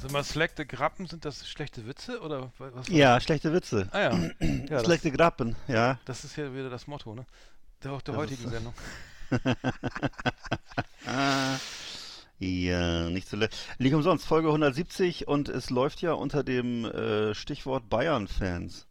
Sag mal, schlechte Grappen, sind das schlechte Witze oder wa- was? Ja, schlechte Witze. Ah ja. ja das, Schlechte Grappen, ja. das ist ja wieder das Motto, ne? Der, auch der Das heutigen ist- Sendung. Ja, nicht so le- Nicht umsonst, Folge 170 und es läuft ja unter dem äh, Stichwort Bayern-Fans.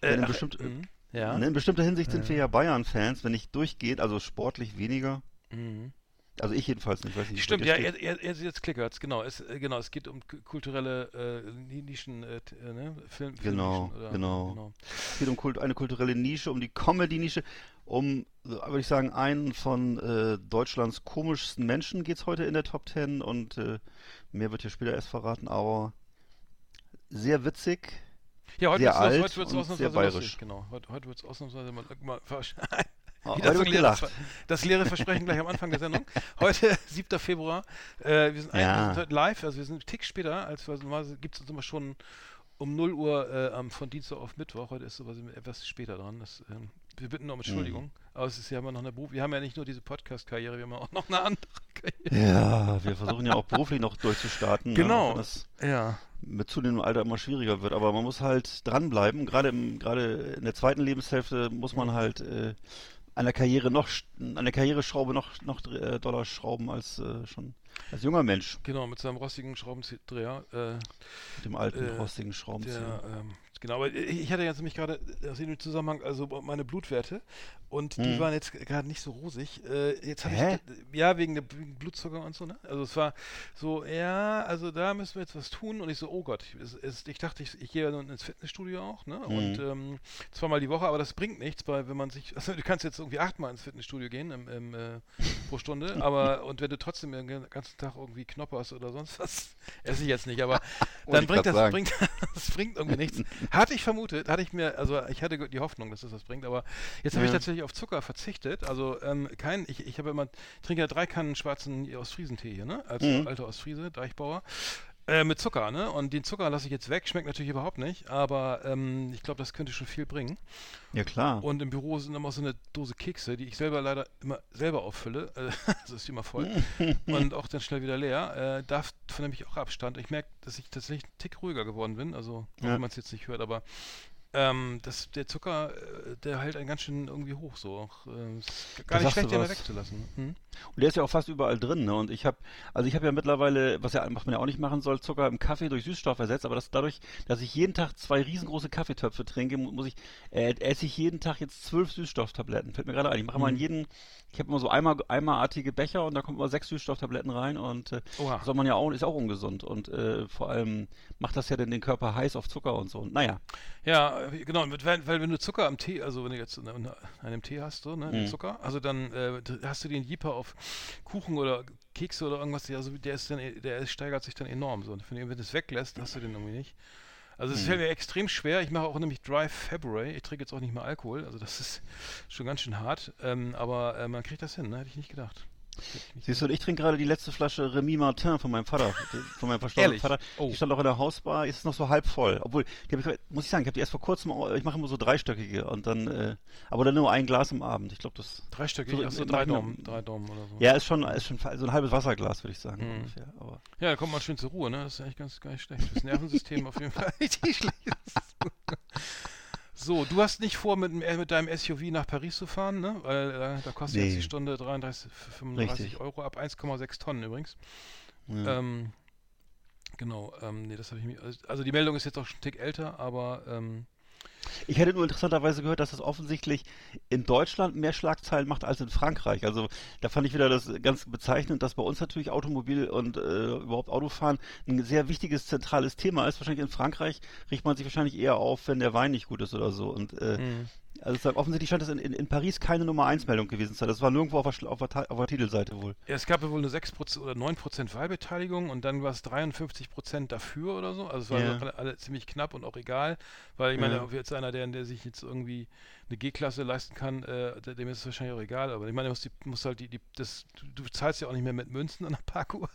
Denn in, bestimmt, mhm. Ja. ne, in bestimmter Hinsicht sind wir ja Bayern-Fans, wenn nicht durchgeht, also sportlich weniger. Mhm. Also ich jedenfalls nicht, weiß nicht. Stimmt, ja, er, er, er, jetzt klickert's, genau. Es, äh, genau, es geht um kulturelle äh, Ni- Nischen, äh, äh, ne? Film, Genau, Filmnischen oder- genau. Es geht um Kult, eine kulturelle Nische, um die Comedy-Nische, um, würde ich sagen, einen von äh, Deutschlands komischsten Menschen geht's heute in der Top 10 und äh, mehr wird hier später erst verraten, aber sehr witzig. Ja, heute wird's und ausnahmsweise sehr bayerisch. lustig, genau. Heute, heute wird's ausnahmsweise mal, mal Wieder heute so ein gelacht. das leere Versprechen gleich am Anfang der Sendung. Heute, 7. Februar. Äh, wir, sind ein, Ja. wir sind heute live, also wir sind einen Tick später, als wir normalerweise gibt es uns immer schon um 0 Uhr äh, von Dienstag auf Mittwoch. Heute ist sowas etwas später dran. Das, ähm, wir bitten um Entschuldigung. Aber es ist ja immer noch eine Beruf. Wir haben ja nicht nur diese Podcast-Karriere, wir haben ja auch noch eine andere Karriere. Ja, wir versuchen ja auch beruflich noch durchzustarten. Genau. Ja, Ja. mit zunehmendem Alter immer schwieriger wird. Aber man muss halt dranbleiben. Gerade im, gerade in der zweiten Lebenshälfte muss man halt äh, an der Karriere noch, an der Karriereschraube noch, noch äh, doller schrauben als äh, schon als junger Mensch Genau, mit seinem rostigen Schraubendreher. Äh, mit dem alten Äh, rostigen Schraubenzieher. Der, ähm, genau, aber ich hatte jetzt nämlich gerade äh, aus dem Zusammenhang, also meine Blutwerte und die Hm. waren jetzt gerade nicht so rosig. Äh, jetzt habe Hä? ich, ja, wegen der Blutzucker und so, ne? Also es war so, ja, also da müssen wir jetzt was tun und ich so, oh Gott, ich, es, es, ich dachte, ich, ich gehe ja nun ins Fitnessstudio auch, ne? Und Mhm. ähm, zweimal die Woche, aber das bringt nichts, weil wenn man sich, also du kannst jetzt irgendwie achtmal ins Fitnessstudio gehen im, im, äh, pro Stunde, aber und wenn du trotzdem den ganzen Tag irgendwie knopperst oder sonst was, esse ich jetzt nicht, aber dann bringt das, sagen. bringt, das bringt irgendwie nichts. Hatte ich vermutet, hatte ich mir, also ich hatte die Hoffnung, dass das was bringt, aber jetzt habe ich Ja. tatsächlich auf Zucker verzichtet. Also ähm, kein, ich, ich habe immer, ich trinke ja drei Kannen schwarzen Ostfriesentee hier, ne? Als Mhm. alter Ostfriese, Deichbauer. Äh, mit Zucker, ne? Und den Zucker lasse ich jetzt weg, schmeckt natürlich überhaupt nicht, aber ähm, ich glaube, das könnte schon viel bringen. Ja klar. Und im Büro sind immer so eine Dose Kekse, die ich selber leider immer selber auffülle. Äh, also ist die immer voll. und auch dann schnell wieder leer. Äh, davon nehme ich auch Abstand. Ich merke, dass ich tatsächlich einen Tick ruhiger geworden bin. Also, auch Ja. wenn man es jetzt nicht hört, aber ähm, das, der Zucker, äh, der hält einen ganz schön irgendwie hoch. So. Auch, äh, gar Da nicht schlecht, den mal was. wegzulassen. Hm? Und der ist ja auch fast überall drin, ne? Und ich habe, also ich habe ja mittlerweile, was ja was man ja auch nicht machen soll, Zucker im Kaffee durch Süßstoff ersetzt, aber das dadurch, dass ich jeden Tag zwei riesengroße Kaffeetöpfe trinke, mu- muss ich, äh, esse ich jeden Tag jetzt zwölf Süßstofftabletten. Fällt mir gerade ein. Ich mache mal in Mhm. jeden, ich habe immer so einmal, einmalartige Becher und da kommt immer sechs Süßstofftabletten rein und äh, soll man ja auch, ist auch ungesund und äh, vor allem macht das ja dann den Körper heiß auf Zucker und so. Naja, Ja, äh, genau, weil, weil wenn du Zucker am Tee, also wenn du jetzt in, in einem Tee hast, so, ne, Mhm. Zucker, also dann äh, hast du den Jeeper auf Kuchen oder Kekse oder irgendwas, der, also der ist dann, der steigert sich dann enorm so. Und wenn du es weglässt, hast du den irgendwie nicht. Also es Mhm. fällt mir extrem schwer. Ich mache auch nämlich Dry February. Ich trinke jetzt auch nicht mehr Alkohol. Also das ist schon ganz schön hart. Ähm, aber äh, man kriegt das hin, ne? Hätte ich nicht gedacht. Siehst du, und ich trinke gerade die letzte Flasche Remy Martin von meinem Vater, von meinem verstorbenen? Vater. Oh. Die stand auch in der Hausbar, ist noch so halb voll. Obwohl, ich, muss ich sagen, ich habe die erst vor kurzem, ich mache immer so dreistöckige und dann, äh, aber dann nur ein Glas am Abend. Ich glaube, das, Dreistöckig, So, ach so im drei Daumen, drei Daumen oder so. ja, ist schon, ist schon so ein halbes Wasserglas, würde ich sagen, Mhm. ungefähr. Aber Ja, da kommt man schön zur Ruhe, ne? Das ist eigentlich ganz, gar nicht schlecht. Das Nervensystem auf jeden Fall richtig schlecht. So, du hast nicht vor, mit, äh, mit deinem SUV nach Paris zu fahren, ne? Weil äh, da kostet jetzt Nee. die Stunde 33, 35 Richtig. Euro ab 1,6 Tonnen übrigens. ja. Ähm, Genau, ähm, nee, das habe ich mir. Also die Meldung ist jetzt auch schon einen Tick älter, aber ähm, Ich hätte nur interessanterweise gehört, dass das offensichtlich in Deutschland mehr Schlagzeilen macht als in Frankreich. Also da fand ich wieder das ganz bezeichnend, dass bei uns natürlich Automobil und äh, überhaupt Autofahren ein sehr wichtiges, zentrales Thema ist. Wahrscheinlich in Frankreich riecht man sich wahrscheinlich eher auf, wenn der Wein nicht gut ist oder so. Und äh, also offensichtlich scheint das in, in, in Paris keine Nummer 1 Meldung gewesen zu sein. Das war nirgendwo auf der, auf der, auf der Titelseite wohl. ja, es gab ja wohl eine 6% oder 9% Wahlbeteiligung und dann war es 53% dafür oder so. Also es war Ja. alle, alle ziemlich knapp und auch egal, weil ich meine, Ja. ob jetzt einer, der, der sich jetzt irgendwie eine G-Klasse leisten kann, äh, dem ist es wahrscheinlich auch egal. Aber ich meine, du musst, die, musst halt die, die das, du, du zahlst ja auch nicht mehr mit Münzen an der Parkuhr.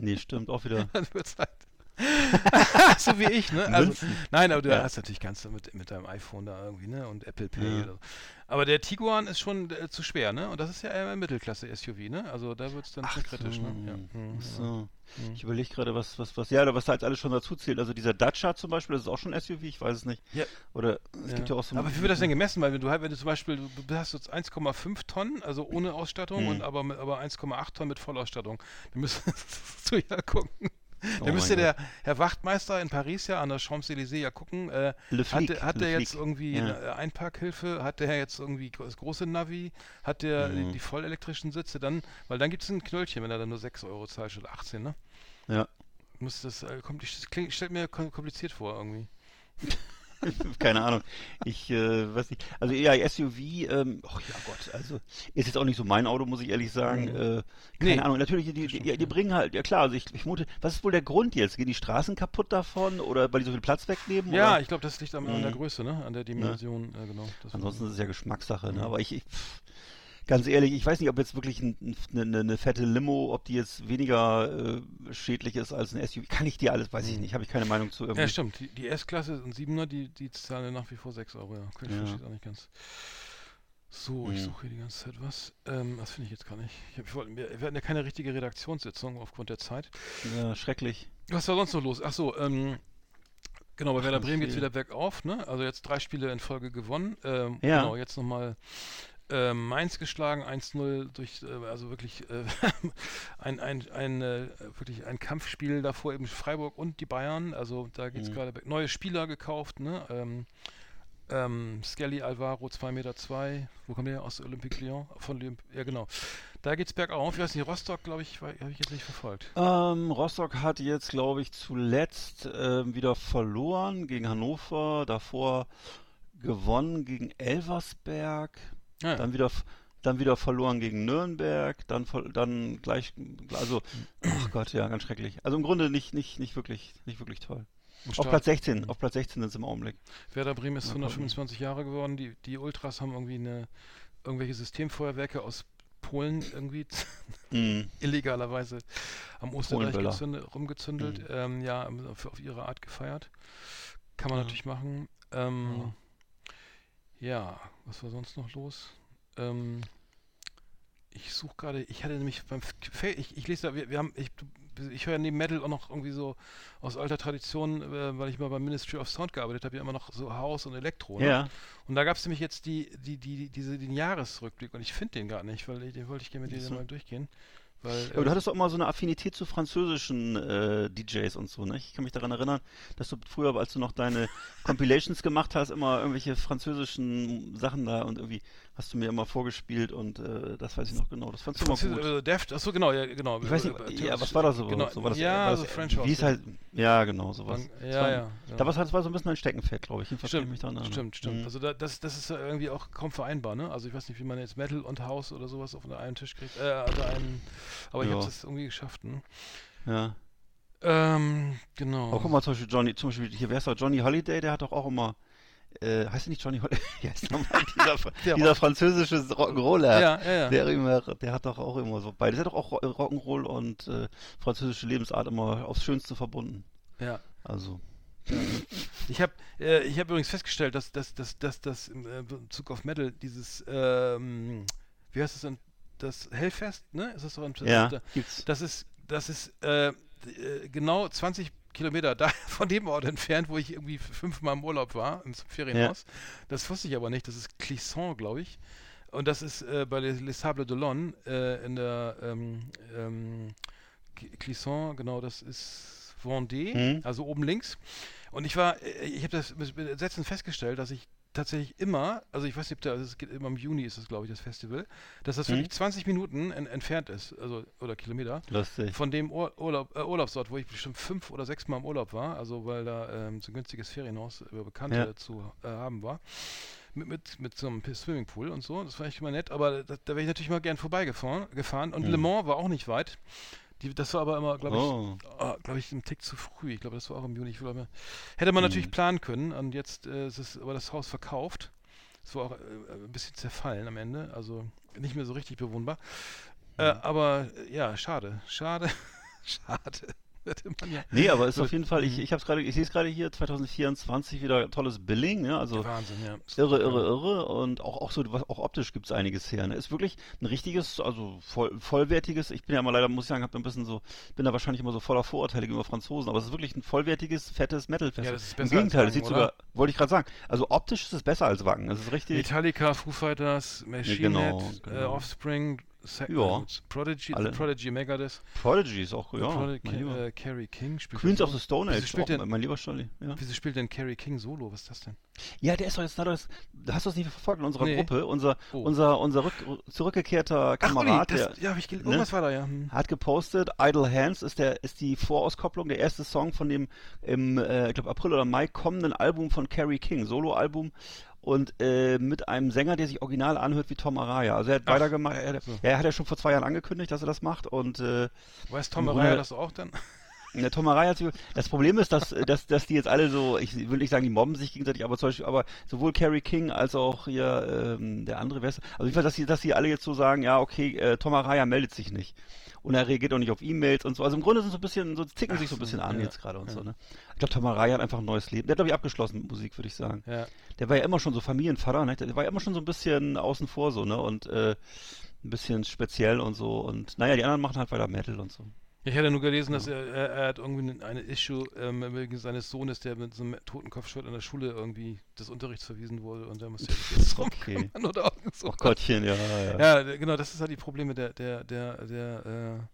Nee, stimmt, auch wieder. Dann wird's halt. so wie ich, ne? Also, nein, aber du Ja. hast natürlich kannst du mit, mit deinem iPhone da irgendwie, ne? Und Apple Pay Ja. oder so. Aber der Tiguan ist schon äh, zu schwer, ne? Und das ist ja eher ein Mittelklasse-SUV, ne? Also da wird es dann schon kritisch, ne? Ja. Mhm, Ach so. Ich überlege gerade, was, was, was, ja, oder was da jetzt alles schon dazu zählt. Also dieser Dacia zum Beispiel, das ist auch schon SUV, ich weiß es nicht. Ja. Oder es gibt ja auch so aber wie wird das denn gemessen? Weil wenn du halt, wenn du zum Beispiel, du hast jetzt 1,5 Tonnen, also ohne Ausstattung, Hm. und aber, aber 1,8 Tonnen mit Vollausstattung, dann müsst du ja gucken. Oh Dann müsste der Herr Wachtmeister in Paris ja an der Champs-Élysées ja gucken, äh, hat, hat der jetzt irgendwie Ja. eine Einparkhilfe, hat der jetzt irgendwie das große Navi, hat der die, Mhm. die vollelektrischen Sitze, dann, weil dann gibt es ein Knöllchen, wenn er dann nur 6 Euro zahlt statt 18, ne? Ja. Muss das, äh, kommt, das klingt, stellt mir kom- kompliziert vor irgendwie. Keine Ahnung. Ich äh, weiß nicht. Also ja, SUV, ähm, oh ja Gott, also ist jetzt auch nicht so mein Auto, muss ich ehrlich sagen. Äh, keine Nee. Ahnung. Natürlich, die, die, die, bringen halt, ja klar, also ich, ich mute, was ist wohl der Grund jetzt? Gehen die Straßen kaputt davon oder weil die so viel Platz wegnehmen? Ja, oder? ich glaube, das liegt am, an der Mhm. Größe, ne? An der Dimension, äh, genau. Ansonsten ist es ja Geschmackssache, ne? Mhm. Aber ich, ich pff, ganz ehrlich, ich weiß nicht, ob jetzt wirklich ein, ein, eine, eine fette Limo, ob die jetzt weniger äh, schädlich ist als ein SUV. Kann ich dir alles, weiß ich Mhm. nicht. Habe ich keine Meinung zu irgendwie. Ja, stimmt. Die, die S-Klasse und 7er, die, die zahlen ja nach wie vor 6 Euro, ja. Ich Ja. verstehe auch nicht ganz. So, ich suche hier die ganze Zeit was. Ähm, das finde ich jetzt gar nicht. Ich hab, ich wir, wir hatten ja keine richtige Redaktionssitzung aufgrund der Zeit. Ja, schrecklich. Was war sonst noch los? Ach so, ähm, genau, bei Werder Bremen geht es wieder bergauf, ne? Also jetzt drei Spiele in Folge gewonnen. Ähm, Ja. Genau, jetzt nochmal ähm, Mainz geschlagen, 1-0 durch, äh, also wirklich äh, ein, ein, ein, äh, wirklich ein Kampfspiel davor eben Freiburg und die Bayern. Also da geht es Mhm. gerade neue Spieler gekauft, ne? Ähm, ähm, Skelly Alvaro, 2 Meter zwei. Wo kommt der her? aus Olympique Lyon? Von Olymp ja, genau. Da geht's bergauf. Ich weiß nicht, Rostock, glaube ich, habe ich jetzt nicht verfolgt. Ähm, Rostock hat jetzt, glaube ich, zuletzt ähm, wieder verloren gegen Hannover, davor gewonnen gegen Elversberg, Ja, dann wieder dann wieder verloren gegen Nürnberg, dann dann gleich also ach Gott, ja, ganz schrecklich. Also im Grunde nicht nicht nicht wirklich nicht wirklich toll. Auf Platz 16, auf Platz 16 sind sie im Augenblick. Werder Bremen ist Mal gucken. 125 Jahre geworden. Die, die Ultras haben irgendwie eine irgendwelche Systemfeuerwerke aus Polen irgendwie Mhm. illegalerweise am gezündet, rumgezündelt. Mhm. Ähm, ja, auf, auf ihre Art gefeiert. Kann man Ja. natürlich machen. Ähm, ja, was war sonst noch los? Ähm, ich suche gerade, ich hatte nämlich beim ich, ich lese da, wir, wir haben, ich, ich höre ja neben Metal auch noch irgendwie so aus alter Tradition, äh, weil ich mal beim Ministry of Sound gearbeitet habe, ja immer noch so House und Elektro. Ne? Ja. Und da gab es nämlich jetzt die, die, die, diese, den Jahresrückblick und ich finde den gar nicht, weil ich, den wollte ich gerne mit dir so. mal durchgehen. Weil, Aber du äh, hattest doch immer so eine Affinität zu französischen äh, DJs und so, ne? Ich kann mich daran erinnern, dass du früher, als du noch deine Compilations gemacht hast, immer irgendwelche französischen Sachen da und irgendwie hast du mir immer vorgespielt und äh, das weiß ich noch genau. Das fandst du immer gut. äh, Deft, achso, genau, ja, genau. Ich weiß Äh, nicht, äh, ja, was war das so? Genau, so war das, ja, war das, so French Wie es House. halt, ja, genau, sowas. Das ja, war, ja, ja. Da war das war so ein bisschen ein Steckenpferd, glaube ich. Jedenfalls Stimmt, mich daran stimmt, stimmt. Mhm. Also da, das, das ist irgendwie auch kaum vereinbar, ne? Also ich weiß nicht, wie man jetzt Metal und House oder sowas auf einen Tisch kriegt. Äh, also einen, aber ich Ja. habe das irgendwie geschafft, ne? Ja. Ähm, genau. Aber guck mal, zum Beispiel Johnny, zum Beispiel hier, wer ist da? Johnny Holiday, der hat doch auch immer, äh, heißt der nicht Johnny Holiday? Heißt nochmal dieser, Der dieser französische Rock'n'Roller? Ja, ja, ja. Der immer, der hat doch auch immer so beides. Der hat doch auch Ro- Rock'n'Roll und äh, französische Lebensart immer aufs Schönste verbunden. ja. Also. Ich habe äh, ich hab übrigens festgestellt, dass das dass, dass, dass im äh, Bezug auf Metal dieses, ähm, wie heißt das denn, das Hellfest, ne? Ist das so ein, Ja, das, gibt's. das ist, das ist äh, äh, genau 20 Kilometer da von dem Ort entfernt, wo ich irgendwie fünfmal im Urlaub war, im Ferienhaus. Das wusste ich aber nicht. Das ist Clisson, glaube ich. Und das ist äh, bei Les, Les Sables d'Olonne äh, in der ähm, ähm, Cl- Clisson, genau, das ist, Vendée, Mhm. also oben links. Und ich war, äh, ich habe das mit Entsetzen festgestellt, dass ich tatsächlich immer, also ich weiß nicht, ob da, also es geht immer im Juni ist das, glaube ich, das Festival, dass das Mhm. wirklich 20 Minuten en, entfernt ist, also oder Kilometer Lustig. von dem Ur Urlaub, äh, Urlaubsort, wo ich bestimmt fünf oder sechs Mal im Urlaub war, also weil da ähm, so ein günstiges Ferienhaus über Bekannte Ja. zu äh, haben war. Mit, mit, mit so einem Swimmingpool und so, das war echt immer nett, aber da, da wäre ich natürlich mal gern vorbeigefahren gefahren. und Mhm. Le Mans war auch nicht weit. Die, das war aber immer, glaube ich, Oh. ah, glaube ich, ein Tick zu früh. Ich glaube, das war auch im Juni. Glaube, hätte man natürlich planen können und jetzt äh, ist es aber das Haus verkauft. Es war auch äh, ein bisschen zerfallen am Ende, also nicht mehr so richtig bewohnbar. Äh, aber äh, ja, schade, schade, schade. Hätte man ja. Nee, aber ist auf jeden Fall, ich, ich hab's gerade, ich sehe es gerade hier, 2024 wieder tolles Billing, ne? Also Wahnsinn, ja. irre, irre, irre und auch, auch so, auch optisch gibt's einiges her. Ne? Ist wirklich ein richtiges, also voll, vollwertiges, ich bin ja mal leider, muss ich sagen, hab ein bisschen so, bin da wahrscheinlich immer so voller Vorurteile gegenüber Franzosen, aber es ist wirklich ein vollwertiges, fettes Metal-Festival. Ja, das ist Im besser Gegenteil, als es sieht Wacken, sogar, wollte ich gerade sagen, also optisch ist es besser als Wacken. Es ist richtig, Metallica, Foo Fighters, Machine genau, Head, Äh, genau. Offspring, Sa Ja. äh, Prodigy, Alle. Prodigy Megadeth, Prodigy ist auch, ja, Prodigy, mein lieber. äh, Carrie King spielt Queens of the Stone Age, spielt auch der- mein lieber Scholli, ja. Wieso spielt denn Carrie King Solo? Was ist das denn? Ja, der ist doch jetzt, das, hast du das nicht verfolgt in unserer Nee. Gruppe? Unser, Oh. unser, unser rück, zurückgekehrter Uli, Kamerad, das, der ja, hab ich ne? irgendwas war da, ja. Hm. hat gepostet, Idle Hands ist der, ist die Vorauskopplung, der erste Song von dem im, äh, ich glaube April oder Mai kommenden Album von Carrie King, Soloalbum und äh, mit einem Sänger, der sich original anhört wie Tom Araya. Also er hat Ach, weitergemacht, er, ja, er hat ja schon vor zwei Jahren angekündigt, dass er das macht und äh, Weiß Tom Araya das auch dann? der Tom Araya hat sich, das Problem ist, dass, dass, dass die jetzt alle so, ich will nicht sagen, die mobben sich gegenseitig, aber zum Beispiel, aber sowohl Carrie King als auch hier ähm, der andere, wer ist, also jedenfalls, dass sie, dass sie alle jetzt so sagen, ja, okay, äh, Tom Araya meldet sich nicht. Und er reagiert auch nicht auf E-Mails und so. Also im Grunde sind so ein bisschen, so zicken Ach sich so ein bisschen an ja, jetzt gerade und ja. so, ne? Ich glaube, Tom Araya hat einfach ein neues Leben. Der hat, glaube ich, abgeschlossen mit Musik, würde ich sagen. Ja. Der war ja immer schon so Familienvater, ne? Der war ja immer schon so ein bisschen außen vor so, ne? Und äh, ein bisschen speziell und so. Und naja, die anderen machen halt weiter Metal und so. Ich hatte nur gelesen, dass er, er, er hat irgendwie eine Issue ähm, wegen seines Sohnes, der mit so einem Totenkopfshirt an der Schule irgendwie des Unterrichts verwiesen wurde und der muss ja jetzt drum Okay. oder so. Ach Gottchen, ja, ja. Ja, genau, das ist halt die Probleme der, der, der, der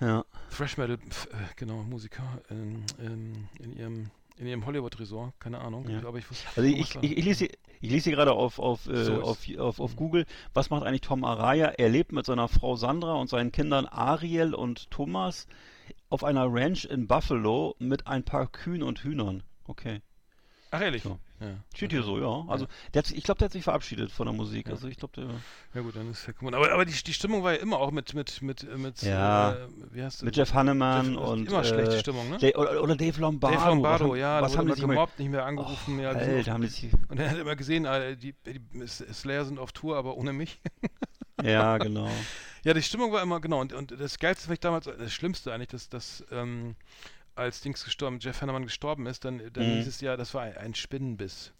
ja. äh, Thrash Metal, äh, genau, Musiker in, in, in ihrem in ihrem Hollywood-Resort, keine Ahnung. Ja. Aber ich wusste, Also ich, ich, ich lese ich lese hier gerade auf, auf, äh, So auf, auf, auf Google, was macht eigentlich Tom Araya? Er lebt mit seiner Frau Sandra und seinen Kindern Ariel und Thomas auf einer Ranch in Buffalo mit ein paar Kühen und Hühnern. Okay. Ach ehrlich? So. Ja. Steht hier so, ja. Also der hat, sich- ich glaube, der hat sich verabschiedet von der Musik. Also ich glaube, der Ja gut, dann ist ja guck mal. Aber, aber die, die Stimmung war ja immer auch mit mit mit mit Ja. äh, wie heißt mit Jeff Hanneman Jeff- und immer schlechte äh, Stimmung, ne? Dave, oder, oder Dave Lombardo. Dave Lombardo, was haben, ja, was haben die gemobbt, nicht mehr angerufen, oh, ja, Alter, haben die sich, und er hat immer gesehen, äh, die, die Slayer sind auf Tour, aber ohne mich. ja, genau. Ja, die Stimmung war immer, genau, und, und das Geilste ich damals, das Schlimmste eigentlich, dass, dass ähm, als Dings gestorben, Jeff Hanneman gestorben ist, dann, dann Mhm. hieß es ja, das war ein, ein Spinnenbiss.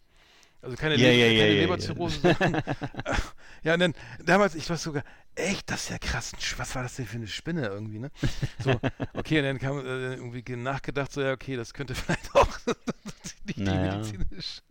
Also keine, Ja, Le ja, keine ja. Leberzirrhose. sondern- ja, und dann damals, ich war sogar, echt, das ist ja krass, was war das denn für eine Spinne irgendwie, ne? So, okay, und dann kam äh, irgendwie ge- nachgedacht, so, ja, okay, das könnte vielleicht auch die, die Naja. medizinische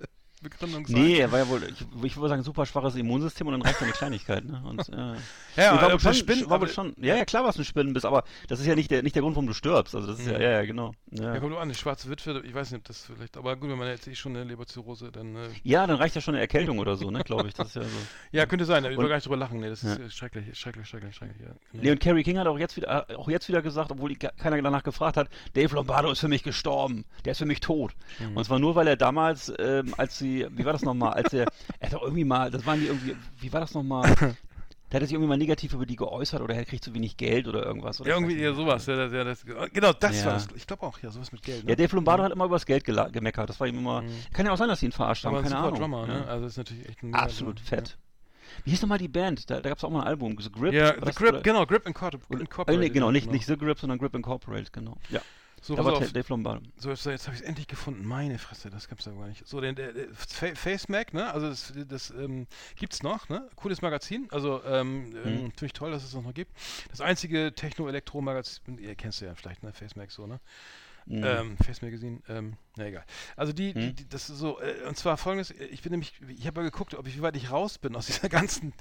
Begründung sein. Nee, er war ja wohl, ich, ich würde sagen, super schwaches Immunsystem und dann reicht ja eine Kleinigkeit, ne? Und, äh, Ja, Nee, war aber wohl schon, Spinnen, war schon, ja, ja, klar war es ein Spinnenbiss, aber das ist ja nicht der, nicht der Grund, warum du stirbst. Also das ist ja, Mhm. ja, ja, genau. Ja. Ja, kommt nur an, eine schwarze Witwe, ich weiß nicht, ob das vielleicht, aber gut, wenn man jetzt eh schon eine Leberzirrhose, dann, äh, ja, dann reicht ja schon eine Erkältung oder so, ne, glaube ich. Das ist ja so. ja, könnte sein, ich will Und- gar nicht drüber lachen, nee, das ist Ja. äh, schrecklich, schrecklich, schrecklich, schrecklich, ja. genau. Nee, und Carrie King hat auch jetzt wieder, äh, auch jetzt wieder gesagt, obwohl die, keiner danach gefragt hat, Dave Lombardo ist für mich gestorben, der ist für mich tot. Mhm. Und zwar nur, weil er damals, ähm, als sie, wie war das nochmal, als er, er hat doch irgendwie mal, das waren die irgendwie, wie war das nochmal? Da hat er sich irgendwie mal negativ über die geäußert oder er kriegt zu wenig Geld oder irgendwas. Oder Ja, irgendwie eher sowas, ja, das, ja, das, genau, das Ja. war das, ich glaube auch, ja, sowas mit Geld, ne? Ja, Dave Lombardo hat immer über das Geld gemeckert. Das war ihm immer. Kann ja auch sein, dass sie ihn verarscht haben. Keine Ahnung. Drummer, ne? Also ist natürlich echt ein Absolut fett. Wie hieß nochmal die Band? Da, da gab es auch mal ein Album. The Grip? Ja, The Grip, genau, Grip Incorporated. Äh, nee, genau, nicht, genau. nicht The Grip, sondern Grip Incorporated, genau. Ja, So, da war Dave Lombardo. So, jetzt, jetzt habe ich es endlich gefunden. Meine Fresse, das gab's ja gar nicht. So, den, der, der Fa- Face Mac, ne? Also das, das ähm, gibt's noch, ne? Cooles Magazin. Also ähm, ähm, Mhm. finde ich toll, dass es das noch gibt. Das einzige Techno-Elektro-Magazin, ihr kennst du ja vielleicht, ne? Face Mac so, ne? Mhm. Ähm, Face Magazine, ähm, na egal. Also die, die, Hm? die das ist so, äh, und zwar folgendes, äh, ich bin nämlich, ich habe mal geguckt, ob ich, wie weit ich raus bin aus dieser ganzen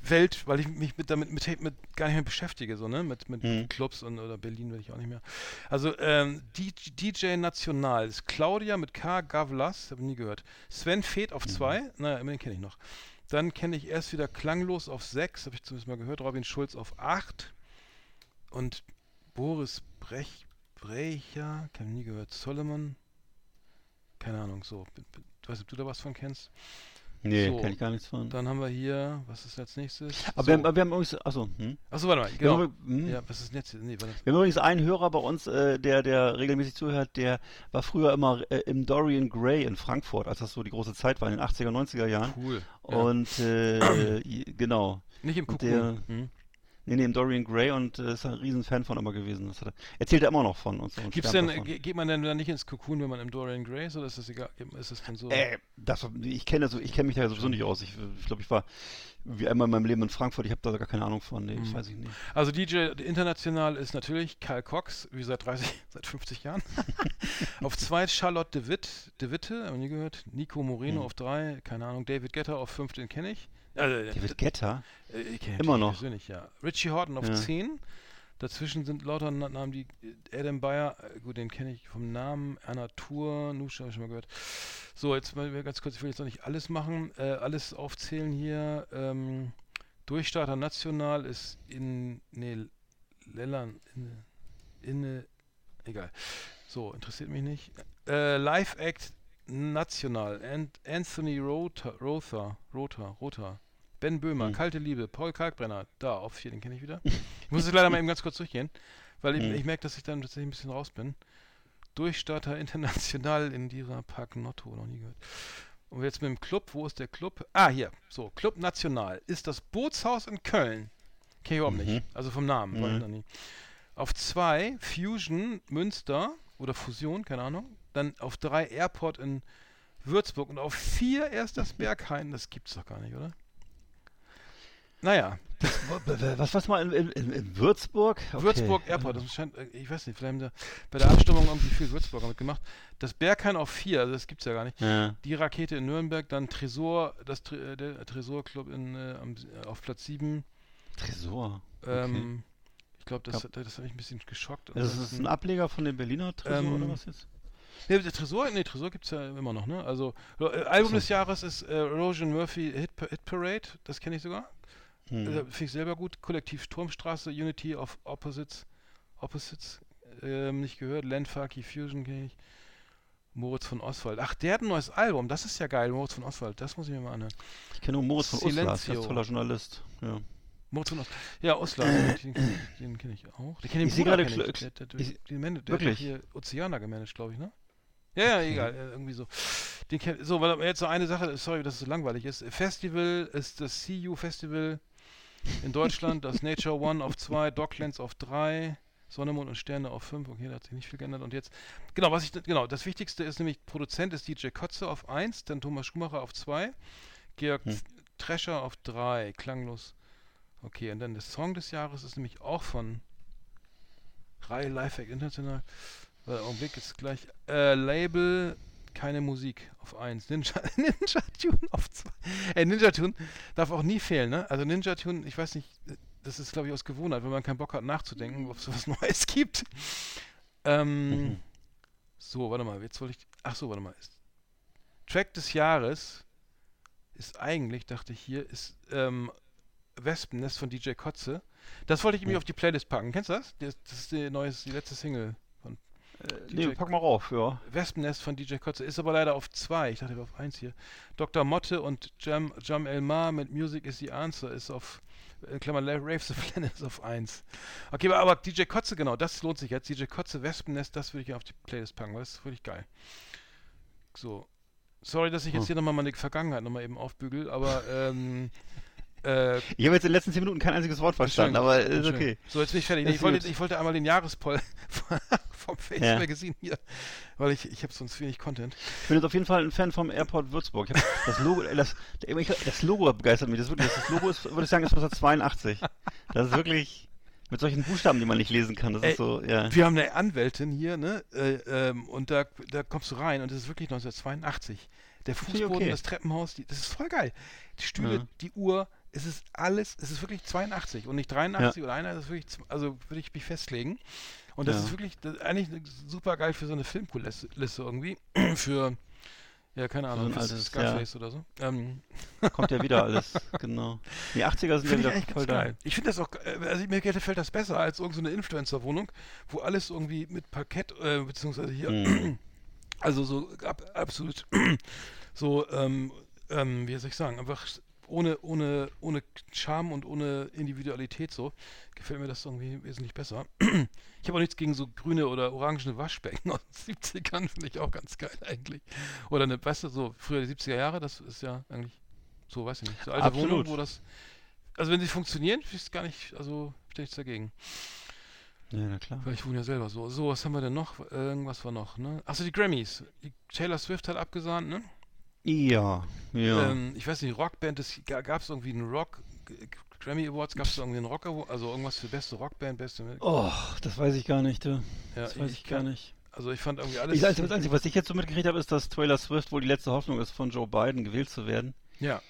Welt, weil ich mich mit damit mit, mit gar nicht mehr beschäftige, so, ne? Mit, mit Hm. Clubs und oder Berlin will ich auch nicht mehr. Also ähm, DJ, DJ National ist Claudia mit K, Gavlas, habe ich nie gehört. Sven Feth auf 2, naja, immerhin kenne ich noch. Dann kenne ich erst wieder Klanglos auf 6, habe ich zumindest mal gehört, Robin Schulz auf 8 und Boris Brech, Brecher, keine nie gehört, Solomon, keine Ahnung, so. Ich weiß nicht, ob du da was von kennst. Nee, So, kenne ich gar nichts von. Dann haben wir hier, was ist als nächstes? Aber so. wir, haben, wir haben übrigens, achso, hm? Achso, warte mal, wir, genau. haben, hm? Ja, was ist denn jetzt? Nee, warte. wir haben übrigens einen Hörer bei uns, äh, der, der regelmäßig zuhört, der war früher immer äh, im Dorian Gray in Frankfurt, als das so die große Zeit war in den 80er, 90er Jahren. Cool. Ja. Und äh, genau. Nicht im der- Hm. Nee, nee, im Dorian Gray und äh, ist ein riesen Fan von immer gewesen. Das hat er, erzählt er immer noch von uns. und Gibt's denn, davon. ge- geht man denn dann nicht ins Kokon, wenn man im Dorian Gray ist, oder ist das egal? Ist das denn so? Äh, das, ich kenne so, ich kenne mich da sowieso nicht aus. Ich, ich glaube, ich war wie einmal in meinem Leben in Frankfurt. Ich habe da gar keine Ahnung von. Nee, Mhm. weiß ich nicht. Also DJ international ist natürlich Karl Cox, wie seit 30, seit 50 Jahren. auf zwei Charlotte de Witt, de Witte, haben wir nie gehört. Nico Moreno Mhm. auf drei, keine Ahnung. David Getter auf fünf, den kenne ich. Also, David äh, ich kenn ihn immer noch. Ja. Richie Horton auf Ja. 10. Dazwischen sind lauter Na- Namen, die äh, Adam Bayer, äh, gut, den kenne ich vom Namen, Erna Tour, Nusha habe ich schon mal gehört. So, jetzt mal ganz kurz, ich will jetzt noch nicht alles machen, äh, alles aufzählen hier. Ähm, Durchstarter National ist in, nee, Lellan, in, in, egal. So, interessiert mich nicht. Äh, Live Act National, An Anthony Rother, Rother, Rother, Rother. Ben Böhmer, Hm. Kalte Liebe, Paul Kalkbrenner, da auf vier, den kenne ich wieder. Ich muss es leider mal eben ganz kurz durchgehen, weil ich, Hm. ich merke, dass ich dann tatsächlich ein bisschen raus bin. Durchstarter International in Dira Park Notto, noch nie gehört. Und jetzt mit dem Club, wo ist der Club? Ah, hier, so, Club National ist das Bootshaus in Köln. Kenn ich überhaupt Mhm. nicht, also vom Namen, war ich Mhm. noch nie. Auf zwei Fusion Münster oder Fusion, keine Ahnung. Dann auf drei Airport in Würzburg und auf vier erst das Berghain. Das gibt's doch gar nicht, oder? Naja, Was was mal in, in, in, Würzburg? Okay. Würzburg Airport, das scheint, äh, ich weiß nicht, vielleicht haben sie bei der Abstimmung irgendwie viel Würzburger mitgemacht. Das Berghain auf vier, also das gibt's ja gar nicht. Ja. Die Rakete in Nürnberg, dann Tresor, das äh, der Tresorclub in, äh, auf Platz sieben. Tresor. Ähm, Ich glaube, das, das, das hat mich ein bisschen geschockt. Das ist ein Ableger von dem Berliner Tresor Ähm, oder was jetzt? Nee, der Tresor, nee, Tresor gibt's ja immer noch, ne? Also, äh, Album so. des Jahres ist äh, Rogan Murphy Hit, Hit Parade, das kenne ich sogar. Hm. Äh, Finde ich selber gut. Kollektiv Turmstraße, Unity of Opposites, Opposites, ähm, nicht gehört. Landfarky Fusion kenne ich. Moritz von Oswald. Ach, der hat ein neues Album, das ist ja geil, Moritz von Oswald, das muss ich mir mal anhören. Ich kenne nur Moritz von Uslar, das ist toller Journalist. Ja. Moritz von Oswald. Ja, Oswald, den, den, kenne ich auch. Den kenne Ich gerade kenn ich. Der, der, der, ich- den managt, der wirklich? hat hier Ozeaner gemanagt, glaube ich, ne? Ja, ja, egal, äh, irgendwie so. Den kenn, so, weil jetzt so eine Sache, sorry, dass es so langweilig ist. Festival ist das CU Festival in Deutschland, das Nature One auf 2, Docklands auf 3, Sonne, Mond und Sterne auf 5. Okay, da hat sich nicht viel geändert. Und jetzt, genau, was ich, genau, das Wichtigste ist nämlich, Produzent ist DJ Kotze auf 1, dann Thomas Schumacher auf 2, Georg Hm. Trescher auf 3, klanglos. Okay, und dann der Song des Jahres ist nämlich auch von Reihe Lifehack International. Äh, Augenblick ist gleich. Äh, Label, keine Musik auf 1. Ninja, Ninja Tune auf 2. Ey, Ninja Tune darf auch nie fehlen, ne? Also Ninja Tune, ich weiß nicht, das ist glaube ich aus Gewohnheit, wenn man keinen Bock hat nachzudenken, ob es was Neues gibt. Ähm, Mhm. so, warte mal, jetzt wollte ich. Ach so, warte mal. Track des Jahres ist eigentlich, dachte ich hier, ist ähm, Wespennest von DJ Kotze. Das wollte ich irgendwie Ja. auf die Playlist packen. Kennst du das? Das, das ist die, neues, die letzte Single. Äh, nee, pack mal rauf, ja. Wespennest von DJ Kotze. Ist aber leider auf zwei. Ich dachte, er war auf eins hier. Dr. Motte und Jam, Jam Elmar mit Music is the Answer ist auf, äh, Klammer, La- Rave the Planet ist auf eins. Okay, aber, aber DJ Kotze, genau, das lohnt sich jetzt. DJ Kotze, Wespennest, das würde ich auf die Playlist packen, weil das ist wirklich geil. So. Sorry, dass ich jetzt Hm. hier nochmal meine Vergangenheit nochmal eben aufbügel, aber ähm, äh, Ich habe jetzt in den letzten 10 Minuten kein einziges Wort verstanden, aber ist okay. So, jetzt bin ich fertig. Ich, wollte, ich wollte einmal den Jahrespoll vom Face Ja. Magazine hier, weil ich, ich habe sonst wenig Content. Ich bin jetzt auf jeden Fall ein Fan vom Airport Würzburg. Ich das Logo, das, das Logo begeistert mich. Das, wirklich, das Logo ist, würde ich sagen, ist 1982. Das ist wirklich, Mit solchen Buchstaben, die man nicht lesen kann. Das Ey, ist so, ja. Wir haben eine Anwältin hier, ne? Äh, ähm, und da, da kommst du rein und das ist wirklich 1982. Der Fußboden, okay. das Treppenhaus, die, das ist voll geil. Die Stühle, Ja. die Uhr, es ist alles, es ist wirklich 82 und nicht 83 oder einer, das ist wirklich, z- also würde ich mich festlegen. Und das Ja. ist wirklich das ist eigentlich super geil für so eine Filmkulisse irgendwie. für, ja, keine Ahnung, für altes, Scarface oder so. Ähm, Kommt ja wieder alles, genau. Die 80er sind ja ich wieder voll ganz da. geil. Ich finde das auch, äh, also mir gefällt das besser als irgendeine Influencer-Wohnung, wo alles irgendwie mit Parkett, äh, beziehungsweise hier, Mhm. also so ab, absolut so, ähm, ähm, wie soll ich sagen, einfach ohne, ohne, ohne Charme und ohne Individualität so, gefällt mir das irgendwie wesentlich besser. Ich habe auch nichts gegen so grüne oder orangene Waschbecken aus den 70ern, finde ich auch ganz geil eigentlich. Oder eine, weißt du, so früher die 70er Jahre, das ist ja eigentlich so, weiß ich nicht, so alte Absolut. Wohnungen, wo das, also wenn sie funktionieren, finde ich es gar nicht, also stehe ich dagegen. Ja, na klar. Weil ich wohne ja selber so. So, was haben wir denn noch? Irgendwas war noch, ne? Achso, die Grammys. Die Taylor Swift hat abgesahnt, ne? Ja, ja. Ähm, ich weiß nicht, Rockband, es gab es irgendwie einen Rock, Grammy Awards, gab es irgendwie einen Rock Award, also irgendwas für beste Rockband, beste, oh, das weiß ich gar nicht, du. ja, Das weiß ich gar nicht. Also ich fand irgendwie alles, Ich, das Einzige, was ich jetzt so mitgekriegt habe, ist, dass Taylor Swift wohl die letzte Hoffnung ist, von Joe Biden gewählt zu werden. ja,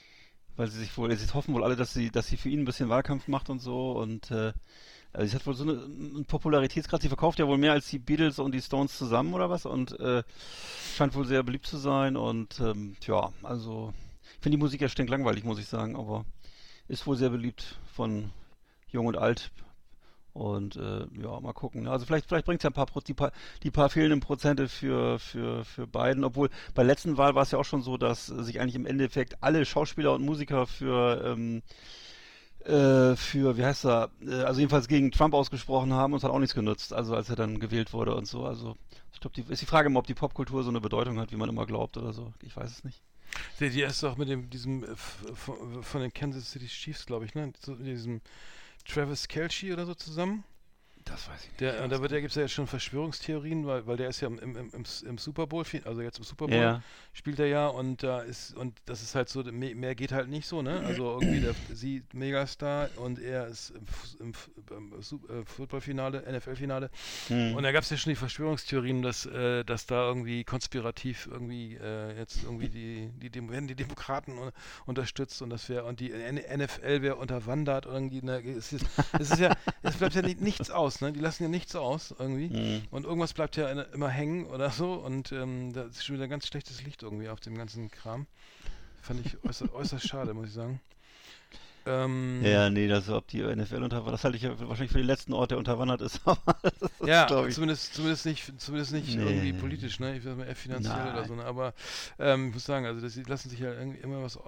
Weil sie sich wohl, sie hoffen wohl alle, dass sie, dass sie für ihn ein bisschen Wahlkampf macht und so und äh, also sie hat wohl so eine, einen Popularitätsgrad, sie verkauft ja wohl mehr als die Beatles und die Stones zusammen oder was und äh, scheint wohl sehr beliebt zu sein und ähm, ja, also ich finde die Musik ja stinklangweilig, muss ich sagen, aber ist wohl sehr beliebt von jung und alt und äh, ja, mal gucken. Also vielleicht, vielleicht bringt es ja ein paar, Pro- die paar, die paar fehlenden Prozente für, für, für Biden, obwohl bei der letzten Wahl war es ja auch schon so, dass sich eigentlich im Endeffekt alle Schauspieler und Musiker für, ähm, äh, für, wie heißt er, äh, also jedenfalls gegen Trump ausgesprochen haben und es hat auch nichts genutzt, also als er dann gewählt wurde und so. Also ich glaube, die ist die Frage immer, ob die Popkultur so eine Bedeutung hat, wie man immer glaubt oder so. Ich weiß es nicht. die, die ist doch mit dem, diesem, äh, von, den Kansas City Chiefs, glaube ich, ne? Mit diesem Travis Kelce oder so zusammen. Das weiß ich nicht. Der, da wird, da gibt es ja jetzt schon Verschwörungstheorien, weil, weil der ist ja im, im, im, im, Super Bowl, also jetzt im Super Bowl Ja. spielt er ja und da ist und das ist halt so, me- mehr geht halt nicht so, ne? Also irgendwie der sie Megastar und er ist im, äh, Footballfinale, NFL-Finale Hm. und da gab es ja schon die Verschwörungstheorien, dass, äh, dass da irgendwie konspirativ irgendwie äh, jetzt irgendwie die, die Demo werden die Demokraten un unterstützt und das wäre und die NFL wäre unterwandert irgendwie. Ne, es, ist, es ist ja, es bleibt ja ni- nichts aus, ne? Die lassen ja nichts aus irgendwie. Hm. Und irgendwas bleibt ja immer hängen oder so und ähm, da ist schon wieder ganz schlechtes Licht irgendwie auf dem ganzen Kram. Fand ich äußerst, äußerst schade, muss ich sagen. Ähm, Ja, nee, das, ob die NFL unterwandert, das halte ich ja wahrscheinlich für den letzten Ort, der unterwandert ist. ist, Ja, zumindest, zumindest nicht, zumindest nicht Nee. irgendwie politisch, ne? Ich weiß mal eher finanziell oder Nein. so, ne? Aber ähm, ich muss sagen, also das, die lassen sich ja irgendwie immer was,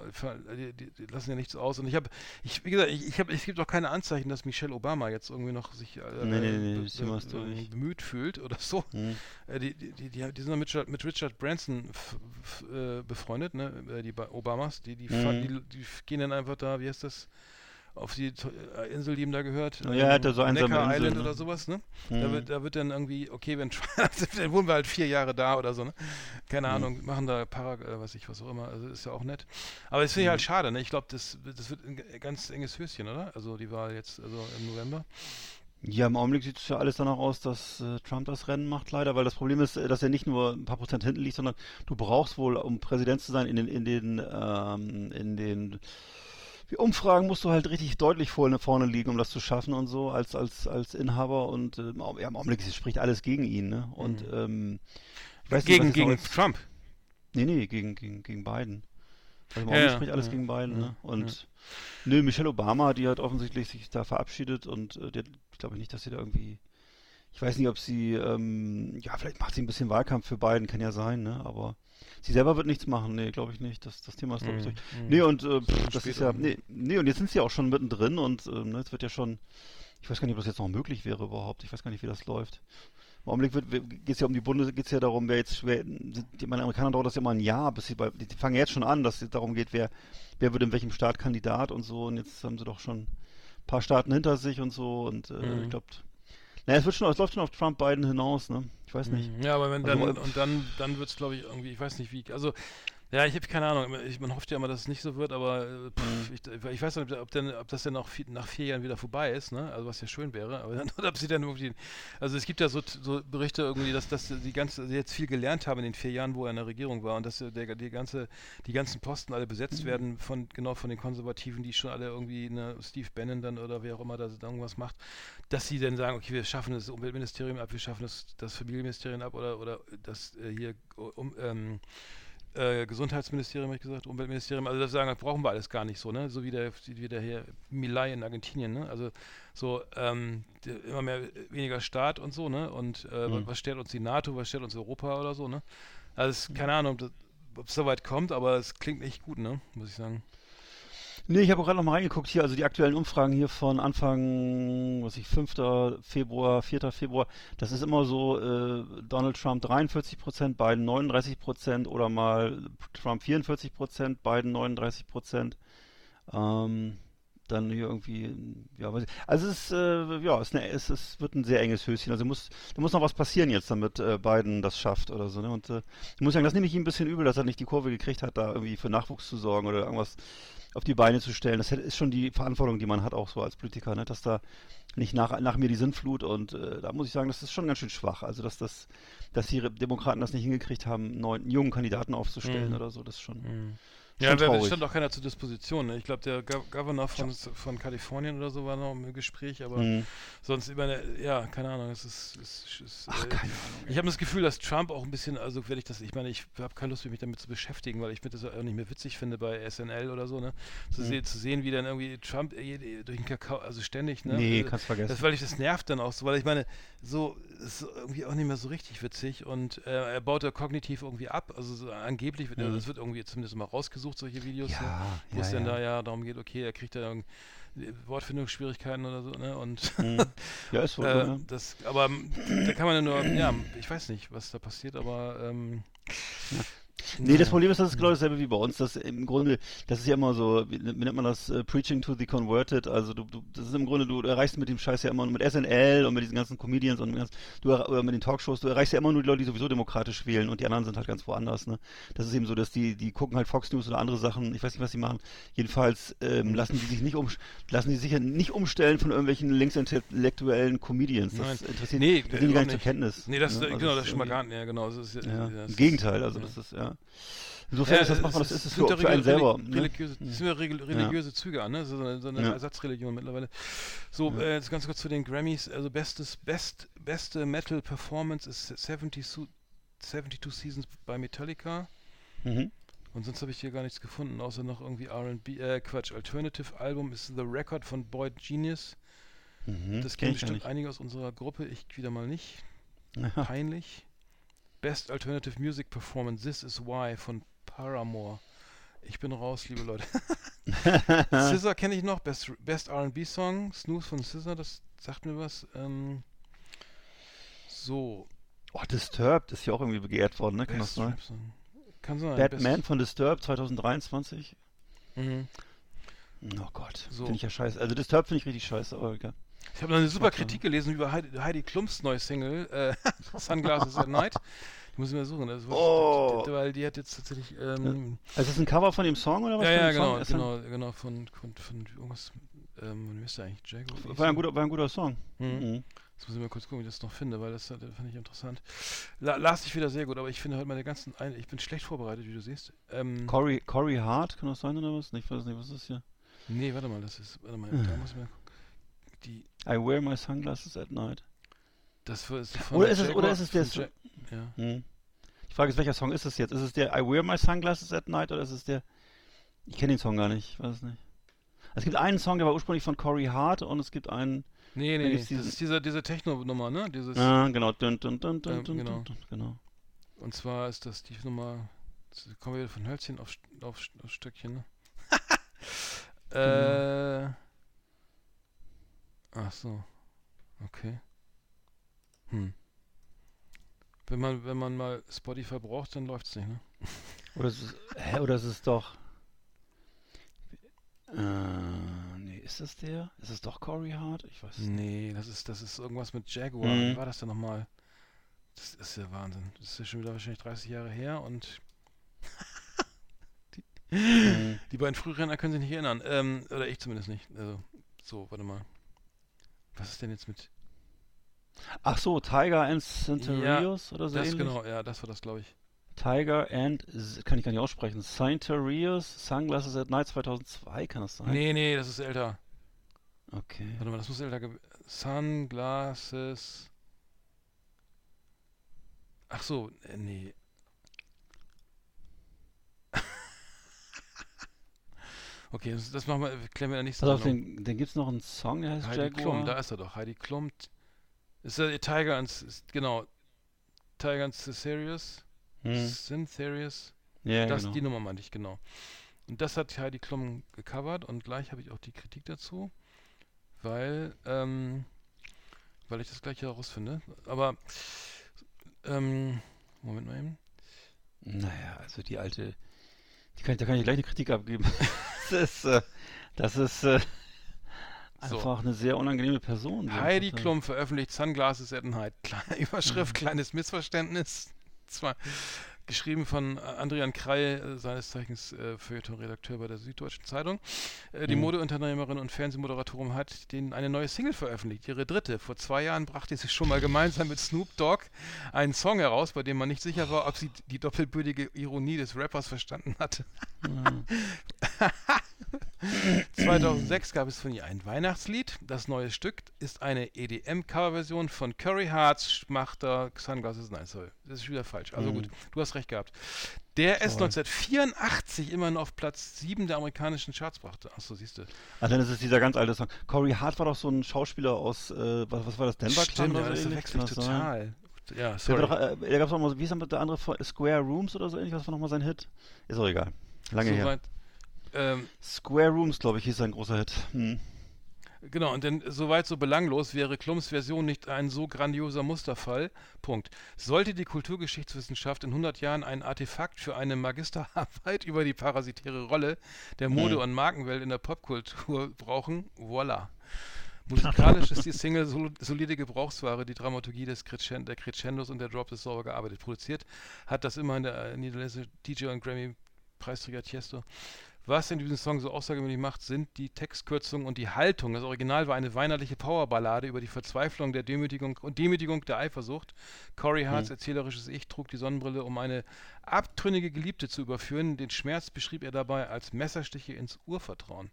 die, die, die lassen ja nichts aus. Und ich habe, ich, wie gesagt, ich, ich habe, es gibt auch keine Anzeichen, dass Michelle Obama jetzt irgendwie noch sich äh, Nee, nee, be- be- bemüht fühlt oder so. Hm. Äh, die, die, die, die, sind mit, Richard- mit Richard Branson f, f, äh, befreundet, ne? Äh, Die Ba- Obamas, die, die, die, die gehen dann einfach da, wie heißt das? Auf die äh, Insel, die ihm da gehört. Ja, er hatte so einsame Neckar Inseln, Island ne? oder sowas, ne? Da, Hm. wird, da wird dann irgendwie, okay, wenn Trump- dann wohnen wir halt vier Jahre da oder so, ne? Keine Mhm. Ahnung, machen da Para, äh, was ich, was auch immer, also ist ja auch nett. Aber das finde ich halt schade, ne? Ich glaube, das, das wird ein ganz enges Höschen, oder? Also die Wahl jetzt, also im November. Ja, im Augenblick sieht es ja alles danach aus, dass äh, Trump das Rennen macht, leider, weil das Problem ist, äh, dass er nicht nur ein paar Prozent hinten liegt, sondern du brauchst wohl, um Präsident zu sein, in den, in den, ähm, in den Umfragen musst du halt richtig deutlich vorne, vorne liegen, um das zu schaffen und so, als, als, als Inhaber und äh, ja, im Augenblick spricht alles gegen ihn, ne? Und ähm, ich weiß nicht, was Gegen, gegen jetzt- Trump. Nee, nee, gegen, gegen, gegen Biden. Also im Augenblick ja, spricht alles ja, gegen Biden, ja, ne? Und nö, Michelle Obama, die hat offensichtlich sich da verabschiedet und äh, die hat, ich glaube nicht, dass sie da irgendwie. Ich weiß nicht, ob sie, ähm, ja, vielleicht macht sie ein bisschen Wahlkampf für Biden, kann ja sein, ne? Aber sie selber wird nichts machen, nee, glaube ich nicht. Das, das Thema ist, glaube ich, Mhm, durch. mhm. Nee, und äh, pff, das ist ja, nee, nee, und jetzt sind sie auch schon mittendrin und ähm, ne, es wird ja schon, ich weiß gar nicht, ob das jetzt noch möglich wäre überhaupt. Ich weiß gar nicht, wie das läuft. Im Augenblick geht es ja um die Bundes, geht es ja darum, wer jetzt, wer, die, meine Amerikaner dauert das ja immer ein Jahr, bis sie bei, die fangen jetzt schon an, dass es darum geht, wer, wer wird in welchem Staat Kandidat und so. Und jetzt haben sie doch schon ein paar Staaten hinter sich und so. Und äh, Mhm. ich glaube, naja, es wird schon, es läuft schon auf Trump Biden hinaus, ne? Ich weiß nicht. Mhm. Ja, aber wenn dann, Also, und dann, dann wird es, glaube ich, irgendwie, ich weiß nicht wie, also Ja, ich habe keine Ahnung. Ich, man hofft ja immer, dass es nicht so wird, aber äh, pff, ich, ich, weiß nicht, ob, denn, ob das denn auch viel, nach vier Jahren wieder vorbei ist, ne? Also was ja schön wäre, aber dann, ob sie dann irgendwie. Also es gibt ja so, so Berichte irgendwie, dass, dass die ganze sie jetzt viel gelernt haben in den vier Jahren, wo er in der Regierung war und dass der, die ganze, die ganzen Posten alle besetzt mhm. werden von genau von den Konservativen, die schon alle irgendwie ne, Steve Bannon dann oder wer auch immer da irgendwas macht, dass sie dann sagen, okay, wir schaffen das Umweltministerium ab, wir schaffen das, das Familienministerium ab oder oder das äh, hier um, ähm, äh, Gesundheitsministerium, habe ich gesagt, Umweltministerium, also das sagen, das brauchen wir alles gar nicht so, ne? So wie der, wie der hier Milay in Argentinien, ne? Also so ähm, immer mehr weniger Staat und so, ne? Und äh, mhm. was stellt uns die NATO, was stellt uns Europa oder so, ne? Also es, keine Ahnung, ob es so weit kommt, aber es klingt echt gut, ne? Muss ich sagen. Nee, ich habe gerade noch mal reingeguckt hier, also die aktuellen Umfragen hier von Anfang, was ich, 5. Februar, 4. Februar, das ist immer so, äh, Donald Trump 43 Prozent, Biden 39 Prozent oder mal Trump 44 Prozent, Biden 39 Prozent. Ähm, dann hier irgendwie, ja, weiß ich. Also es ist, äh, ja, es, ne, es, es wird ein sehr enges Höschen. Also muss, da muss noch was passieren jetzt, damit äh, Biden das schafft oder so. Ne? Und äh, ich muss sagen, das nehme ich ihm ein bisschen übel, dass er nicht die Kurve gekriegt hat, da irgendwie für Nachwuchs zu sorgen oder irgendwas auf die Beine zu stellen. Das ist schon die Verantwortung, die man hat, auch so als Politiker, ne? dass da nicht nach, nach mir die Sinnflut und äh, da muss ich sagen, das ist schon ganz schön schwach. Also dass das, dass die Demokraten das nicht hingekriegt haben, einen neuen jungen Kandidaten aufzustellen mhm. oder so, das ist schon. Mhm. Ja, da stand auch keiner zur Disposition. Ne? Ich glaube, der Go Governor von, von Kalifornien oder so war noch im Gespräch, aber mhm. sonst eine, ja, keine Ahnung. Es ist, ist, ist Ach, äh, keine Ahnung. Ich habe das Gefühl, dass Trump auch ein bisschen, also wenn ich das, ich meine, ich habe keine Lust, mich damit zu beschäftigen, weil ich mir das auch nicht mehr witzig finde bei SNL oder so, ne? Zu, mhm. se zu sehen, wie dann irgendwie Trump äh, durch den Kakao, also ständig, ne? Nee, also, kannst vergessen. Das, weil ich das nervt dann auch so, weil ich meine, so ist irgendwie auch nicht mehr so richtig witzig und äh, er baut da kognitiv irgendwie ab, also so, angeblich, mhm. das wird irgendwie zumindest mal rausgesucht, solche Videos. Ja. Ne? wo ja, es dann ja. da ja darum geht, okay, er kriegt ja Wortfindungsschwierigkeiten oder so, ne? Und mhm. ja, ist wohl äh, so, ne? das, aber da kann man ja nur, ja, ich weiß nicht, was da passiert, aber ähm. Nee, das Problem ist, das ist genau dasselbe wie bei uns. Das im Grunde, das ist ja immer so, wie, nennt man das, uh, Preaching to the Converted. Also du, du, das ist im Grunde, du erreichst mit dem Scheiß ja immer nur mit SNL und mit diesen ganzen Comedians und mit, ganz, du, oder mit den Talkshows, du erreichst ja immer nur die Leute, die sowieso demokratisch wählen und die anderen sind halt ganz woanders. Ne? Das ist eben so, dass die, die gucken halt Fox News oder andere Sachen. Ich weiß nicht, was sie machen. Jedenfalls ähm, lassen die sich nicht um, lassen die sich ja nicht umstellen von irgendwelchen linksintellektuellen Comedians. Das Nein. interessiert nee, das die gar nicht zur Kenntnis. Nee, das, ne? also genau, das ist schon mal gar nicht. Ja, genau. Das ist, ja, das Im Gegenteil, also das ist ja. Insofern Ja, ist das machbar, das ist es für, ja für einen selber. Ne? Religiöse, das sind ja religiöse Züge an, ne? So eine, so eine Ja. Ersatzreligion mittlerweile. So, Ja. äh, jetzt ganz kurz zu den Grammys. Also bestes, best, beste Metal Performance ist 70 Su 72 Seasons bei Metallica. Mhm. Und sonst habe ich hier gar nichts gefunden, außer noch irgendwie R&B, äh, Quatsch, Alternative Album ist The Record von Boyd Genius. Mhm. Das kenn kennen gar bestimmt einige aus unserer Gruppe, ich wieder mal nicht. Ja. Peinlich. Best Alternative Music Performance, This Is Why von Paramore. Ich bin raus, liebe Leute. Scissor kenne ich noch, Best, Best RB Song, Snooze von Scissor, das sagt mir was. Ähm, so. Oh, Disturbed ist ja auch irgendwie geehrt worden, ne? Kann das Best sein? Rap Song. Kann sein. Batman von Disturbed 2023. Best, mhm. Oh Gott, So. finde ich ja scheiße. Also Disturbed finde ich richtig scheiße, aber egal. Ich habe noch eine super. Kritik gelesen über Heidi, Heidi Klums neue Single, äh, Sunglasses at Night. Die muss ich mal suchen, das war, Oh. weil die hat jetzt tatsächlich. Ähm, Also ist das ein Cover von dem Song oder was? ja, ja, genau, genau, genau, von, von, von irgendwas. Ähm, wie ist der eigentlich? Jaguar? War ein guter, war ein guter Song. Mhm. Mhm. Jetzt muss ich mal kurz gucken, wie ich das noch finde, weil das, äh, das fand ich interessant. La las ich wieder sehr gut, aber ich finde halt meine ganzen. Ein ich bin schlecht vorbereitet, wie du siehst. Ähm, Corey, Corey Hart, kann das sein oder was? Ich weiß nicht, was ist das hier? nee, warte mal, das ist. Warte mal, da muss ich mal gucken. Die. I wear my sunglasses at night. Das ist von Oder ist es- oder ist es der von Ja, ja. Mhm. Die Frage ist, welcher Song ist es jetzt? Ist es der I wear my sunglasses at night oder ist es der... Ich kenne den Song gar nicht, ich weiß es nicht. Es gibt einen Song, der war ursprünglich von Corey Hart und es gibt einen... Nee, nee, nee. Das ist diese, diese Techno-Nummer, ne? Dieses. Ah, genau. Dun, dun, dun, dun, dun, genau. dun, dun, genau. Und zwar ist das die Nummer. Kommen wir wieder von Hölzchen auf, auf, auf Stöckchen, ne? äh. Ach so. Okay. Hm. Wenn man, wenn man mal Spotify braucht, dann läuft's nicht, ne? Oder ist es, hä, oder ist es doch... Äh, nee, ist das der? Ist es doch Corey Hart? Ich weiß es nicht. Nee, das ist, das ist irgendwas mit Jaguar. Mhm. Wie war das denn nochmal? Das ist ja Wahnsinn. Das ist ja schon wieder wahrscheinlich 30 Jahre her und Mhm. Die beiden früheren können sich nicht erinnern. Ähm, oder ich zumindest nicht. Also, so, warte mal. Was ist denn jetzt mit. Ach so, Tiger and Centurios oder so das ähnlich? genau, ja, das war das, glaube ich. Tiger and, kann ich gar nicht aussprechen, Centurios, Sunglasses at Night 2002, kann das sein? Nee, nee, das ist älter. Okay. Warte mal, das muss älter gewesen. Sunglasses. Ach so, äh, nee. Okay, das, das machen wir, klären wir in der nächsten Pass auf, den, den gibt's noch einen Song, der heißt Heidi Jaguar. Klum, da ist er doch. Heidi Klum. Ist der Tiger and, ist, genau. Tiger and Serious. Hm. Syntherious. Ja, das, genau. Die Nummer meinte ich, genau. Und das hat Heidi Klum gecovert und gleich habe ich auch die Kritik dazu, weil, ähm, weil ich das gleich herausfinde. Aber, ähm, Moment mal eben. Naja, also die alte, die kann, da kann ich gleich eine Kritik abgeben. das ist, äh, das ist äh, So. einfach eine sehr unangenehme Person. Heidi Klum veröffentlicht Sunglasses at Night. Kleine Überschrift, Mhm. kleines Missverständnis. Zwar geschrieben von äh, Adrian Krei, äh, seines Zeichens äh, Feuilleton-Redakteur bei der Süddeutschen Zeitung. Äh, die Mhm. Modeunternehmerin und Fernsehmoderatorin hat den, eine neue Single veröffentlicht, ihre dritte. Vor zwei Jahren brachte sie schon mal gemeinsam mit Snoop Dogg einen Song heraus, bei dem man nicht sicher war, ob sie die doppelbödige Ironie des Rappers verstanden hatte. Mhm. 2006 gab es von ihr ein Weihnachtslied. Das neue Stück ist eine EDM-Coverversion von Curry Hearts Schmachter Sunglasses. Nein, sorry, das ist wieder falsch. Also Mhm. gut, du hast recht gehabt. Der es Toll. 1984 immer noch auf Platz 7 der amerikanischen Charts brachte. Achso, siehst du. Ah, dann ist es dieser ganz alte Song. Corey Hart war doch so ein Schauspieler aus, äh, was, was war das, Denver Clan Stimmt, oder ja, so das Kann das sein? total. Ja, sorry. doch, äh, da gab's auch mal, so- wie ist der andere, von- Square Rooms oder so ähnlich, was war nochmal sein Hit? Ist auch egal. Lange her. Soweit, ähm, Square Rooms, glaube ich, hieß sein großer Hit. Hm. Genau, und denn soweit so belanglos wäre Klums Version nicht ein so grandioser Musterfall. Punkt. Sollte die Kulturgeschichtswissenschaft in 100 Jahren ein Artefakt für eine Magisterarbeit über die parasitäre Rolle der Mode- Hm. und Markenwelt in der Popkultur brauchen, voilà. Musikalisch ist die Single sol solide Gebrauchsware, die Dramaturgie des Crescend der Crescendos und der Drops ist sauber gearbeitet. Produziert hat das immerhin der äh, niederländische DJ und Grammy-Preisträger Tiesto. Was in diesem Song so außergewöhnlich macht, sind die Textkürzungen und die Haltung. Das Original war eine weinerliche Powerballade über die Verzweiflung der Demütigung und Demütigung der Eifersucht. Corey Harts erzählerisches Ich trug die Sonnenbrille, um eine abtrünnige Geliebte zu überführen. Den Schmerz beschrieb er dabei als Messerstiche ins Urvertrauen.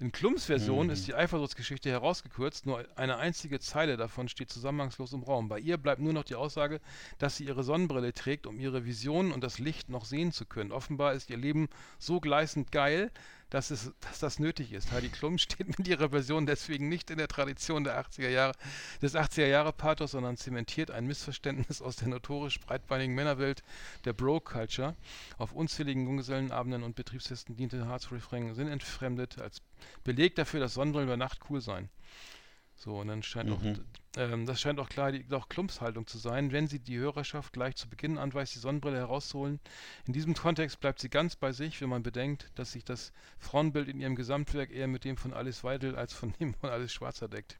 In Klums Version ist die Eifersuchtsgeschichte herausgekürzt, nur eine einzige Zeile davon steht zusammenhangslos im Raum. Bei ihr bleibt nur noch die Aussage, dass sie ihre Sonnenbrille trägt, um ihre Visionen und das Licht noch sehen zu können. Offenbar ist ihr Leben so gleißend geil, dass, es, dass das nötig ist. Heidi Klum steht mit ihrer Version deswegen nicht in der Tradition der 80er Jahre, des 80er Jahre Pathos, sondern zementiert ein Missverständnis aus der notorisch breitbeinigen Männerwelt der Bro-Culture. Auf unzähligen Junggesellenabenden und Betriebsfesten diente Harts Refrain sinnentfremdet als Beleg dafür, dass Sonnenbrillen über Nacht cool seien. So, und dann scheint auch, ähm, das scheint auch klar die, auch Klumps Haltung zu sein, wenn sie die Hörerschaft gleich zu Beginn anweist, die Sonnenbrille herauszuholen. In diesem Kontext bleibt sie ganz bei sich, wenn man bedenkt, dass sich das Frauenbild in ihrem Gesamtwerk eher mit dem von Alice Weidel als von dem von Alice Schwarzer deckt.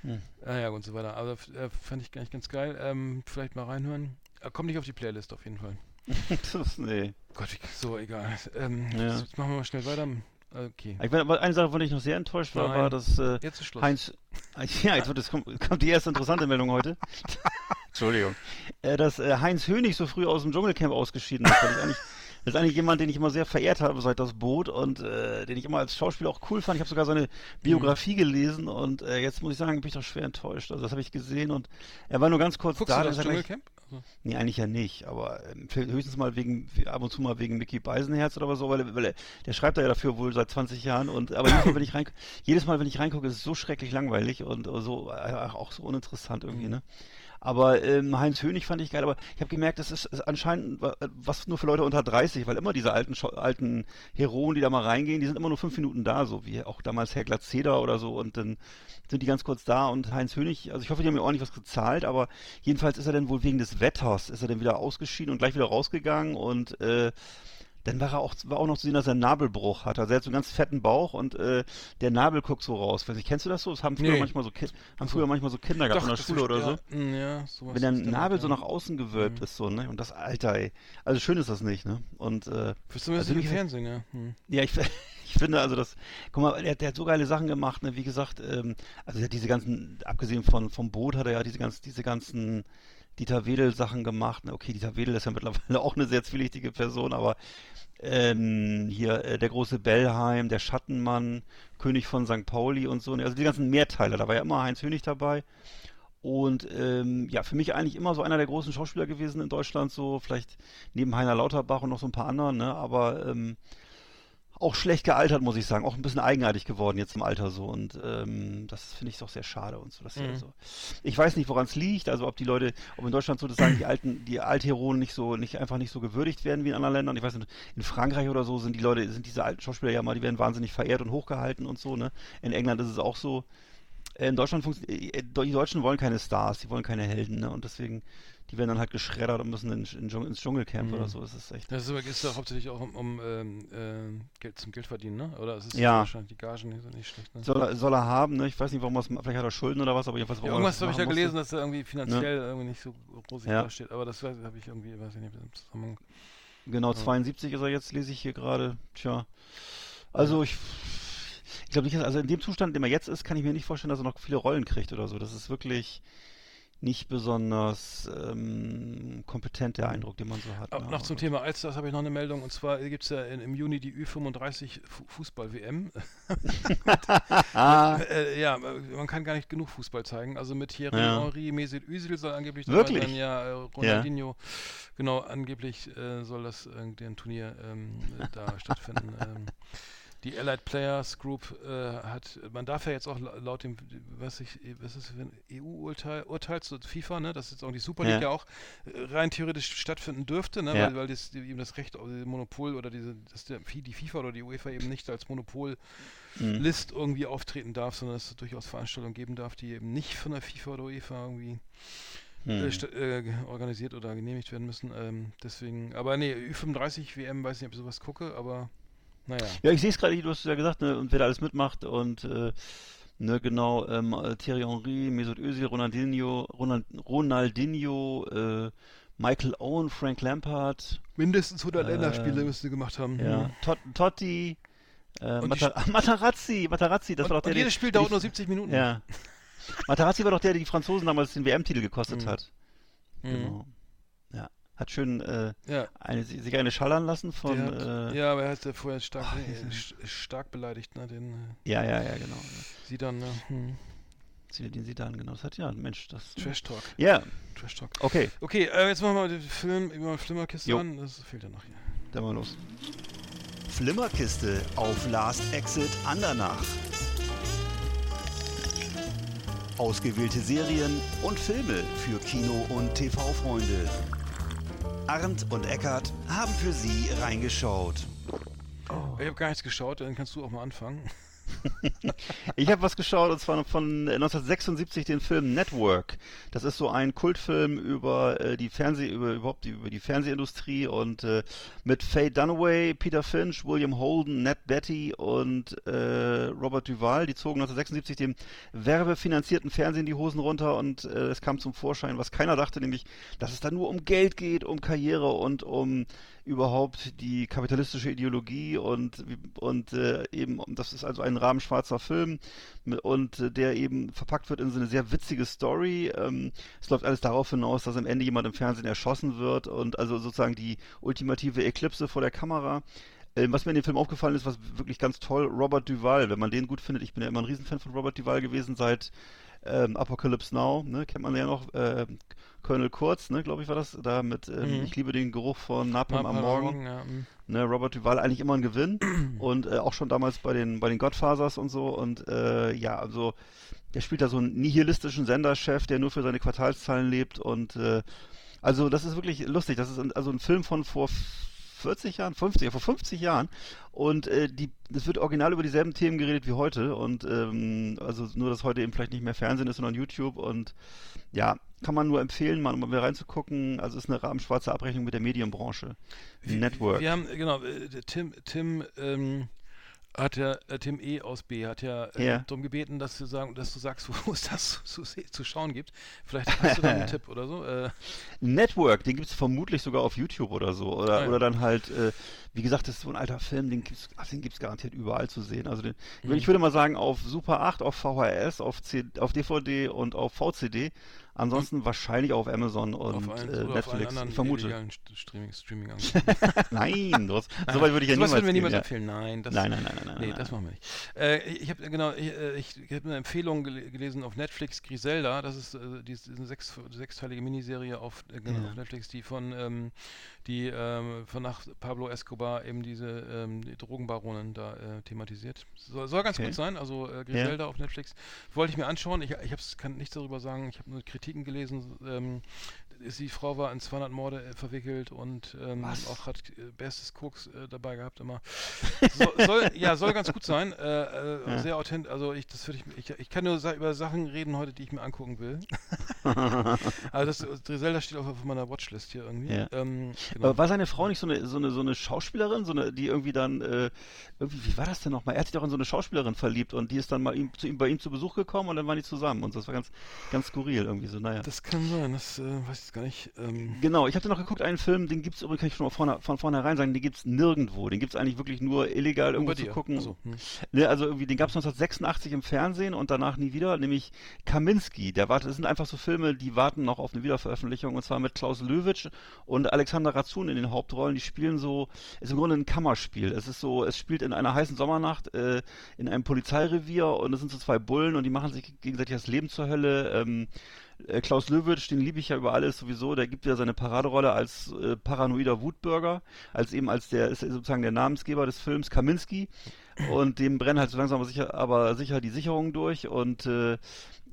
Hm. Ah ja, und so weiter. Also äh, fand ich eigentlich ganz geil. Ähm, vielleicht mal reinhören. Äh, kommt nicht auf die Playlist auf jeden Fall. Das, nee. Gott, so egal. Ähm, Ja. Jetzt machen wir mal schnell weiter. Okay. Ich bin, aber eine Sache, von der ich noch sehr enttäuscht war, Nein. war, dass äh, Jetzt ist Schluss. Heinz. Ja, jetzt wird es, kommt, kommt die erste interessante Meldung heute. Entschuldigung. Äh, dass äh, Heinz Hönig so früh aus dem Dschungelcamp ausgeschieden ist. weil ich eigentlich, das ist eigentlich jemand, den ich immer sehr verehrt habe seit das Boot und äh, den ich immer als Schauspieler auch cool fand. Ich habe sogar seine Biografie Mhm. gelesen und äh, jetzt muss ich sagen, bin ich doch schwer enttäuscht. Also das habe ich gesehen und er war nur ganz kurz Guckst da. du das ist er gleich- Also, Nee, eigentlich ja nicht, aber ähm, höchstens mal wegen, ab und zu mal wegen Mickey Beisenherz oder so, weil, er- weil er, der schreibt da ja dafür wohl seit 20 Jahren und, aber jedes Mal, wenn ich rein, jedes Mal, wenn ich reingucke, ist es so schrecklich langweilig und äh, so, äh, auch so uninteressant irgendwie, ne? Aber ähm, Heinz Hönig fand ich geil, aber ich habe gemerkt, das ist, ist anscheinend wa- was nur für Leute unter 30, weil immer diese alten alten Heroen, die da mal reingehen, die sind immer nur fünf Minuten da, so wie auch damals Herr Glatzeder oder so und dann sind die ganz kurz da und Heinz Hönig, also ich hoffe, die haben mir ordentlich was gezahlt, aber jedenfalls ist er dann wohl wegen des Wetters, ist er dann wieder ausgeschieden und gleich wieder rausgegangen und äh, dann war er auch, war auch noch zu sehen, dass er einen Nabelbruch hat. Also er hat so einen ganz fetten Bauch und äh, der Nabel guckt so raus. Weiß nicht, kennst du das so? Das haben früher Nee. manchmal so Ki haben früher manchmal so Kinder gehabt in der Schule oder so. ja, mm, Ja, Wenn der Nabel so nach außen gewölbt Mhm. ist, so, ne? Und das, Alter, ey. Also schön ist das nicht, ne? Und, äh, Für zumindest Also im Fernsehen, ja. Hm. ja, ich, ich finde also das, guck mal, der, der hat so geile Sachen gemacht, ne? Wie gesagt, ähm, also der hat diese ganzen, abgesehen von, vom Boot hat er ja diese ganzen, diese ganzen Dieter Wedel Sachen gemacht. Okay, Dieter Wedel ist ja mittlerweile auch eine sehr zwielichtige Person, aber ähm, hier äh, der große Bellheim, der Schattenmann, König von St. Pauli und so. ne? Also die ganzen Mehrteiler, da war ja immer Heinz Hönig dabei. Und ähm, ja, für mich eigentlich immer so einer der großen Schauspieler gewesen in Deutschland, so vielleicht neben Heiner Lauterbach und noch so ein paar anderen, ne? Aber ähm, auch schlecht gealtert, muss ich sagen. Auch ein bisschen eigenartig geworden jetzt im Alter so. Und ähm, das finde ich doch sehr schade und so. Dass Mhm. so. Ich weiß nicht, woran es liegt. Also ob die Leute, ob in Deutschland so das sagen, die alten, die Altheronen nicht so, nicht einfach nicht so gewürdigt werden wie in anderen Ländern. Ich weiß nicht, in Frankreich oder so sind die Leute, sind diese alten Schauspieler ja mal, die werden wahnsinnig verehrt und hochgehalten und so. Ne? In England ist es auch so. In Deutschland funktioniert, die Deutschen wollen keine Stars, die wollen keine Helden, ne? Und deswegen, die werden dann halt geschreddert und müssen in, in, Dschung- ins Dschungelcamp Mhm. oder so. Das ist echt. Das ist aber ist doch hauptsächlich auch um, um ähm, ähm, Geld zum Geld verdienen, ne? Oder es ist Ja. wahrscheinlich die Gagen die sind nicht schlecht, ne? Soll er, soll er haben, ne? Ich weiß nicht, warum er es, vielleicht hat er Schulden oder was, aber jedenfalls, Ja, warum er irgendwas habe ich da machen gelesen, musste. dass er irgendwie finanziell irgendwie nicht so rosig Ja. dasteht, aber das habe ich irgendwie, weiß ich nicht, im Zusammenhang. Genau, 72 ist er jetzt, lese ich hier gerade. Tja. Also ich, ich glaube nicht, dass- also in dem Zustand, in dem er jetzt ist, kann ich mir nicht vorstellen, dass er noch viele Rollen kriegt oder so. Das ist wirklich nicht besonders ähm, kompetent, der Eindruck, den man so hat. Ne? noch zum Thema Alsters habe ich noch eine Meldung und zwar gibt es ja in, im Juni die Ü35 Fu- Fußball-WM. Ah, äh, ja, man kann gar nicht genug Fußball zeigen. Also mit Thierry Ja. Henry, Mesut Özil soll angeblich Wirklich? sein, ja, äh, Ronaldinho. Genau, angeblich äh, soll das irgendwie ein Turnier ähm, äh, da stattfinden. Ähm, die Allied Players Group äh, hat, man darf ja jetzt auch la- laut dem, was ich, was ist das für ein EU-Urteil, Urteil zu FIFA, ne, dass jetzt auch die Super League Ja. ja, auch äh, rein theoretisch stattfinden dürfte, ne, Ja. weil, weil das, die, eben das Recht, auf dieses Monopol oder diese, dass der, die FIFA oder die UEFA eben nicht als Monopol Mhm. List irgendwie auftreten darf, sondern dass es durchaus Veranstaltungen geben darf, die eben nicht von der FIFA oder UEFA irgendwie äh, Hm. äh, ge- organisiert oder genehmigt werden müssen. Ähm, deswegen, aber nee, Ü35 WM, weiß nicht, ob ich sowas gucke, aber naja. Ja, ich sehe es gerade, du hast es ja gesagt, ne, und wer da alles mitmacht und äh, ne, genau, ähm, äh, Thierry Henry, Mesut Özil, Ronaldinho, Ronald, Ronaldinho, äh, Michael Owen, Frank Lampard, Mindestens 100 Äh, Länderspiele müssen sie gemacht haben. ja, Mhm. Tot, Totti, äh, Und die Mata Matarazzi, Matarazzi, das Und, war doch der, und jedes Spiel dauert nur 70 Minuten. Ja. Matarazzi war doch der, der die Franzosen damals den WM-Titel gekostet Mhm. hat. Mhm. Genau. Ja. Hat schön äh, Ja. eine, sich eine schallern lassen von. Hat, äh, ja, aber er hat ja vorher stark, Ach, äh, diese- st- stark beleidigt, ne, den äh, ja, ja, ja, genau. sie dann, ne? Hm. Den sie dann, genau. Das hat ja, Mensch, das. Trash Talk. Ja, Trash Talk. okay, Okay, äh, jetzt machen wir mal den Film über Flimmerkiste Jo. an. Das fehlt ja noch hier. dann mal los. Flimmerkiste auf Last Exit Andernach. Ausgewählte Serien und Filme für Kino- und TV-Freunde. Arndt und Eckart haben für Sie reingeschaut. Ich habe gar nichts geschaut, dann kannst du auch mal anfangen. Ich habe was geschaut und zwar von äh, 1976 den Film Network. Das ist so ein Kultfilm über äh, die Fernseh über überhaupt die, über die Fernsehindustrie und äh, mit Faye Dunaway, Peter Finch, William Holden, Ned Betty und äh, Robert Duval. Die zogen 1976 dem werbefinanzierten Fernsehen die Hosen runter und äh, es kam zum Vorschein, was keiner dachte, nämlich, dass es da nur um Geld geht, um Karriere und um überhaupt die kapitalistische Ideologie und und äh, eben das ist also ein rabenschwarzer Film und äh, der eben verpackt wird in so eine sehr witzige Story. Ähm, es läuft alles darauf hinaus, dass am Ende jemand im Fernsehen erschossen wird und also sozusagen die ultimative Eklipse vor der Kamera. Ähm, was mir in dem Film aufgefallen ist, was wirklich ganz toll, Robert Duval, wenn man den gut findet, ich bin ja immer ein Riesenfan von Robert Duval gewesen seit ähm, Apocalypse Now, ne, kennt man ja noch, äh, Colonel Kurz, ne, glaube ich war das, da mit ähm, Mhm. Ich liebe den Geruch von Napalm am Morgen. ja, hm. Ne, Robert Duval eigentlich immer ein Gewinn und äh, auch schon damals bei den bei den Godfathers und so und äh, ja, also der spielt da so einen nihilistischen Senderchef, der nur für seine Quartalszahlen lebt und äh, also das ist wirklich lustig. Das ist ein, also ein Film von vor 40 Jahren, 50, ja, vor 50 Jahren und äh, die, es wird original über dieselben Themen geredet wie heute und ähm, also nur, dass heute eben vielleicht nicht mehr Fernsehen ist, sondern YouTube und ja, kann man nur empfehlen, mal, mal reinzugucken. Also ist eine rahmenschwarze Abrechnung mit der Medienbranche. Network. Wir haben, genau, äh, Tim, Tim, ähm, hat ja, äh, Tim E. aus B. hat ja, äh, Ja. darum gebeten, dass du, sagen, dass du sagst, wo es das zu, zu schauen gibt. Vielleicht hast du da einen Tipp oder so. Äh, Network, den gibt es vermutlich sogar auf YouTube oder so. Oder, Ah, ja. oder dann halt, äh, wie gesagt, das ist so ein alter Film, den gibt's, ach, den gibt's garantiert überall zu sehen. Also den, Mhm. ich würde mal sagen, auf Super 8, auf VHS, auf, C, auf DVD und auf VCD. Ansonsten wahrscheinlich auch auf Amazon und Mhm. auf einen, äh, Netflix. Ich vermute. Streaming, Streaming Nein, das, so weit würde ich ja niemals würden wir gehen, niemals ja. empfehlen. Nein, das, Nein, nein, nein, nein, Nee, nein, das machen wir nicht. Äh, ich habe genau, ich, äh, ich, ich habe eine Empfehlung gel gelesen auf Netflix, Griselda. Das ist, äh, die ist eine sechs, sechsteilige Miniserie auf, äh, genau, Ja. auf Netflix, die von, ähm, die ähm, von nach Pablo Escobar eben diese ähm, die Drogenbaronen da äh, thematisiert. Soll, soll ganz Okay. gut sein. Also äh, Griselda auf Netflix wollte ich mir anschauen. Ich, ich hab's, kann nichts darüber sagen. Ich habe nur Kritiken gelesen. Ähm, die Frau war in 200 Morde äh, verwickelt und ähm, auch hat äh, bestes Koks äh, dabei gehabt immer. So, soll, ja, soll ganz gut sein. Äh, äh, Ja. Sehr authentisch. Also ich, das würde ich, ich, ich kann nur sa über Sachen reden heute, die ich mir angucken will. also das Griselda steht auch auf meiner Watchlist hier irgendwie. Ja. Ähm, genau. Aber war seine Frau nicht so eine, so eine, so eine Schauspielerin, so eine, die irgendwie dann, äh, irgendwie, wie war das denn nochmal? Er hat sich doch in so eine Schauspielerin verliebt und die ist dann mal ihm, zu ihm, bei ihm zu Besuch gekommen und dann waren die zusammen und das war ganz, ganz skurril irgendwie so, naja. Das kann sein, das äh, weiß ich jetzt gar nicht. Ähm, Genau, ich hatte noch geguckt, einen Film, den gibt's übrigens, kann ich schon mal vorne, von vornherein sagen, den gibt's nirgendwo. Den gibt's eigentlich wirklich nur illegal irgendwo zu gucken. Achso, hm. Ne, also irgendwie, den gab's 1986 im Fernsehen und danach nie wieder, nämlich Kaminski. Der wartet, das sind einfach so Filme, die warten noch auf eine Wiederveröffentlichung und zwar mit Klaus Löwitsch und Alexander Razun in den Hauptrollen. Die spielen so, ist im Grunde ein Kammerspiel. Es ist so, es spielt in einer heißen Sommernacht äh, in einem Polizeirevier und es sind so zwei Bullen und die machen sich gegenseitig das Leben zur Hölle. Ähm, äh, Klaus Löwitsch, den liebe ich ja über alles sowieso, der gibt ja seine Paraderolle als äh, paranoider Wutbürger, als eben als der, ist sozusagen der Namensgeber des Films Kaminski. Und dem brennen halt so langsam aber sicher, aber sicher die Sicherungen durch. Und äh,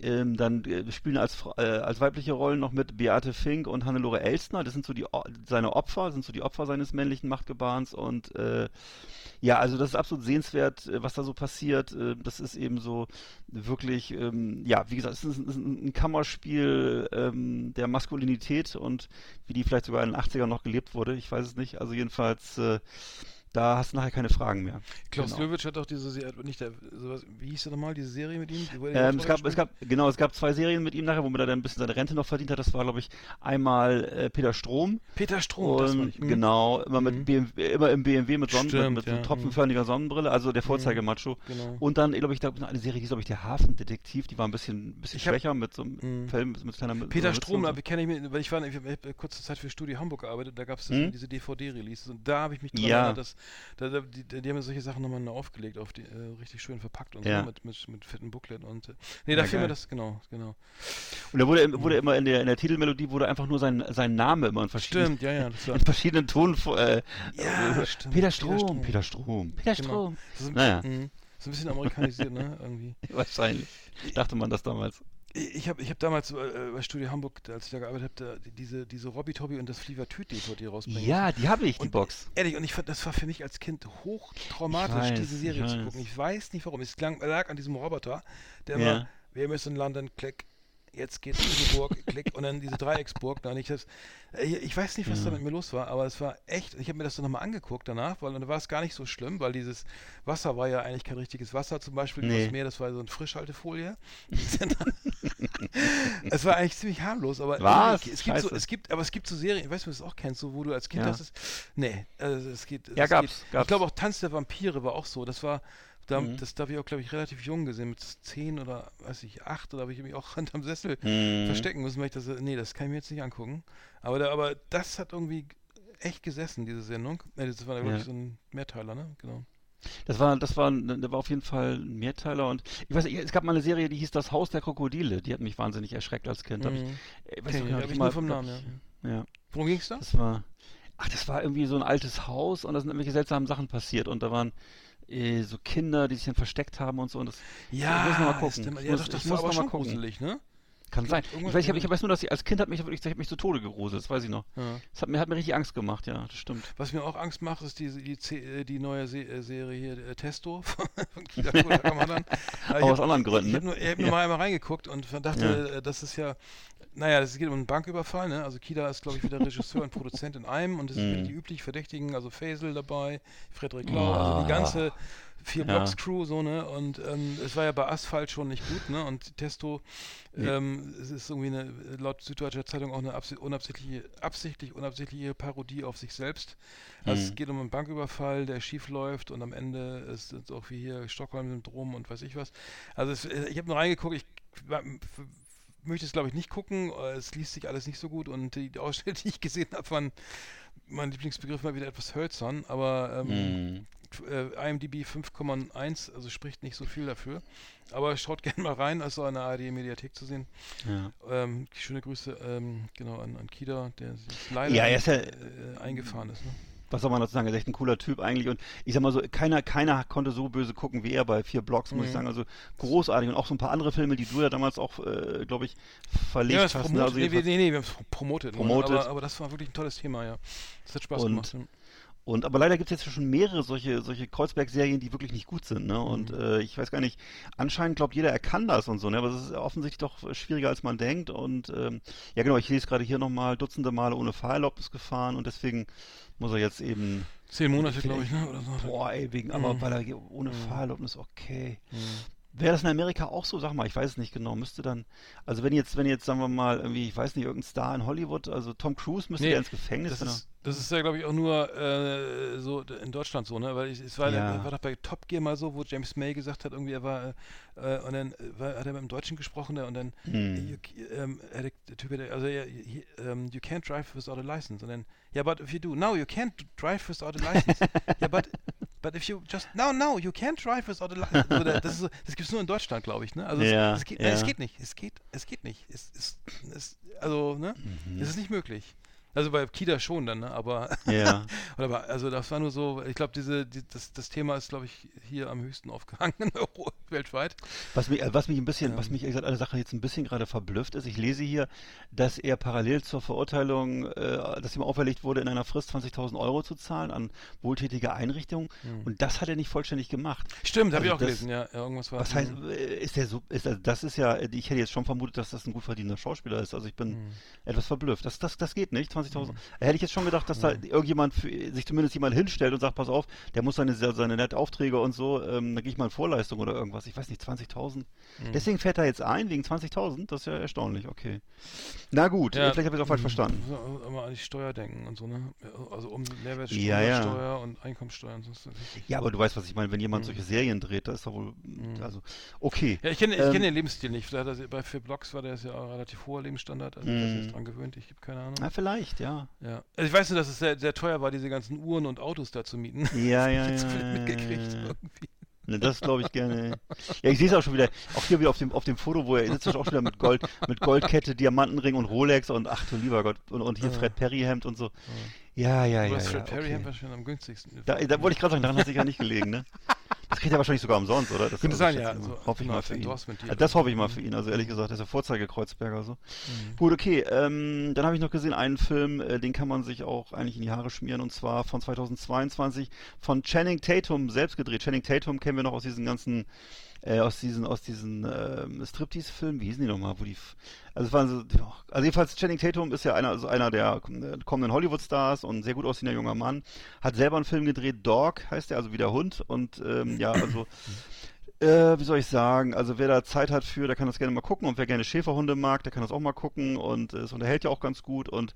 ähm, dann äh, spielen als, äh, als weibliche Rollen noch mit Beate Fink und Hannelore Elstner, das sind so die seine Opfer, sind so die Opfer seines männlichen Machtgebarens. Und äh, ja, also das ist absolut sehenswert, äh, was da so passiert. Äh, Das ist eben so wirklich, ähm, ja, wie gesagt, es ist ein, Kammerspiel ähm, der Maskulinität und wie die vielleicht sogar in den 80ern noch gelebt wurde. Ich weiß es nicht. Also jedenfalls, äh, da hast du nachher keine Fragen mehr. Klaus Genau. Löwitsch hat doch diese Serie, nicht der, sowas, wie hieß der nochmal, diese Serie mit ihm? Ähm, es gab, es gab, genau, es gab zwei Serien mit ihm nachher, womit er dann ein bisschen seine Rente noch verdient hat. Das war, glaube ich, einmal äh, Peter Strom. Peter Strom, das war Und nicht. hm. genau, immer mit Mhm. BMW, immer im BMW mit Sonnen, Stimmt, mit, mit ja, so mhm. tropfenförmiger Sonnenbrille, also der Vorzeigemacho. Genau. Und dann, glaube ich, da noch eine Serie, die hieß, glaube ich, der Hafendetektiv, die war ein bisschen, ein bisschen Ich hab- schwächer mit so einem Mhm. Film, mit, mit kleiner mit Peter so einer Strom, Mütze aber kenne ich mir, weil ich war, ich habe kurze Zeit für Studio Hamburg gearbeitet, da gab es Hm? diese DVD-Releases und da habe ich mich dran Ja. erinnert, dass da, da, die, die haben solche Sachen nochmal aufgelegt, auf die, äh, richtig schön verpackt und Ja. so, mit, mit, mit fetten Booklet und äh, nee, da Ja, fiel mir das, genau, genau. Und da wurde, wurde immer in der, in der Titelmelodie wurde einfach nur sein, sein Name immer in verschiedenen, Stimmt, ja, ja, in verschiedenen Tonen, vor- äh, Ja, äh, stimmt, Peter Peter Strom, Strom. Peter Strom, Peter Genau. Strom. das ist, ein- Naja. mh, so ein bisschen amerikanisiert, ne, irgendwie. Wahrscheinlich. Dachte man das damals. Ich habe ich hab damals äh, bei Studio Hamburg, als ich da gearbeitet habe, diese, diese Robby Tobby und das Fliever Tüt DVD rausbringen. Ja, die habe ich, die Und Box. Ehrlich, und ich fand, das war für mich als Kind hochtraumatisch, weiß, diese Serie zu gucken. Ich weiß nicht warum. Es klang, lag an diesem Roboter, der Ja. immer, wir müssen London, klick, jetzt geht's in die Burg, klick, und dann diese Dreiecksburg. Da. Und ich, das, ich, ich weiß nicht, was da mit mir los war, aber es war echt, ich habe mir das dann nochmal angeguckt danach, weil dann war es gar nicht so schlimm, weil dieses Wasser war ja eigentlich kein richtiges Wasser, zum Beispiel Nee. das Meer, das war so eine Frischhaltefolie. es war eigentlich ziemlich harmlos, aber Was? es gibt so, es gibt, aber es gibt so Serien, ich weiß nicht, ob du das auch kennst, so, wo du als Kind Ja. hast, es, nee, also es geht, Ja, es gab's, geht, gab's. Ich glaube auch Tanz der Vampire war auch so, das war, da, Mhm. das darf ich auch, glaube ich, relativ jung gesehen, mit zehn oder, weiß ich, acht, oder habe ich mich auch hinterm Sessel Mhm. verstecken müssen, weil ich das, nee, das kann ich mir jetzt nicht angucken, aber, da, aber das hat irgendwie echt gesessen, diese Sendung, nee, das war, glaube Ja. ich, so ein Mehrteiler, ne, genau. Das war, das war, das war auf jeden Fall ein Mehrteiler und ich weiß nicht, es gab mal eine Serie, die hieß Das Haus der Krokodile. Die hat mich wahnsinnig erschreckt als Kind. Hab ich, Mhm. äh, weiß Okay, noch, hab hab ich mal- vom Namen, ich- ja. Worum ging's da? Das war, ach, das war irgendwie so ein altes Haus und da sind irgendwelche seltsamen Sachen passiert und da waren so Kinder, die sich dann versteckt haben und so und das, Ja, ich muss noch mal gucken. Ich ja, muss- doch, das ich war aber schon gucken. gruselig, ne? Kann sein. Ich weiß, ich, hab, ich weiß nur, dass ich als Kind hat mich wirklich, ich hab mich zu Tode gegruselt, das weiß ich noch. Ja. Das hat mir, hat mir richtig Angst gemacht, ja, das stimmt. Was mir auch Angst macht, ist die, die, C- äh, die neue Se äh, Serie hier, äh, Testo von Kida. Aber aus anderen Gründen, Ich habe ne? nur, ich hab nur Ja. mal einmal reingeguckt und dachte, äh, das ist ja, naja, es geht um einen Banküberfall, ne? Also Kida ist, glaube ich, wieder Regisseur und Produzent in einem und es sind wieder die üblich Verdächtigen, also Faisal dabei, Frederik Lau, also die ganze vier Ja. Blocks Crew so ne? Und ähm, es war ja bei Asphalt schon nicht gut ne? Und Testo ähm, es ist irgendwie eine laut Süddeutscher Zeitung auch eine absi unabsichtliche absichtlich unabsichtliche Parodie auf sich selbst. Also Mhm. es geht um einen Banküberfall der schief läuft und am Ende ist es auch wie hier Stockholm-Syndrom und weiß ich was. Also es, äh, ich habe nur reingeguckt ich möchte es glaube ich nicht gucken. Es liest sich alles nicht so gut und die, die Ausschnitte die ich gesehen habe waren mein Lieblingsbegriff mal wieder etwas hölzern aber ähm, äh, IMDb 5,1, also spricht nicht so viel dafür. Aber schaut gerne mal rein, auch in der ARD-Mediathek zu sehen. Ja. Ähm, schöne Grüße ähm, genau an, an Kida, der sich leider Ja, ja- äh, eingefahren ist. Ne? Was soll man dazu sagen? Er ist echt ein cooler Typ eigentlich und ich sag mal so, keiner, keiner konnte so böse gucken wie er bei vier Blocks, muss ich Mhm. sagen. Also großartig und auch so ein paar andere Filme, die du ja damals auch, äh, glaube ich, verlegt Ja, hast. ne? promotet, Also nee, nee, nee, wir haben es promotet. nur, Promotet. Aber, aber das war wirklich ein tolles Thema, ja. Das hat Spaß Und- gemacht. ja. Und aber leider gibt es jetzt schon mehrere solche, solche Kreuzberg-Serien, die wirklich nicht gut sind, ne? Und Mhm. äh, ich weiß gar nicht, anscheinend glaubt jeder, er kann das und so, ne? Aber es ist offensichtlich doch schwieriger, als man denkt. Und ähm, ja genau, ich lese gerade hier nochmal Dutzende Male ohne Fahrerlaubnis gefahren und deswegen muss er jetzt eben, Zehn Monate, glaube ich, ne? Oder so. boah ey, wegen, aber Mhm. weil er ohne Mhm. Fahrerlaubnis, okay. Mhm. Wäre das in Amerika auch so? Sag mal, ich weiß es nicht genau. Müsste dann, also wenn jetzt, wenn jetzt, sagen wir mal, irgendwie, ich weiß nicht, irgendein Star in Hollywood, also Tom Cruise müsste Nee, der ins Gefängnis, Das ist, das ist ja, glaube ich, auch nur äh, so in Deutschland so, ne? Weil ich, es war, Ja. war doch bei Top Gear mal so, wo James May gesagt hat, irgendwie er war, äh, und dann äh, war, hat er mit dem Deutschen gesprochen ne? und dann, Hm. you, ähm, er, der Typ, also ja, he, um, you can't drive without a license. Und dann, yeah, but if you do, no, you can't drive without a license. yeah, but, but if you just, no, no, you can't drive without a license. Also, da- das ist so, das gibt es nur in Deutschland, glaube ich, ne? Also Ja, es, es, geht, nein, es ja. geht nicht, es geht, es geht nicht. Es, es, es, also, ne? Mhm. Es ist nicht möglich. Also bei Kida schon dann, ne? aber Ja. oder bei, also das war nur so, ich glaube, diese, die, das, das Thema ist, glaube ich, hier am höchsten aufgehangen in Euro, weltweit. Was mich, äh, was mich ein bisschen, was Ähm. mich ehrlich gesagt, eine Sache jetzt ein bisschen gerade verblüfft ist, ich lese hier, dass er parallel zur Verurteilung, äh, dass ihm auferlegt wurde, in einer Frist 20.000 Euro zu zahlen an wohltätige Einrichtungen und das hat er nicht vollständig gemacht. Stimmt, habe ich Also auch das- gelesen, ja, irgendwas war. Was heißt, Mhm. äh, ist der so, ist, also das ist ja, ich hätte jetzt schon vermutet, dass das ein gut verdienender Schauspieler ist, also ich bin Mhm. etwas verblüfft. Das, das, das geht nicht, 20.000. Da hätte ich jetzt schon gedacht, dass da irgendjemand, für, sich zumindest jemand hinstellt und sagt, pass auf, der muss seine, seine nette Aufträge und so, ähm, da gehe ich mal in Vorleistung oder irgendwas, ich weiß nicht, 20.000. Mhm. Deswegen fährt er jetzt ein, wegen 20.000, das ist ja erstaunlich, okay. Na gut, Ja, vielleicht habe ich es auch falsch mhm. verstanden. Muss man Immer an die Steuer denken und so, ne? Also um Mehrwertsteuer Ja, ja. Und Einkommensteuer und so. das. Ja, aber du weißt, was ich meine, wenn jemand Mhm. solche Serien dreht, da ist doch wohl, also, okay. Ja, ich kenne Ähm, kenn den Lebensstil nicht. Vielleicht er, bei vier Blogs war der ja auch relativ hoher Lebensstandard. Also, Mhm. mm. ist dran gewöhnt. Ich habe keine Ahnung. Na, vielleicht, ja. Ja. Also ich weiß nur, dass es sehr, sehr teuer war, diese ganzen Uhren und Autos da zu mieten. Ja, ja, ja. mitgekriegt. ja, ja. Irgendwie. Ne, das glaube ich gerne. Ja, ich sehe es auch schon wieder, auch hier wieder auf dem, auf dem Foto, wo er sitzt, auch schon wieder mit Gold, mit Goldkette, Diamantenring und Rolex und ach du lieber Gott, und, und hier Ja. Fred Perry Hemd und so. Ja, ja, ja. das ja Fred Perry okay. Hemd war schon am günstigsten. Da, da wollte ich gerade sagen, daran hat sich ja nicht gelegen, ne? Das kriegt er wahrscheinlich sogar umsonst, oder? Das Könnte also, sein, ja. Also, hoffe ich mal für ihn. Also das hoffe ich mal für ihn. Also ehrlich gesagt, er ist der Vorzeige-Kreuzberger so. Mhm. Gut, okay. Ähm, dann habe ich noch gesehen einen Film, äh, den kann man sich auch eigentlich in die Haare schmieren und zwar von 2022 von Channing Tatum selbst gedreht. Channing Tatum kennen wir noch aus diesen ganzen äh, aus diesen, aus diesen ähm, Striptease-Filmen, wie hießen die nochmal, wo die, also es waren so, also jedenfalls Channing Tatum ist ja einer, also einer der kommenden Hollywood-Stars und sehr gut aussehender junger Mann, hat selber einen Film gedreht, Dog heißt der, also wie der Hund und ähm, ja, also äh, wie soll ich sagen, also wer da Zeit hat für, der kann das gerne mal gucken und wer gerne Schäferhunde mag, der kann das auch mal gucken und äh, es unterhält ja auch ganz gut und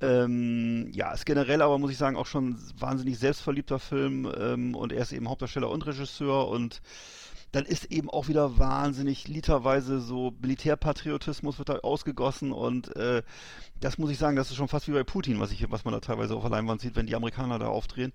ähm, ja, ist generell aber, muss ich sagen, auch schon ein wahnsinnig selbstverliebter Film ähm, und er ist eben Hauptdarsteller und Regisseur und dann ist eben auch wieder wahnsinnig literweise so Militärpatriotismus wird da ausgegossen und äh, das muss ich sagen, das ist schon fast wie bei Putin, was ich, was man da teilweise auf der Leinwand sieht, wenn die Amerikaner da aufdrehen.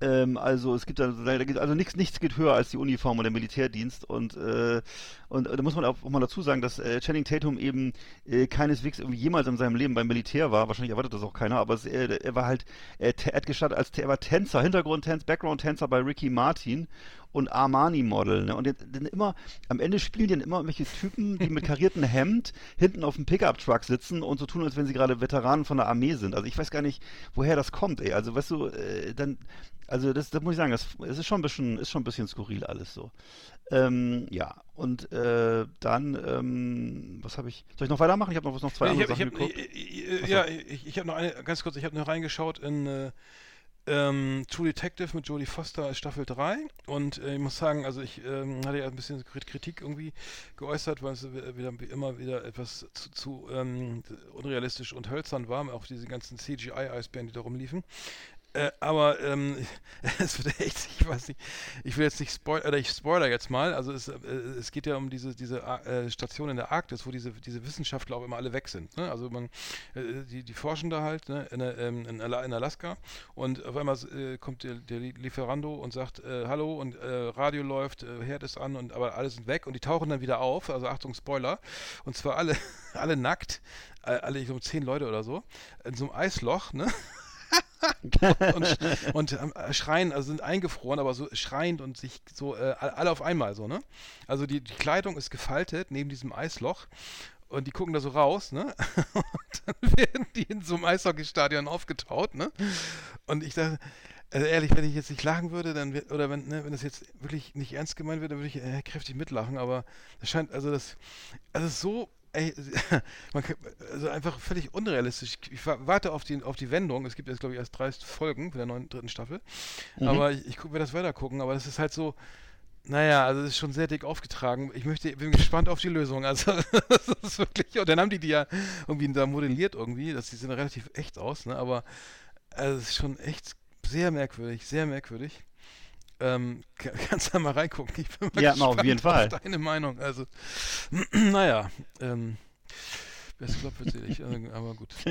Ähm, also es gibt da, da geht, also nichts, nichts geht höher als die Uniform und der Militärdienst und äh, und da muss man auch, mal dazu sagen, dass äh, Channing Tatum eben äh, keineswegs irgendwie jemals in seinem Leben beim Militär war. Wahrscheinlich erwartet das auch keiner, aber es, er, er war halt, er, er hat gestartet als er war Tänzer, Hintergrundtänzer, Background-Tänzer bei Ricky Martin und Armani-Model. Ne? Und dann immer, am Ende spielen die dann immer irgendwelche Typen, die mit kariertem Hemd hinten auf dem Pickup-Truck sitzen und so tun, als wenn sie gerade Veteranen von der Armee sind. Also ich weiß gar nicht, woher das kommt, ey. Also weißt du, äh, dann, also das, das muss ich sagen, das, das ist schon ein bisschen, ist schon ein bisschen skurril alles so. Ähm, ja, und äh, dann, ähm, was habe ich? Soll ich noch weitermachen? Ich habe noch was noch zwei ich andere hab, Sachen ich hab, geguckt. äh, äh, ja, ich, ich habe noch eine, ganz kurz, ich habe noch reingeschaut in äh, ähm, True Detective mit Jodie Foster Staffel 3 und äh, ich muss sagen, also ich ähm, hatte ja ein bisschen Kritik irgendwie geäußert, weil es wieder, immer wieder etwas zu, zu ähm, unrealistisch und hölzern war, auch diese ganzen CGI-Eisbären, die da rumliefen. Äh, aber ähm, es wird echt, ich weiß nicht, ich will jetzt nicht spoilern, oder ich spoiler jetzt mal, also es, äh, es geht ja um diese, diese äh, Station in der Arktis, wo diese, diese Wissenschaftler auch immer alle weg sind. Ne? Also man, äh, die, die forschen da halt ne? in, ähm, in, Alaska und auf einmal äh, kommt der, der, Lieferando und sagt, hallo und Radio läuft, Herd ist an und aber alle sind weg und die tauchen dann wieder auf, also Achtung, Spoiler, und zwar alle, alle nackt, alle so zehn Leute oder so, in so einem Eisloch, ne? und, und äh, schreien, also sind eingefroren, aber so schreiend und sich so äh, alle auf einmal so, ne? Also die, die Kleidung ist gefaltet neben diesem Eisloch und die gucken da so raus, ne? Und dann werden die in so einem Eishockeystadion aufgetaut, ne? Und ich dachte, also ehrlich, wenn ich jetzt nicht lachen würde, dann wird, oder wenn, ne, wenn das jetzt wirklich nicht ernst gemeint wird, dann würde ich äh, kräftig mitlachen, aber das scheint, also das, also so ey, man kann, also einfach völlig unrealistisch. Ich warte auf die, auf die Wendung. Es gibt jetzt, glaube ich, erst 30 Folgen für der neuen dritten Staffel. Mhm. Aber ich, ich werde das weiter gucken. Aber das ist halt so, naja, also es ist schon sehr dick aufgetragen. Ich möchte, bin gespannt auf die Lösung. Also das ist wirklich, und dann haben die die ja irgendwie da modelliert irgendwie. Das, die sehen relativ echt aus, ne? Aber also, es ist schon echt sehr merkwürdig, sehr merkwürdig. Ähm, kannst du mal reingucken. Ich bin mal ja, auf jeden Fall. Auf deine Meinung. Also, naja, ähm, best glaubwürdig, äh, aber gut.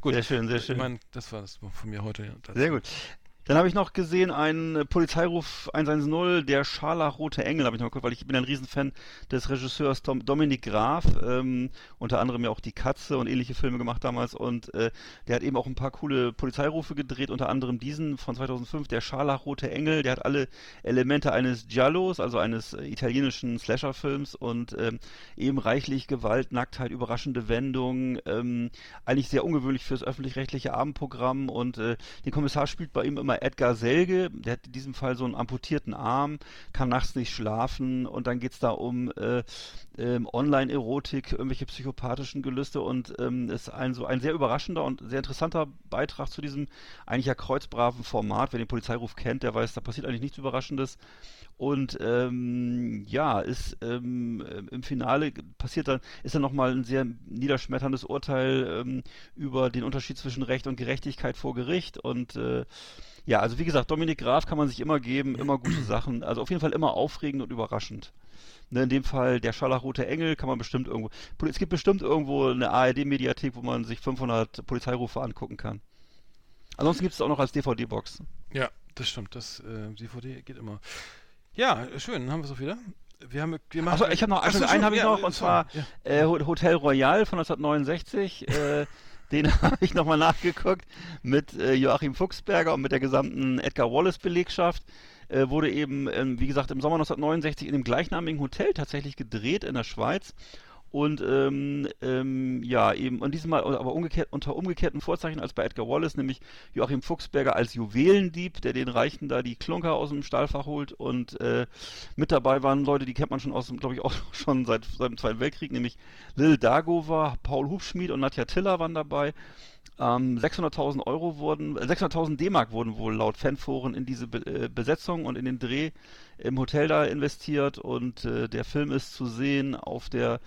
gut. Sehr schön, sehr schön. Ich meine, das war das von mir heute. Sehr gut. Dann habe ich noch gesehen einen Polizeiruf 110, der Scharlachrote Engel, habe ich noch geguckt, weil ich bin ein Riesenfan des Regisseurs Dom Dominik Graf, ähm, unter anderem ja auch Die Katze und ähnliche Filme gemacht damals und äh, der hat eben auch ein paar coole Polizeirufe gedreht, unter anderem diesen von 2005, der Scharlachrote Engel, der hat alle Elemente eines Giallos, also eines äh, italienischen Slasher-Films und ähm, eben reichlich Gewalt, Nacktheit, überraschende Wendungen, ähm, eigentlich sehr ungewöhnlich fürs öffentlich-rechtliche Abendprogramm und äh, den Kommissar spielt bei ihm immer Edgar Selge, der hat in diesem Fall so einen amputierten Arm, kann nachts nicht schlafen und dann geht es da um äh, ähm, Online-Erotik, irgendwelche psychopathischen Gelüste und ähm, ist ein so ein sehr überraschender und sehr interessanter Beitrag zu diesem eigentlich ja kreuzbraven Format. Wer den Polizeiruf kennt, der weiß, da passiert eigentlich nichts Überraschendes. Und ähm, ja, ist ähm, im Finale passiert dann, ist dann nochmal ein sehr niederschmetterndes Urteil ähm, über den Unterschied zwischen Recht und Gerechtigkeit vor Gericht. Und äh, ja, also wie gesagt, Dominik Graf kann man sich immer geben, immer gute Sachen. Also auf jeden Fall immer aufregend und überraschend. Ne, in dem Fall der Scharlachrote Engel kann man bestimmt irgendwo. Es gibt bestimmt irgendwo eine ARD-Mediathek, wo man sich 500 Polizeirufe angucken kann. Ansonsten gibt es auch noch als DVD-Box. Ja, das stimmt. Das äh, DVD geht immer. Ja, schön, dann haben wir es auch wieder. Wir haben, wir machen. Achso, ich habe noch, also einen habe ich noch, und zwar ja. äh, Hotel Royal von 1969. äh, den habe ich nochmal nachgeguckt mit äh, Joachim Fuchsberger und mit der gesamten Edgar Wallace-Belegschaft. Äh, wurde eben, ähm, wie gesagt, im Sommer 1969 in dem gleichnamigen Hotel tatsächlich gedreht in der Schweiz. Und ähm, ähm, ja, eben und diesmal aber umgekehrt, unter umgekehrten Vorzeichen als bei Edgar Wallace, nämlich Joachim Fuchsberger als Juwelendieb, der den Reichen da die Klunker aus dem Stahlfach holt. Und äh, mit dabei waren Leute, die kennt man schon aus, glaube ich, auch schon seit, seit dem Zweiten Weltkrieg, nämlich Lil Dagover, Paul Hubschmied und Nadja Tiller waren dabei. Ähm, 600.000 Euro wurden, 600.000 D-Mark wurden wohl laut Fanforen in diese Be äh, Besetzung und in den Dreh im Hotel da investiert und äh, der Film ist zu sehen auf der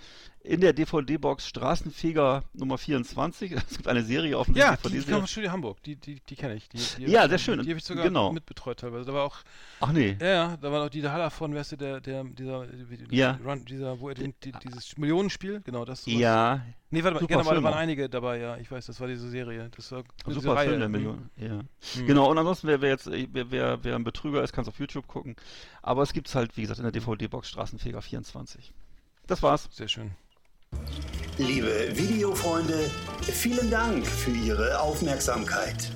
in der DVD-Box Straßenfeger Nummer 24. Es gibt eine Serie auf dem Ja, DVD. die kam vom Studio Hamburg. Die, die, die kenne ich. Die, die Ja, sehr schön. Die habe ich sogar Genau. mitbetreut teilweise. Da war auch, Ach nee. ja, ja, da war auch Dieter Haller von, weißt du, der, der, dieser, Ja. Run, dieser, wo er den, die, dieses Millionenspiel, genau, das. Ja, Nee, warte mal, Super genau, da waren einige dabei, ja, ich weiß, das war diese Serie. Das war diese super Reihe. Film, der Mhm. Million. Ja. Mhm. Genau, und ansonsten, wer, wer jetzt, wer, wer, wer ein Betrüger ist, kann es auf YouTube gucken. Aber es gibt's halt, wie gesagt, in der DVD-Box Straßenfeger 24. Das war's. Sehr schön. Liebe Videofreunde, vielen Dank für Ihre Aufmerksamkeit.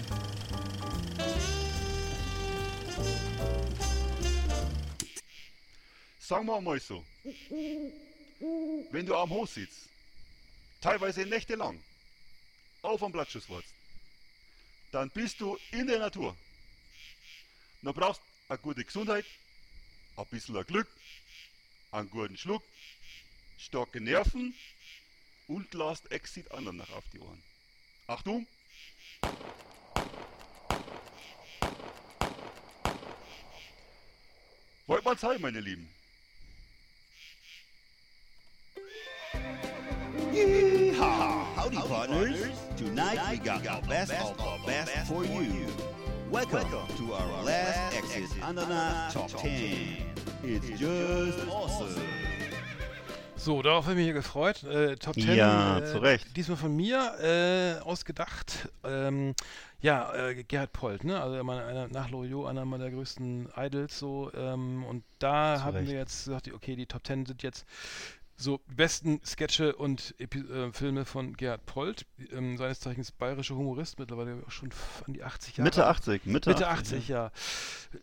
Sagen wir mal so. Wenn du am Hof sitzt, teilweise nächtelang, auf am Blattschuss wartest, dann bist du in der Natur. Dann brauchst eine gute Gesundheit, ein bisschen Glück, einen guten Schluck, starke Nerven und lasst Exit anderen nach auf die Ohren. Achtung! Wollt mal Zeit, meine Lieben. Howdy, partners. Tonight we got the best of the best for you. Welcome to our last Exit Ananas Top 10. It's just awesome. So, darauf habe ich mich hier gefreut. Äh, Top 10. Ja, äh, zu Recht. Diesmal von mir äh, ausgedacht. Ähm, ja, äh, Gerhard Polt, ne? Also einer, nach Loriot einer meiner größten Idols so. Ähm, und da Zu haben Recht. wir jetzt gesagt, okay, die Top 10 sind jetzt so die besten Sketche und Epi äh, Filme von Gerhard Polt, ähm, seines Zeichens bayerischer Humorist, mittlerweile auch schon an die 80 Jahre. Mitte alt. 80. Mitte, Mitte 80, ja.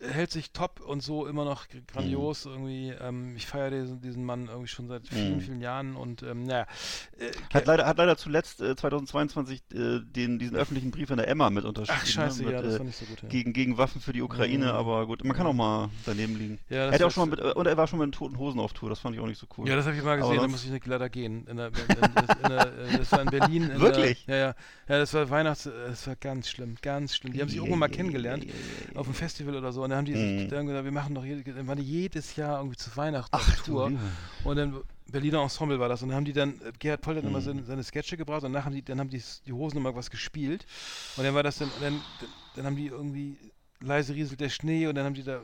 Hält sich top und so immer noch Mhm. grandios irgendwie. Ähm, ich feiere diesen, diesen Mann irgendwie schon seit vielen, Mhm. vielen Jahren und ähm, naja. Äh, Hat leider, hat leider zuletzt äh, 2022 äh, den, diesen öffentlichen Brief an der Emma mit unterschrieben. Ach scheiße, ne, ja, mit, das äh, war nicht so gut. Ja. gegen, gegen Waffen für die Ukraine, Mhm. aber gut, man kann auch mal daneben liegen. Ja, er auch schon mal mit, äh, und er war schon mit den Toten Hosen auf Tour, das fand ich auch nicht so cool. Ja, das habe ich mal Aber gesehen, da muss ich leider gehen. In der, in, in, der, das war in Berlin. In Wirklich? Der, ja, ja, ja, das war Weihnachts... Das war ganz schlimm, ganz schlimm. Die haben sich irgendwann mal kennengelernt auf einem Festival oder so und dann haben die sich Mhm. dann gesagt, wir machen doch jede, waren jedes Jahr irgendwie zu Weihnachten Ach Tour. Und dann Berliner Ensemble war das. Und dann haben die dann, äh, Gerhard Poll hat Mhm. immer seine, seine Sketche gebracht und haben die, dann haben die, die Hosen immer was gespielt. Und dann war das dann, dann, dann haben die irgendwie leise rieselt der Schnee und dann haben die da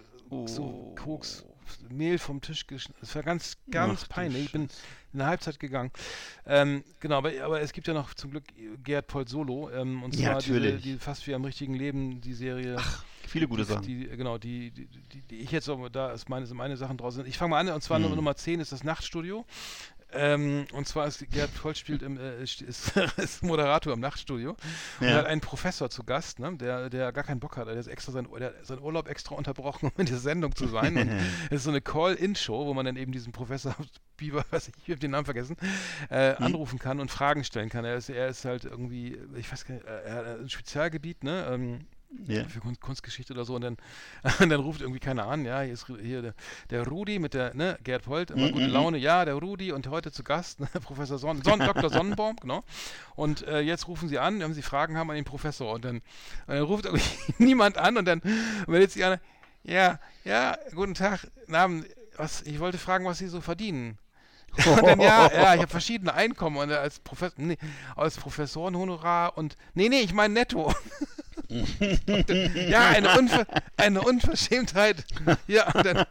so Oh. Koks, Mehl vom Tisch geschnitten. Das war ganz, ganz Ach peinlich. Ich bin in der Halbzeit gegangen. Ähm, genau, aber, aber es gibt ja noch zum Glück Gerhard Poll Solo. Ähm, und Ja, zwar diese, natürlich. die fast wie am richtigen Leben, die Serie. Viele gute die, Sachen. Die, genau, die, die, die, die ich jetzt auch, da ist meine, sind meine Sachen draußen. sind. Ich fange mal an, und zwar. Nummer Nummer 10 ist das Nachtstudio. Ähm, und zwar ist Gerhard Poll spielt im, äh, ist, ist Moderator im Nachtstudio und Ja. hat einen Professor zu Gast, ne, der, der gar keinen Bock hat. Der ist extra sein, der hat seinen Urlaub extra unterbrochen, um in dieser Sendung zu sein. Und es ist so eine Call-In-Show, wo man dann eben diesen Professor Bieber, weiß ich, ich habe den Namen vergessen, äh, Hm. anrufen kann und Fragen stellen kann. Er ist, er ist halt irgendwie, ich weiß gar nicht, äh, er hat ein Spezialgebiet, ne? Ähm, Ja. für Kunst, Kunstgeschichte oder so und dann, und dann ruft irgendwie keiner an, ja, hier ist hier der, der Rudi mit der, ne, Gerd Polt, immer Mhm, gute Laune, ja, der Rudi und heute zu Gast, ne, Professor Son, Son Dr. Sonnenbaum, genau. Und äh, jetzt rufen sie an, wenn sie Fragen haben an den Professor und dann, und dann ruft irgendwie niemand an und dann meldet sich einer, ja, ja, guten Tag, Namen, was, ich wollte fragen, was Sie so verdienen. Und dann, ja, ja, ich habe verschiedene Einkommen und als Professor, nee, als Professorenhonorar und, nee, nee, ich meine netto. Ja, eine, Unver eine Unverschämtheit. Ja, und, dann,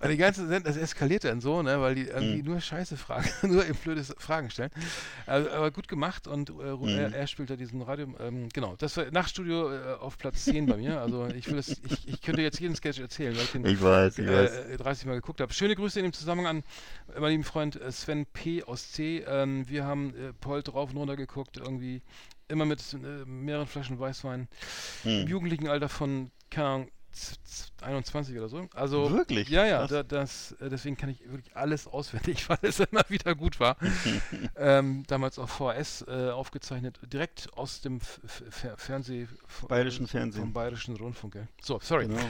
und die ganze Sendung, das eskaliert dann so, ne, weil die irgendwie nur Scheiße fragen, nur eben blöde Fragen stellen. Also, aber gut gemacht und äh, Ru- er, er spielt da diesen Radio, ähm, genau, das war Nachtstudio äh, auf Platz 10 bei mir. Also ich will das, ich, ich könnte jetzt jeden Sketch erzählen, weil ich den Ich weiß, ich weiß. äh, 30 Mal geguckt habe. Schöne Grüße in dem Zusammenhang an meinen lieben Freund äh, Sven P. aus C. Ähm, wir haben äh, Paul drauf und runter geguckt, irgendwie immer mit äh, mehreren Flaschen Weißwein. Hm. Im jugendlichen Alter von, keine Ahnung, z- z- 21 oder so. Also, Wirklich? Ja, ja, da, das, äh, deswegen kann ich wirklich alles auswendig, weil es immer wieder gut war. ähm, damals auf VHS äh, aufgezeichnet, direkt aus dem F F Fer Fernseh... Bayerischen Fernsehen. Vom Bayerischen Rundfunk? So, sorry. Genau.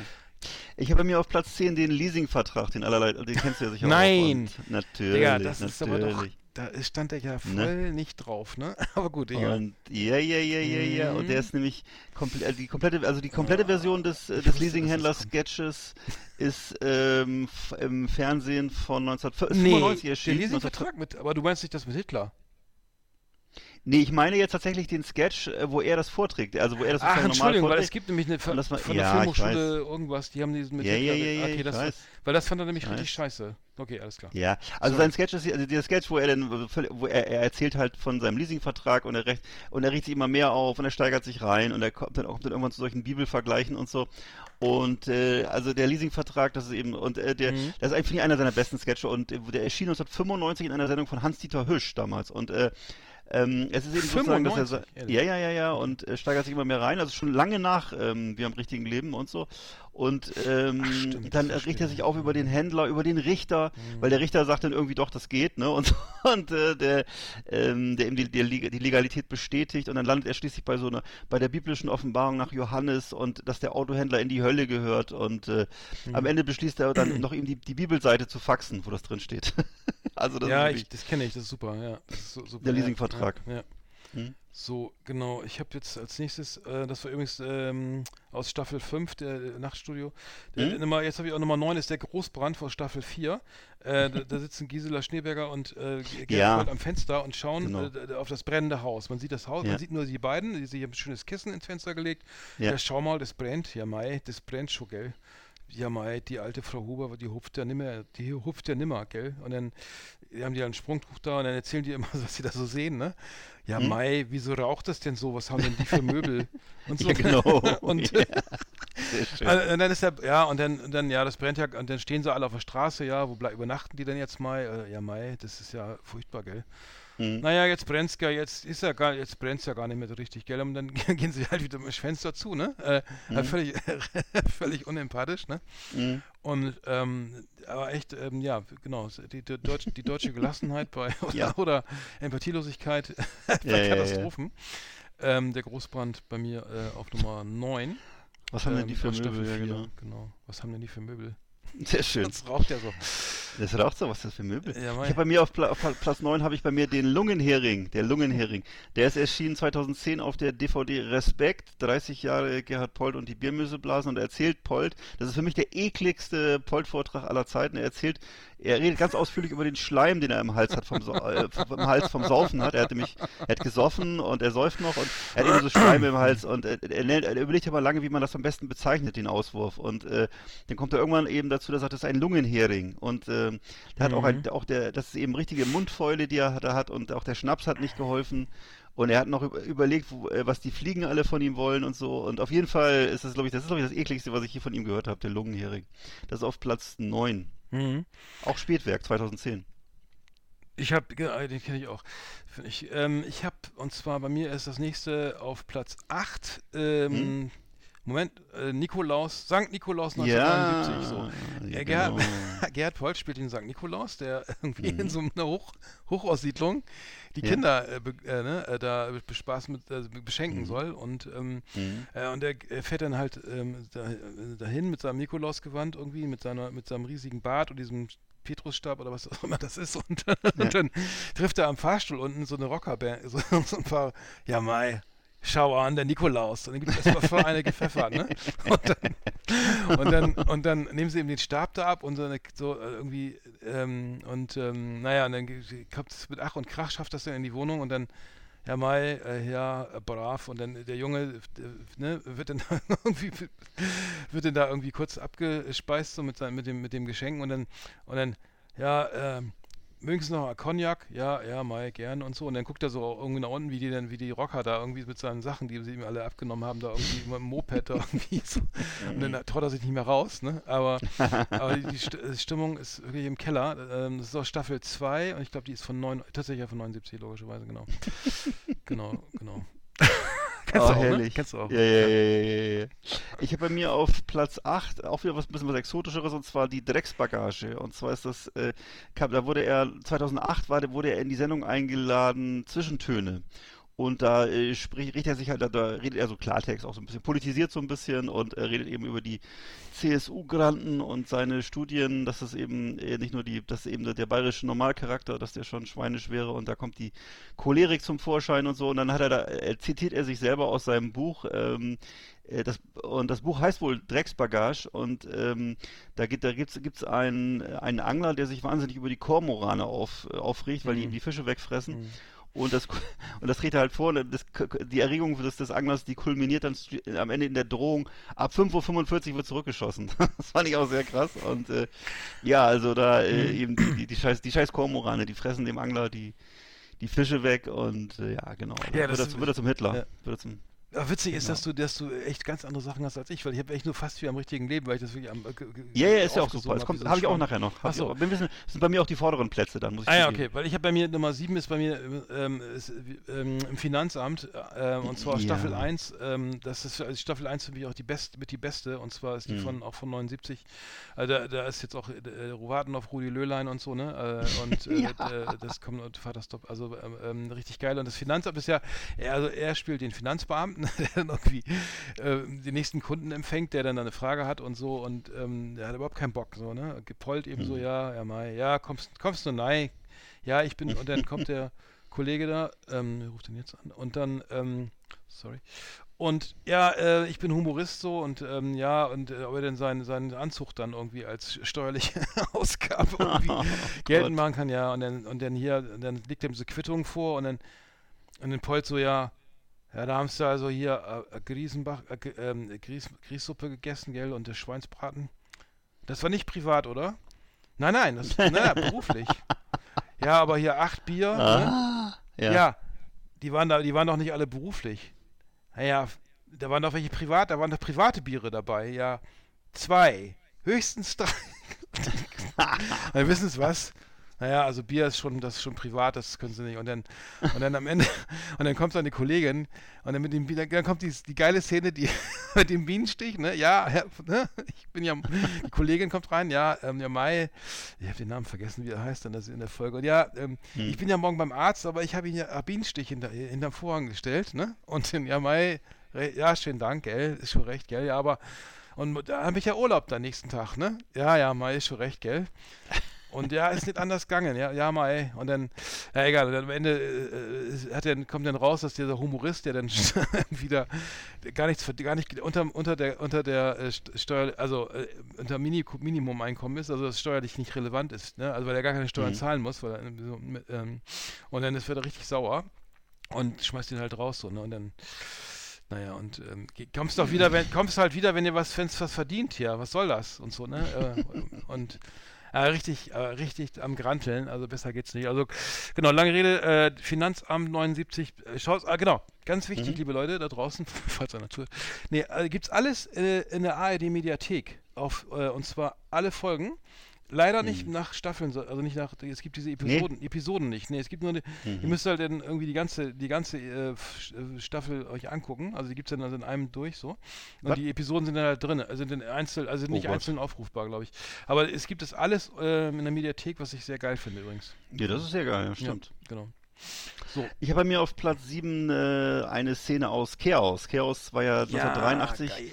Ich habe mir auf Platz 10 den Leasingvertrag, den allerlei, den kennst du ja sicher Nein. auch. Und natürlich, Digga, das ist aber doch natürlich. Da stand er ja voll nicht drauf, ne? Aber gut, egal. Und ja, ja, ja, ja, ja. Und der Mhm. ist nämlich komplett, also die komplette, also die komplette Version des, Ich des Leasinghändlers Sketches ist ähm, im Fernsehen von 1995 Nee, der erschienen. 1995 Leasingvertrag mit, aber du meinst nicht das mit Hitler? Nee, ich meine jetzt tatsächlich den Sketch, äh, wo er das vorträgt. Also wo er das Ach, normal Entschuldigung, weil es gibt nämlich eine das war- von ja, der ich Filmhochschule irgendwas, die haben diesen mit Ja, ja, ja, ja, okay, das, weiß. weil das fand er nämlich Ich richtig scheiße. Okay, alles klar. Ja, also Sorry. sein Sketch ist also dieser Sketch, wo er dann wo er, er erzählt halt von seinem Leasingvertrag und er recht und er riecht sich immer mehr auf und er steigert sich rein und er kommt dann auch dann irgendwann zu solchen Bibelvergleichen und so. Und äh, also der Leasingvertrag, das ist eben und äh, der Mhm. das ist eigentlich einer seiner besten Sketche und äh, der erschien 1995 in einer Sendung von Hans-Dieter Hüsch damals und äh, ähm, es ist eben sozusagen, dass er 95, ehrlich? ja, ja, ja, ja, und äh, steigert sich immer mehr rein, also schon lange nach ähm, wir am richtigen Leben und so. Und ähm, Ach, stimmt, dann riecht er sich auf über den Händler, über den Richter, Mhm. weil der Richter sagt dann irgendwie doch, das geht, ne? Und, und äh, der, ähm, der ihm die, Leg- die Legalität bestätigt und dann landet er schließlich bei so einer, bei der biblischen Offenbarung nach Johannes und dass der Autohändler in die Hölle gehört und äh, Mhm. am Ende beschließt er dann noch ihm die, die Bibelseite zu faxen, wo das drin steht. also das ja, ist ich, das kenne ich, das ist super, ja. Ist so, super, Der Leasingvertrag. Ja, ja. Hm? So, genau. Ich habe jetzt als nächstes, äh, das war übrigens ähm, aus Staffel 5, der äh, Nachtstudio. Der, Hm? Nummer, jetzt habe ich auch Nummer 9, ist der Großbrand von Staffel 4. Äh, da, da sitzen Gisela Schneeberger und äh, Gerhard Ja. Am Fenster und schauen Genau. äh, auf das brennende Haus. Man sieht das Haus, Ja. man sieht nur die beiden, die sich haben ein schönes Kissen ins Fenster gelegt. Ja. Ja, schau mal, das brennt. Ja, Mai, das brennt schon, gell? Ja, Mai, die alte Frau Huber, die hupft ja nimmer, die hupft ja nimmer, gell? Und dann die haben die ein Sprungtuch da und dann erzählen die immer, was sie da so sehen, ne? Ja, Hm? Mai, wieso raucht das denn so? Was haben denn die für Möbel? Und so. Ja, genau. und, Ja. Sehr schön. äh, und dann ist der, ja, und dann, und dann, ja, das brennt ja, und dann stehen sie alle auf der Straße, ja, wo übernachten die denn jetzt mal? Äh, ja, Mai, das ist ja furchtbar, gell? Hm. Naja, jetzt brennt's ja, jetzt ist ja gar, jetzt brennt's ja gar nicht mehr so richtig, gell? Und dann gehen sie halt wieder mit dem Fenster zu, ne? Äh, halt völlig, völlig unempathisch, ne? Hm. Und ähm, aber echt, ähm, ja, genau, die, die, Deutsch, die deutsche Gelassenheit bei oder, Ja. oder Empathielosigkeit bei Ja, ja, ja. Katastrophen. Ähm, der Großbrand bei mir äh, auf Nummer 9. Was haben denn die für aus Staffel Möbel? Ja, 4, genau. genau. Was haben denn die für Möbel? Sehr schön. Das raucht ja so. Das raucht so, was ist das für Möbel? Ja, ich habe bei mir auf, Pla auf Platz 9 habe ich bei mir den Lungenhering, der Lungenhering. Der ist erschienen 2010 auf der DVD Respekt, 30 Jahre Gerhard Polt und die Biermüseblasen und er erzählt Polt, das ist für mich der ekligste Polt-Vortrag aller Zeiten, er erzählt, er redet ganz ausführlich über den Schleim, den er im Hals hat vom, Sau- äh, vom Hals vom Saufen hat. Er hat nämlich, er hat gesoffen und er säuft noch und er hat eben so Schleim im Hals und er, nennt, er überlegt aber lange, wie man das am besten bezeichnet, den Auswurf. Und äh, dann kommt er irgendwann eben dazu, dass er sagt, das ist ein Lungenhering. Und äh, der hat auch, ein, auch der, das ist eben richtige Mundfäule, die er da hat und auch der Schnaps hat nicht geholfen. Und er hat noch über- überlegt, wo, äh, was die Fliegen alle von ihm wollen und so. Und auf jeden Fall ist das, glaube ich, das ist, glaube ich, das ekligste, was ich hier von ihm gehört habe, der Lungenhering. Das ist auf Platz 9. Mhm. Auch Spätwerk, 2010. Ich habe, den kenne ich auch. Ich, ähm, ich habe, und zwar bei mir ist das nächste auf Platz 8. Ähm, Hm? Moment, äh, Nikolaus, St. Nikolaus Ja, 1971. so. ja, Äh, Gerhard, genau. Gerhard Polt spielt den St. Nikolaus, der irgendwie Mhm. in so einer Hoch Hochaussiedlung die Ja. Kinder äh, be äh, ne, äh, da bespaßen mit, äh, beschenken Mhm. soll. Und, ähm, Mhm. und er äh, fährt dann halt ähm, da, dahin mit seinem Nikolausgewand irgendwie, mit, seiner, mit seinem riesigen Bart und diesem Petrusstab oder was auch immer das ist. Und, und dann trifft er am Fahrstuhl unten so eine Rockerband, so, so ein paar, ja Mai, schau an, der Nikolaus. Und dann gibt es erstmal voll eine gepfeffert, ne? Und dann, und dann, und dann nehmen sie ihm den Stab da ab und so, eine, so äh, irgendwie, ähm, und ähm, naja, und dann kommt es mit Ach und Krach, schafft das dann in die Wohnung und dann, ja Mai, äh, ja, brav, und dann der Junge, äh, ne, wird dann irgendwie, wird dann da irgendwie kurz abgespeist, so mit, sein, mit, dem, mit dem Geschenk und dann, und dann, ja, ähm, mögen Sie noch mal Cognac? Ja, ja, Mai, gern und so. Und dann guckt er so irgendwie nach unten, wie die dann, wie die Rocker da irgendwie mit seinen Sachen, die sie ihm alle abgenommen haben, da irgendwie mit dem Moped da irgendwie so. Und dann traut er sich nicht mehr raus, ne? Aber, aber die, die St Stimmung ist wirklich im Keller. Ähm, das ist auch Staffel 2 und ich glaube, die ist von 9, tatsächlich ja von 79, logischerweise, genau. genau, genau. Kennst oh, du auch, ne? herrlich. Kennst du auch. Ja, ja, ja, ja, ja, ja. Ich habe bei mir auf Platz 8 auch wieder was bisschen was Exotischeres und zwar die Drecksbagage. Und zwar ist das, äh, da wurde er, 2008 war, wurde er in die Sendung eingeladen, Zwischentöne. Und da äh, spricht, redet er sich halt, da, da redet er so Klartext auch so ein bisschen, politisiert so ein bisschen und äh, redet eben über die CSU-Granten und seine Studien, dass es eben äh, nicht nur die, dass eben der, der bayerische Normalcharakter, dass der schon schweinisch wäre und da kommt die Cholerik zum Vorschein und so. Und dann hat er da, äh, zitiert er sich selber aus seinem Buch, ähm, äh, das, und das Buch heißt wohl Drecksbagage und ähm, da, gibt, da gibt's gibt's einen, einen Angler, der sich wahnsinnig über die Kormorane auf, aufregt, weil die ihm die Fische wegfressen. Und das, und das er halt vor, und das, die Erregung des, des Anglers, die kulminiert dann am Ende in der Drohung, ab 5.45 Uhr wird zurückgeschossen. das fand ich auch sehr krass. Und äh, ja, also da äh, eben die, die, die scheiß, die scheiß Kormorane, die fressen dem Angler die, die Fische weg und äh, ja, genau. Ja, wird, das er, ist- zum- wird er zum Hitler. ja. Wird er zum, Ja, witzig ist, Genau. dass du, dass du echt ganz andere Sachen hast als ich, weil ich habe echt nur fast wie am richtigen Leben, weil ich das wirklich am. äh, ja, ja, ist ja auch super. Das hab, so habe ich auch nachher noch. Hab Ach ich so. auch, das sind bei mir auch die vorderen Plätze, dann muss ich Ah ja, okay, weil ich habe bei mir Nummer 7 ist bei mir ähm, ist, ähm, im Finanzamt äh, und zwar Ja. Staffel 1. Ähm, das ist also Staffel 1 für mich auch die beste mit die beste und zwar Mhm. ist die von auch von 79. Also da, da ist jetzt auch äh, auf Rudi Löhlein und so, ne? Äh, und äh, äh, das kommt und Vaterstop, also ähm, ähm, richtig geil. Und das Finanzamt ist ja, er, also er spielt den Finanzbeamten, der dann irgendwie äh, den nächsten Kunden empfängt, der dann eine Frage hat und so und ähm, der hat überhaupt keinen Bock, so, ne? Gepollt eben so, ja, ja, Mai, ja, kommst, kommst du, nein, ja, ich bin, und dann kommt der Kollege da, ähm, ruft den jetzt an? Und dann, ähm, sorry. Und ja, äh, ich bin Humorist so und ähm, ja, und äh, ob er denn seinen, seinen Anzug dann irgendwie als steuerliche Ausgabe irgendwie Oh geltend machen kann, ja, und dann, und dann hier, und dann liegt ihm so Quittung vor und dann, und dann Polt so, ja, ja, da haben sie also hier äh, Griesenbach, äh, ähm, Grieß, Grießsuppe gegessen, gell, und der Schweinsbraten. Das war nicht privat, oder? Nein, nein, das nein, beruflich. Ja, aber hier acht Bier, ne? Ah, ja. Ja. die waren da, die waren doch nicht alle beruflich. Naja, da waren doch welche privat, da waren doch private Biere dabei. Ja, zwei, höchstens drei. Dann wissen Sie was? Naja, also Bier ist schon, das ist schon privat, das können sie nicht. Und dann, und dann am Ende, und dann kommt dann die Kollegin und dann mit dem, dann kommt die, die geile Szene, die mit dem Bienenstich, ne? Ja, ne? ich bin ja, die Kollegin kommt rein, ja, ähm, ja, Mai, ich habe den Namen vergessen, wie er heißt, dann das in der Folge. Und ja, ähm, ich bin ja morgen beim Arzt, aber ich habe ihn ja Bienenstich hinter, hinterm Vorhang gestellt, ne? Und dann, ja, Mai, ja, schönen Dank, gell, ist schon recht, gell, ja, aber, und da habe ich ja Urlaub dann nächsten Tag, ne? Ja, ja, Mai, ist schon recht, gell. Und ja, ist nicht anders gegangen, ja, ja, mal, ey. Und dann, ja, egal, und dann am Ende äh, hat dann, kommt dann raus, dass dieser Humorist, der dann wieder gar nichts, gar nicht unter, unter der, unter der äh, St- Steuer, also äh, unter Mini Minimum-Einkommen ist, also das steuerlich nicht relevant ist, ne? Also weil er gar keine Steuern zahlen muss, weil er, so, mit, ähm, und dann ist, wird er richtig sauer und schmeißt ihn halt raus, so, ne? Und dann, naja, und ähm, kommst doch wieder, wenn, kommst halt wieder, wenn ihr was, wenn's was verdient hier, was soll das? Und so, ne? Äh, und äh, richtig, äh, richtig am Granteln, also besser geht's nicht. Also, genau, lange Rede, äh, Finanzamt 79, äh, schaut, ah, genau, ganz wichtig, liebe Leute da draußen, falls einer tut. Nee, äh, gibt's alles äh, in der ARD-Mediathek, auf, äh, und zwar alle Folgen. Leider nicht nach Staffeln, so- also nicht nach, es gibt diese Episoden, Episoden nicht. Nee, es gibt nur, eine, ihr müsst halt dann irgendwie die ganze, die ganze äh, äh, Staffel euch angucken. Also die gibt es dann also in einem durch so. Und Was? die Episoden sind dann halt drin, also sind in einzeln, also nicht Gott. einzeln aufrufbar, glaube ich. Aber es gibt das alles äh, in der Mediathek, was ich sehr geil finde übrigens. ja, das ist sehr geil, ja, stimmt. Ja, genau. So. Ich habe bei mir auf Platz 7 äh, eine Szene aus Chaos. Chaos war ja 1983, geil.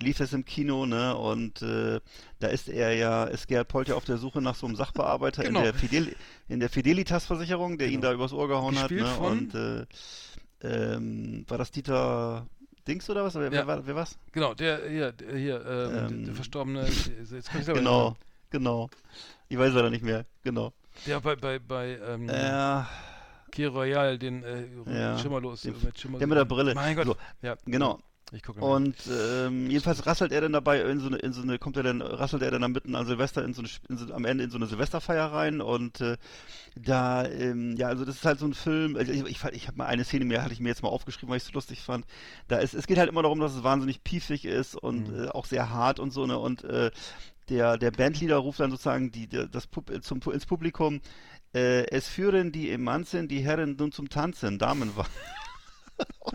lief es im Kino, ne? Und äh, da ist er ja, ist Gerhard Polt ja auf der Suche nach so einem Sachbearbeiter Genau. in der Fidel, der Fidelitas-Versicherung, der ihn Genau. da übers Ohr gehauen Gespielt hat, ne? Und äh, ähm, war das Dieter Dings oder was? Wer, wer, Ja. war, wer war's? Genau, der hier, der, hier ähm, Ähm, der verstorbene, jetzt kann ich Genau, genau. Ich weiß leider nicht mehr, genau. Der bei, bei, bei ähm, Äh, Key Royal, den äh, Ja. Schimmerlos, Den- äh, mit Schimmer der mit der Brille. Mein Gott. So, Ja, genau. Ich gucke Und ähm, jedenfalls rasselt er dann dabei in so eine, in so eine, kommt er dann, rasselt er dann am mitten an Silvester in so eine, in so, am Ende in so eine Silvesterfeier rein und äh, da, ähm, ja, also das ist halt so ein Film, also ich, ich, ich habe mal eine Szene mehr, hatte ich mir jetzt mal aufgeschrieben, weil ich es so lustig fand. Da ist, es geht halt immer darum, dass es wahnsinnig piefig ist und Mhm. äh, auch sehr hart und so, ne, und äh, der, der Bandleader ruft dann sozusagen die, der, das Pub, zum, ins Publikum, äh, es führen die Emanzen die Herren nun zum Tanzen,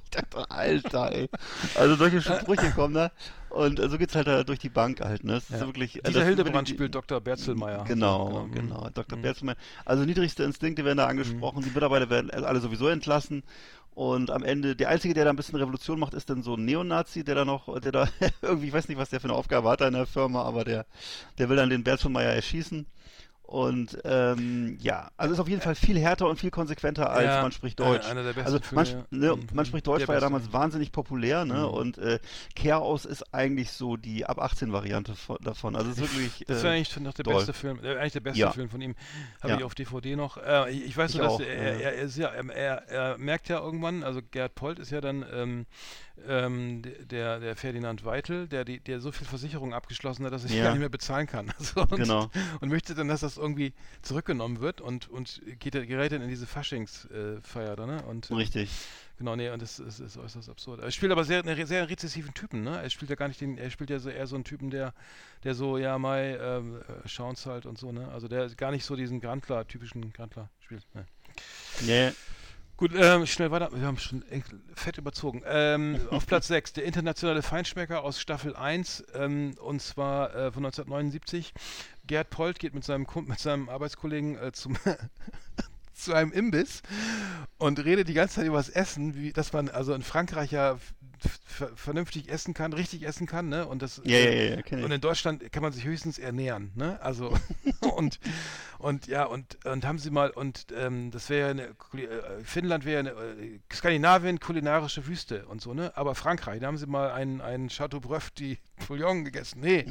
ich dachte, Alter, ey. Also solche Sprüche kommen da. Und äh, so geht's halt da durch die Bank halt, ne? Das ist Ja. wirklich. äh, Dieser das- Hildebrand spielt Dr. Berzelmeier. Genau, Mhm. genau. Dr. Mhm. Berzelmann. Also niedrigste Instinkte werden da angesprochen, die Mitarbeiter werden alle sowieso entlassen. Und am Ende, der Einzige, der da ein bisschen Revolution macht, ist dann so ein Neonazi, der da noch, der da irgendwie, ich weiß nicht, was der für eine Aufgabe hat da in der Firma, aber der, der will dann den Meyer erschießen. Und ähm, ja, also ist auf jeden Fall viel härter und viel konsequenter als Ja, man spricht äh, Deutsch. einer der besten also man, Filme, ne, ja. man spricht Deutsch Der war ja damals wahnsinnig populär, ne? Mhm. Und äh, Chaos ist eigentlich so die ab 18 Variante von, davon. Also es ist wirklich. Das äh, wäre eigentlich noch der doll. beste Film, äh, eigentlich der beste Ja. Film von ihm. Habe Ja. ich auf DVD noch. Äh, ich, ich weiß Ich nur, dass auch, er, ja. er, er ist ja, ähm, er, er merkt ja irgendwann, also Gerd Polt ist ja dann ähm, ähm, der, der Ferdinand Weitel, der, die, der so viel Versicherung abgeschlossen hat, dass er Ja. gar nicht mehr bezahlen kann. Also, und, Genau. und möchte dann, dass das irgendwie zurückgenommen wird und, und geht, gerät dann in diese Faschingsfeier da, ne? Und, äh, Richtig. Genau, nee, und das ist, ist äußerst absurd. Er spielt aber sehr, einen sehr rezessiven Typen, ne? Er spielt ja gar nicht den, er spielt ja so eher so einen Typen, der, der so, ja, Mai, ähm, äh, schaut's halt und so, ne? Also der gar nicht so diesen Grantler, typischen Grantler spielt. Ne? Nee. Gut, ähm, schnell weiter. Wir haben schon fett überzogen. Ähm, auf Platz 6, der internationale Feinschmecker aus Staffel 1, ähm, und zwar äh, von 1979. Gerd Polt geht mit seinem, mit seinem Arbeitskollegen äh, zum zu einem Imbiss und redet die ganze Zeit über das Essen, wie, dass man also in Frankreich ja vernünftig essen kann, richtig essen kann, ne? Und das Ja, ja, ja, ich. und in Deutschland kann man sich höchstens ernähren, ne? Also und und ja und und haben Sie mal und ähm, das wäre ja eine äh, Finnland wäre eine äh, Skandinavien kulinarische Wüste und so, ne? Aber Frankreich, da haben Sie mal einen einen Chateaubriand die Bouillon gegessen. Nee.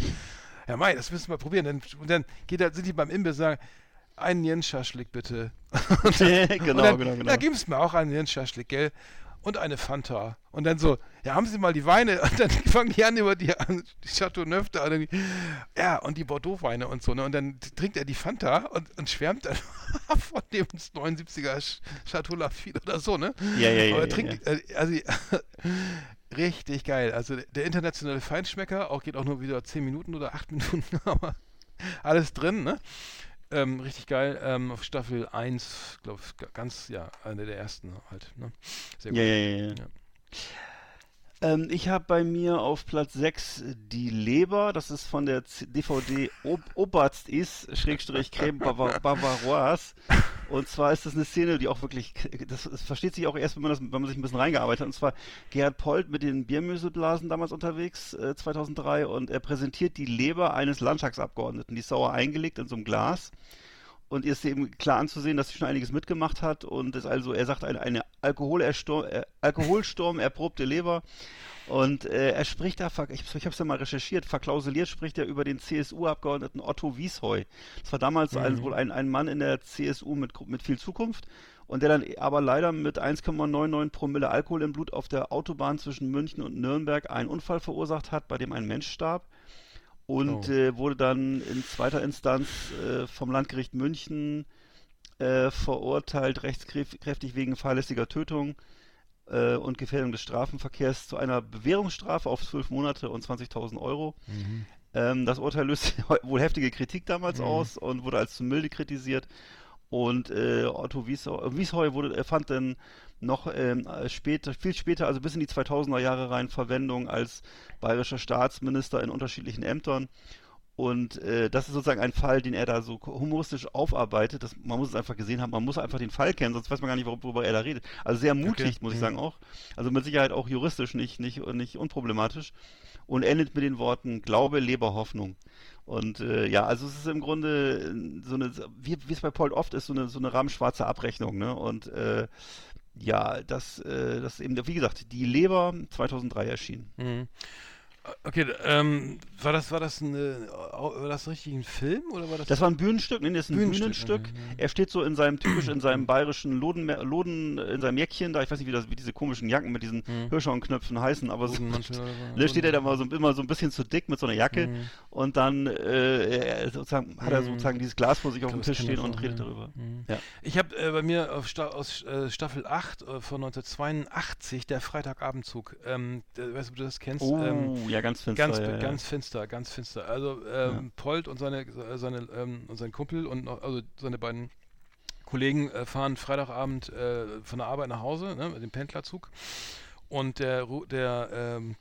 Ja, Mai, das müssen wir probieren. Dann, und dann geht sind die beim Imbiss und sagen, einen Jenschaschlik bitte. und dann, genau, dann, genau, genau. Da gib's mir auch einen Jenschaschlik, gell? Und eine Fanta. Und dann so, ja, haben Sie mal die Weine? Und dann fangen die an über die, die Chateau Neuf da. Und ja, und die Bordeaux-Weine und so. Ne? Und dann trinkt er die Fanta und, und schwärmt dann von dem 79er Ch- Chateau Lafite oder so, ne? Ja, ja, ja, Aber er ja, trinkt, äh, also, richtig geil. Also der, der internationale Feinschmecker, auch geht auch nur wieder 10 Minuten oder 8 Minuten, aber alles drin, ne? Ähm, richtig geil. Ähm, auf Staffel 1, glaube ich, ganz, ja, eine der ersten halt. Ne? Sehr Ja, ja, ja, ja. Ja. Ähm, ich habe bei mir auf Platz 6 die Leber, das ist von der DVD Ob Oberst ist, Schrägstrich Creme Bava- Bavaroise. Und zwar ist das eine Szene, die auch wirklich, das, das versteht sich auch erst, wenn man, das, wenn man sich ein bisschen reingearbeitet hat. Und zwar Gerhard Polt mit den Biermüsselblasen damals unterwegs, äh, 2003, und er präsentiert die Leber eines Landtagsabgeordneten, die ist sauer eingelegt in so einem Glas. Und ihr ist eben klar anzusehen, dass sie schon einiges mitgemacht hat und ist also, er sagt, eine, eine äh, Alkoholsturm erprobte Leber. Und äh, er spricht da, ich, ich habe es ja mal recherchiert, verklausuliert spricht er über den CSU-Abgeordneten Otto Wiesheu. Das war damals ein, wohl ein, ein Mann in der CSU mit, mit viel Zukunft und der dann aber leider mit 1,99 Promille Alkohol im Blut auf der Autobahn zwischen München und Nürnberg einen Unfall verursacht hat, bei dem ein Mensch starb und Oh. äh, wurde dann in zweiter Instanz äh, vom Landgericht München äh, verurteilt, rechtskräftig wegen fahrlässiger Tötung äh, und Gefährdung des Strafenverkehrs zu einer Bewährungsstrafe auf zwölf Monate und 20.000 Euro. Ähm, das Urteil löste wohl heftige Kritik damals aus und wurde als zu milde kritisiert. Und äh, Otto Wiesheu, wurde, er fand dann noch ähm, äh, später, viel später, also bis in die 2000er Jahre rein, Verwendung als bayerischer Staatsminister in unterschiedlichen Ämtern. Und äh, das ist sozusagen ein Fall, den er da so humoristisch aufarbeitet. Das, man muss es einfach gesehen haben, man muss einfach den Fall kennen, sonst weiß man gar nicht, worüber er da redet. Also sehr mutig, Okay. muss ich Mhm. sagen auch. Also mit Sicherheit auch juristisch nicht, nicht, nicht unproblematisch. Und endet mit den Worten Glaube, Leber, Hoffnung. Und äh, ja, also es ist im Grunde äh, so eine, wie, wie es bei Paul oft ist, so eine, so eine rahmenschwarze Abrechnung. Ne? Und äh, ja, das, äh, das eben, wie gesagt, die Leber 2003 erschienen. Mhm. Okay, ähm, war das, war das, eine, war das richtig ein Film oder war das? Das war ein Bühnenstück, nee, das ist ein Bühnenstück, Bühnenstück. mhm. Er steht so in seinem typisch, in seinem bayerischen Loden, Loden, in seinem Jäckchen da, ich weiß nicht, wie, das, wie diese komischen Jacken mit diesen Mhm. Hirschhornknöpfen heißen, aber so, da steht er da mal so, immer so ein bisschen zu dick mit so einer Jacke Mhm. und dann äh, sozusagen, hat er Mhm. sozusagen dieses Glas vor sich auf dem Tisch stehen und redet ja. darüber. Mhm. Ja. Ich habe äh, bei mir auf Sta aus äh, Staffel 8 äh, von 1982 der Freitagabendzug. Ähm, weißt du, ob du das kennst? Oh, ähm, ja, ganz finster. ganz, ja, ja. ganz finster, ganz finster. Also ähm, Polt und seine, seine ähm, und sein Kumpel und noch, also seine beiden Kollegen äh, fahren Freitagabend äh, von der Arbeit nach Hause, ne, mit dem Pendlerzug. Und der, der, ähm,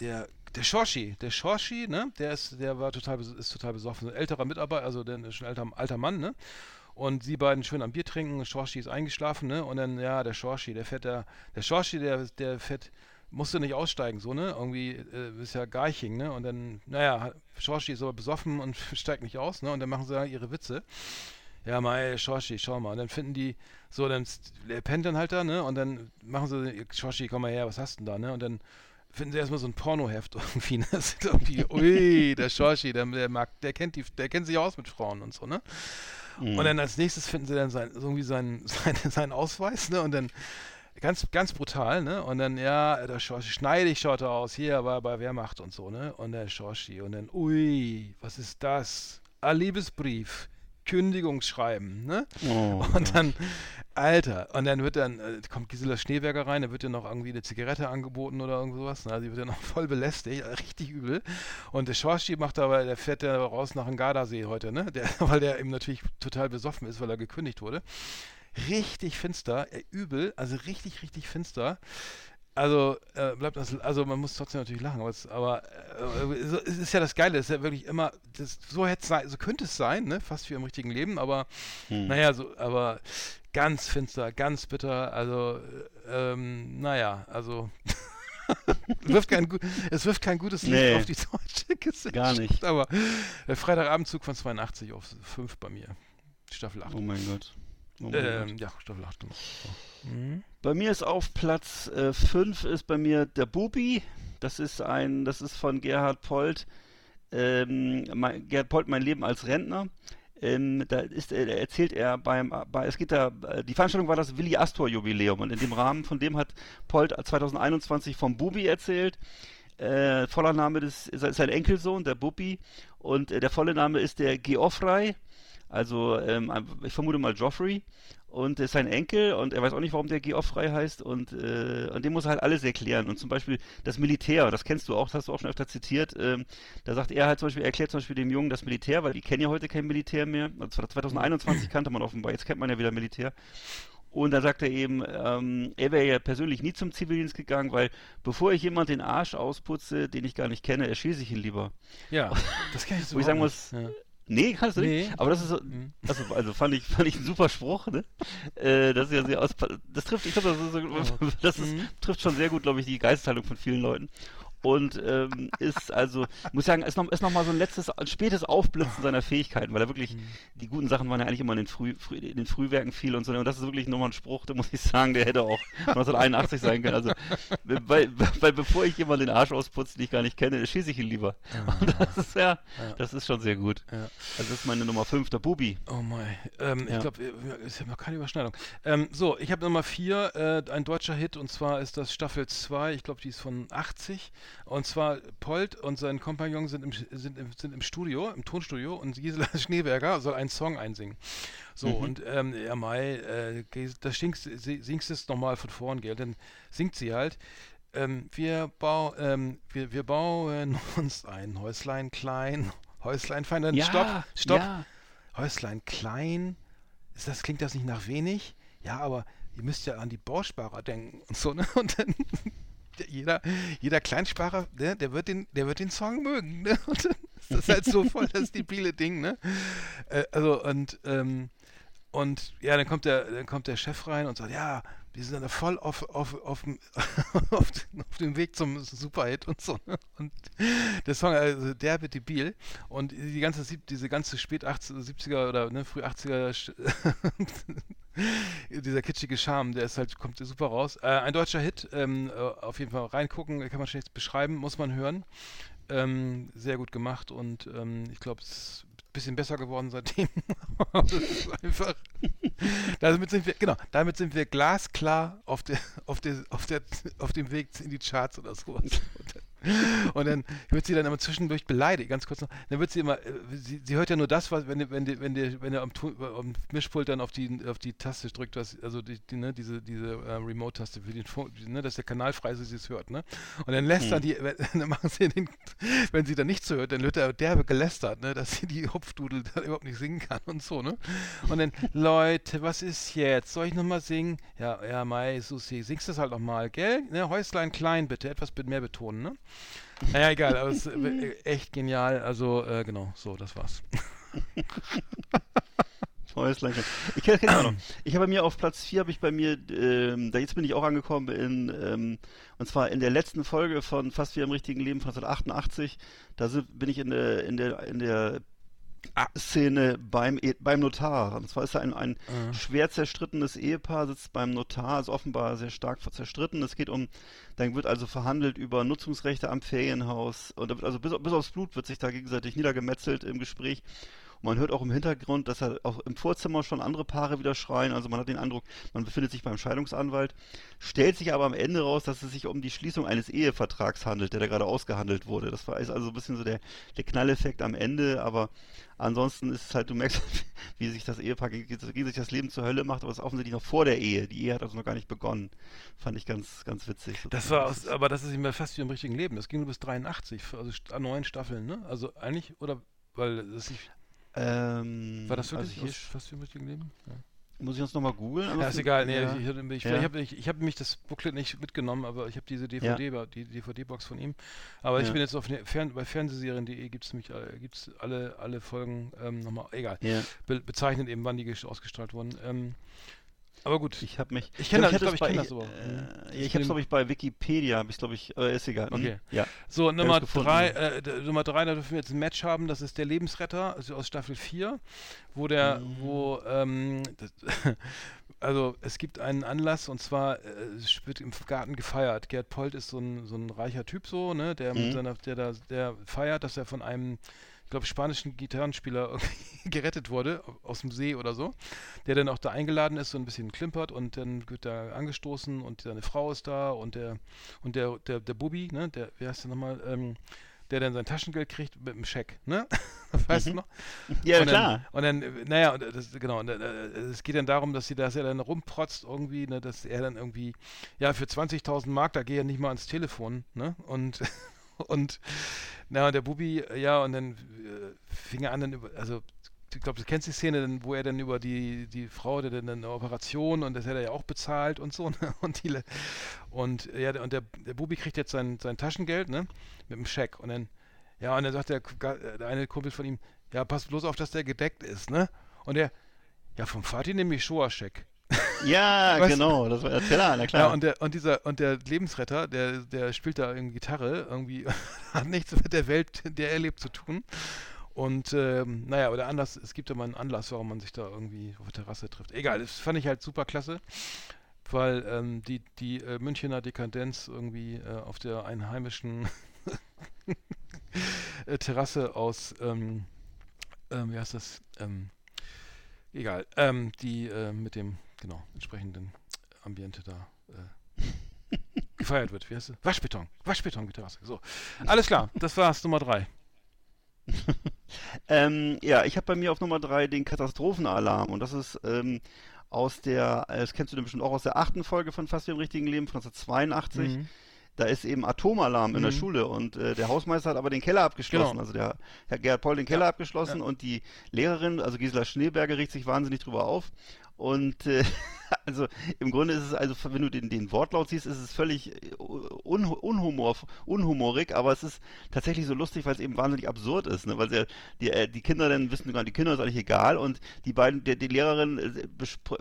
der, der Shoshi, der Shoshi, ne, der ist, der war total, ist total besoffen. Ein älterer Mitarbeiter, also der ist schon ein älter, alter Mann, ne? und sie beiden schön am Bier trinken, Schorschi ist eingeschlafen, ne? Und dann, ja, der Schorschi, der fährt da, der Schorschi, der, der fährt, musste nicht aussteigen, so, ne? Irgendwie äh, ist ja Garching, ne? Und dann, naja, Schorschi ist aber besoffen und steigt nicht aus, ne? Und dann machen sie halt ihre Witze. Ja, mal, Schorschi, schau mal. Und dann finden die, so, dann, der pennt dann halt da, ne? Und dann machen sie, Schorschi, komm mal her, was hast du denn da, ne? Und dann finden sie erstmal so ein Pornoheft irgendwie, ne? Das ist irgendwie, ui, der Schorschi, der, der mag, der kennt die, der kennt sich aus mit Frauen und so, ne? Mhm. Und dann als nächstes finden sie dann sein, irgendwie seinen, seinen, seinen Ausweis, ne? Und dann ganz, ganz brutal, ne? Und dann, ja, der Schorschi, schneidig schaut er aus, hier war bei Wehrmacht und so, ne? Und der Schorschi, und dann, ui, was ist das? Ein Liebesbrief. Kündigungsschreiben, ne? Oh, und dann, Alter, und dann wird dann, äh, kommt Gisela Schneeberger rein, da wird ihr noch irgendwie eine Zigarette angeboten oder irgend sowas, ne? Sie wird ja noch voll belästigt, richtig übel. Und der Schorschi macht aber, der fährt ja raus nach dem Gardasee heute, ne? Der, weil der eben natürlich total besoffen ist, weil er gekündigt wurde. Richtig finster, äh, übel, also richtig, richtig finster. Also äh, bleibt das, also man muss trotzdem natürlich lachen, aber, es, aber äh, so- es ist ja das Geile, es ist ja wirklich immer, das, so hätte sein, so könnte es sein, ne, fast wie im richtigen Leben, aber Hm. naja, so, aber ganz finster, ganz bitter, also äh, ähm, naja, also es wirft kein, es wirft kein gutes Licht Nee. auf die deutsche Gesellschaft, Gar nicht. aber der Freitagabendzug von 82 auf 5 bei mir, Staffel 8. Oh mein Gott. Oh ähm, ja, Staffel 8. genau. So. Mhm. Bei mir ist auf Platz 5 ist bei mir der Bubi. Das ist ein, das ist von Gerhard Polt. Ähm, mein, Gerhard Polt, mein Leben als Rentner. Ähm, da ist, äh, erzählt er beim, bei, es geht da, äh, die Veranstaltung war das Willi Astor Jubiläum und in dem Rahmen von dem hat Polt 2021 vom Bubi erzählt. Äh, voller Name des, ist sein Enkelsohn, der Bubi und äh, der volle Name ist der Geoffrey, also ähm, ich vermute mal Joffrey. Und ist sein Enkel und er weiß auch nicht, warum der Geoffrey heißt. Und, äh, und dem muss er halt alles erklären. Und zum Beispiel das Militär, das kennst du auch, das hast du auch schon öfter zitiert, ähm, da sagt er halt zum Beispiel, er erklärt zum Beispiel dem Jungen das Militär, weil die kennen ja heute kein Militär mehr, also 2021 kannte man offenbar, jetzt kennt man ja wieder Militär. Und da sagt er eben, ähm, er wäre ja persönlich nie zum Zivildienst gegangen, weil bevor ich jemand den Arsch ausputze, den ich gar nicht kenne, erschieße ich ihn lieber. Ja, das kann ich so Wo ich sagen muss, Ja. Nee, kannst du nicht. Nee. Aber das ist so, Mhm. also, also fand ich, fand ich ein super Spruch, ne? Äh, das ist ja sehr aus, das trifft, ich glaube, das, ist so, das ist, Mhm. trifft schon sehr gut, glaube ich, die Geisteshaltung von vielen Leuten. Und ähm, ist also, muss sagen, ist noch, ist noch mal so ein letztes, ein spätes Aufblitzen seiner Fähigkeiten, weil er wirklich, Mhm. die guten Sachen waren ja eigentlich immer in den, Früh, Früh, in den Frühwerken viel und so. Und das ist wirklich nochmal ein Spruch, da muss ich sagen, der hätte auch 1981 sein können. Also, weil, weil bevor ich jemand den Arsch ausputze, den ich gar nicht kenne, schieße ich ihn lieber. Und das ist ja, das ist schon sehr gut. Ja. Also das ist meine Nummer 5, der Bubi. Oh mein, ähm, Ja. ich glaube, es ist noch keine Überschneidung. Ähm, so, ich habe Nummer 4, äh, ein deutscher Hit, und zwar ist das Staffel 2, ich glaube, die ist von 80. Und zwar Polt und sein Kompagnon sind im, sind im, sind im Studio, im Tonstudio, und Gisela Schneeberger soll einen Song einsingen. So, und ähm, ja, Mai, äh, da singst, singst es nochmal von vorn, gell? Dann singt sie halt. Ähm, wir, bau, ähm, wir, wir bauen uns ein Häuslein klein, Häuslein fein. Dann stopp, stopp. Ja. Häuslein klein, ist das, klingt das nicht nach wenig? Ja, aber ihr müsst ja an die Bausparer denken und so, ne? Und dann jeder, jeder Kleinsparer, ne, der wird den, der wird den Song mögen, ne? Und dann ist halt so voll das debile Ding, ne? Äh, also und ähm, und ja, dann kommt der, dann kommt der Chef rein und sagt, ja, wir sind da voll auf, auf, auf, auf, auf dem Weg zum Superhit und so. ne? Und der Song, also derbe debil. Und die ganze, diese ganze spät 80er, 70er oder ne, früh 80er, Sch- dieser kitschige Charme, der ist halt, kommt super raus. Äh, ein deutscher Hit, ähm, äh, auf jeden Fall reingucken, kann man schlecht beschreiben, muss man hören. Ähm, sehr gut gemacht und ähm, ich glaube, es bisschen besser geworden seitdem. das ist einfach. damit sind wir, genau, damit sind wir glasklar auf der, auf der, auf der, auf dem Weg in die Charts oder sowas. Und dann, dann wird sie dann immer zwischendurch beleidigt, ganz kurz noch. Dann wird sie immer, äh, sie, sie hört ja nur das, was, wenn, wenn, wenn, der, wenn er am, am Mischpult dann auf die, auf die Taste drückt, was, also die, die, ne, diese, diese äh, Remote-Taste für den, ne, dass der Kanal frei ist, sie es hört, ne? Und dann lässt er die, wenn, dann machen sie den, wenn sie dann nichts hört, dann wird er derbe gelästert, ne, dass sie die Hopfdudel dann überhaupt nicht singen kann und so, ne? Und dann, Leute, was ist jetzt? Soll ich nochmal singen? Ja, ja, Mai, Susi, singst das halt nochmal, gell? Ne, Häuslein klein bitte, etwas mehr betonen, ne? Naja, egal, aber es ist äh, echt genial. Also, äh, genau, so, das war's. Fäustlein. Ich kenne kenn auch noch. Ich habe bei mir auf Platz 4 habe ich bei mir, ähm, da jetzt bin ich auch angekommen in, ähm, und zwar in der letzten Folge von Fast wie im richtigen Leben von 1988. Da sind, bin ich in der, in der, in der Szene beim, E- beim Notar. Und zwar ist da ein, ein schwer zerstrittenes Ehepaar, sitzt beim Notar, ist offenbar sehr stark zerstritten. Es geht um, dann wird also verhandelt über Nutzungsrechte am Ferienhaus. Und da wird also bis, bis aufs Blut wird sich da gegenseitig niedergemetzelt im Gespräch. Man hört auch im Hintergrund, dass er auch im Vorzimmer schon andere Paare wieder schreien. Also man hat den Eindruck, man befindet sich beim Scheidungsanwalt. Stellt sich aber am Ende raus, dass es sich um die Schließung eines Ehevertrags handelt, der da gerade ausgehandelt wurde. Das war ist also so ein bisschen so der, der Knalleffekt am Ende. Aber ansonsten ist es halt, du merkst, wie sich das Ehepaar gegen, sich das Leben zur Hölle macht, aber es ist offensichtlich noch vor der Ehe. Die Ehe hat also noch gar nicht begonnen. Fand ich ganz, ganz witzig. Das war aus, aber das ist immer fast wie im richtigen Leben. Das ging nur bis 83, also neun Staffeln, ne? Also eigentlich, oder weil das ich, ähm, war das wirklich also aus, wie im richtigen Leben? Ja. muss ich uns nochmal googeln? Ja, ist Ansonsten- egal, nee, ja. ich, ich, ich, Ja. ich habe hab mich das Booklet nicht mitgenommen, aber ich habe diese DVD, ba- die DVD-Box von ihm. Aber ich Ja. bin jetzt auf ne, Fern, bei Fernsehserien.de gibt es mich äh, gibt's alle, alle Folgen ähm, nochmal, egal, Ja. be bezeichnet eben, wann die ges- ausgestrahlt wurden. Ähm, aber gut, Ich habe mich. Ich kenn das, ich ich kenn das aber. Äh, ich habe mit es glaube ich bei Wikipedia, habe ich glaube ich, äh, ist egal. Okay. Ja. So, Nummer drei, äh, Nummer drei, da dürfen wir jetzt ein Match haben, das ist der Lebensretter, also aus Staffel 4, wo der, Mhm. wo, ähm, das, also es gibt einen Anlass und zwar, äh, es wird im Garten gefeiert. Gerd Polt ist so ein, so ein reicher Typ so, ne, der mit Mhm. seiner, der da, der feiert, dass er von einem, ich glaube, spanischen Gitarrenspieler gerettet wurde, aus dem See oder so, der dann auch da eingeladen ist, so ein bisschen klimpert und dann wird da angestoßen und seine Frau ist da und der, und der, der, der Bubi, ne, der, wie heißt der nochmal, ähm, der dann sein Taschengeld kriegt mit einem Scheck, ne? weißt du noch? Ja, und klar. Dann, und dann, naja, und das, genau, und, äh, es geht dann darum, dass, sie, dass er dann rumprotzt irgendwie, ne, dass er dann irgendwie, ja, für 20.000 Mark, da gehe er nicht mal ans Telefon, ne? Und, und, na, und der Bubi, ja, und dann äh, fing er an, dann über, also, ich glaube, du kennst die Szene, dann, wo er dann über die, die Frau, der dann eine Operation und das hätte er ja auch bezahlt und so, ne? Und die, und ja, und der, der Bubi kriegt jetzt sein, sein Taschengeld, ne? Mit einem Scheck. Und dann, ja, und dann sagt der, der eine Kumpel von ihm, ja, pass bloß auf, dass der gedeckt ist, ne? Und der, ja, vom Vati nehme ich Shoa-Scheck. Ja, Weißt genau. Das war ja klar, na Ja, klar. und der, und dieser, und der Lebensretter, der, der spielt da irgendwie Gitarre, irgendwie hat nichts mit der Welt, in der er lebt, zu tun. Und ähm, naja, aber der Anlass, es gibt ja mal einen Anlass, warum man sich da irgendwie auf der Terrasse trifft. Egal, das fand ich halt super klasse, weil ähm, die, die äh, Münchener Dekadenz irgendwie äh, auf der einheimischen äh, Terrasse aus, ähm, ähm, wie heißt das? Ähm, egal, ähm, die äh, mit dem, genau, entsprechenden Ambiente da äh, gefeiert wird. Wie heißt es? Waschbeton. Waschbeton-Terrasse. So. Alles klar, das war's, Nummer drei. Ähm, ja, ich habe bei mir auf Nummer drei den Katastrophenalarm und das ist ähm, aus der, äh, das kennst du bestimmt auch aus der achten Folge von Fast wie im richtigen Leben von 1982. Mhm. Da ist eben Atomalarm in der Mhm. Schule und äh, der Hausmeister hat aber den Keller abgeschlossen. Genau. Also der Herr Gerhard Poll den Keller Ja, abgeschlossen ja. und die Lehrerin, also Gisela Schneeberger, regt sich wahnsinnig drüber auf. Und äh, also im Grunde ist es also, wenn du den, den Wortlaut siehst, ist es völlig äh, un, unhumor, unhumorig, aber es ist tatsächlich so lustig, weil es eben wahnsinnig absurd ist, ne? Weil sie, die, äh, die Kinder dann wissen gar, die Kinder ist eigentlich egal und die beiden, der, die Lehrerin äh,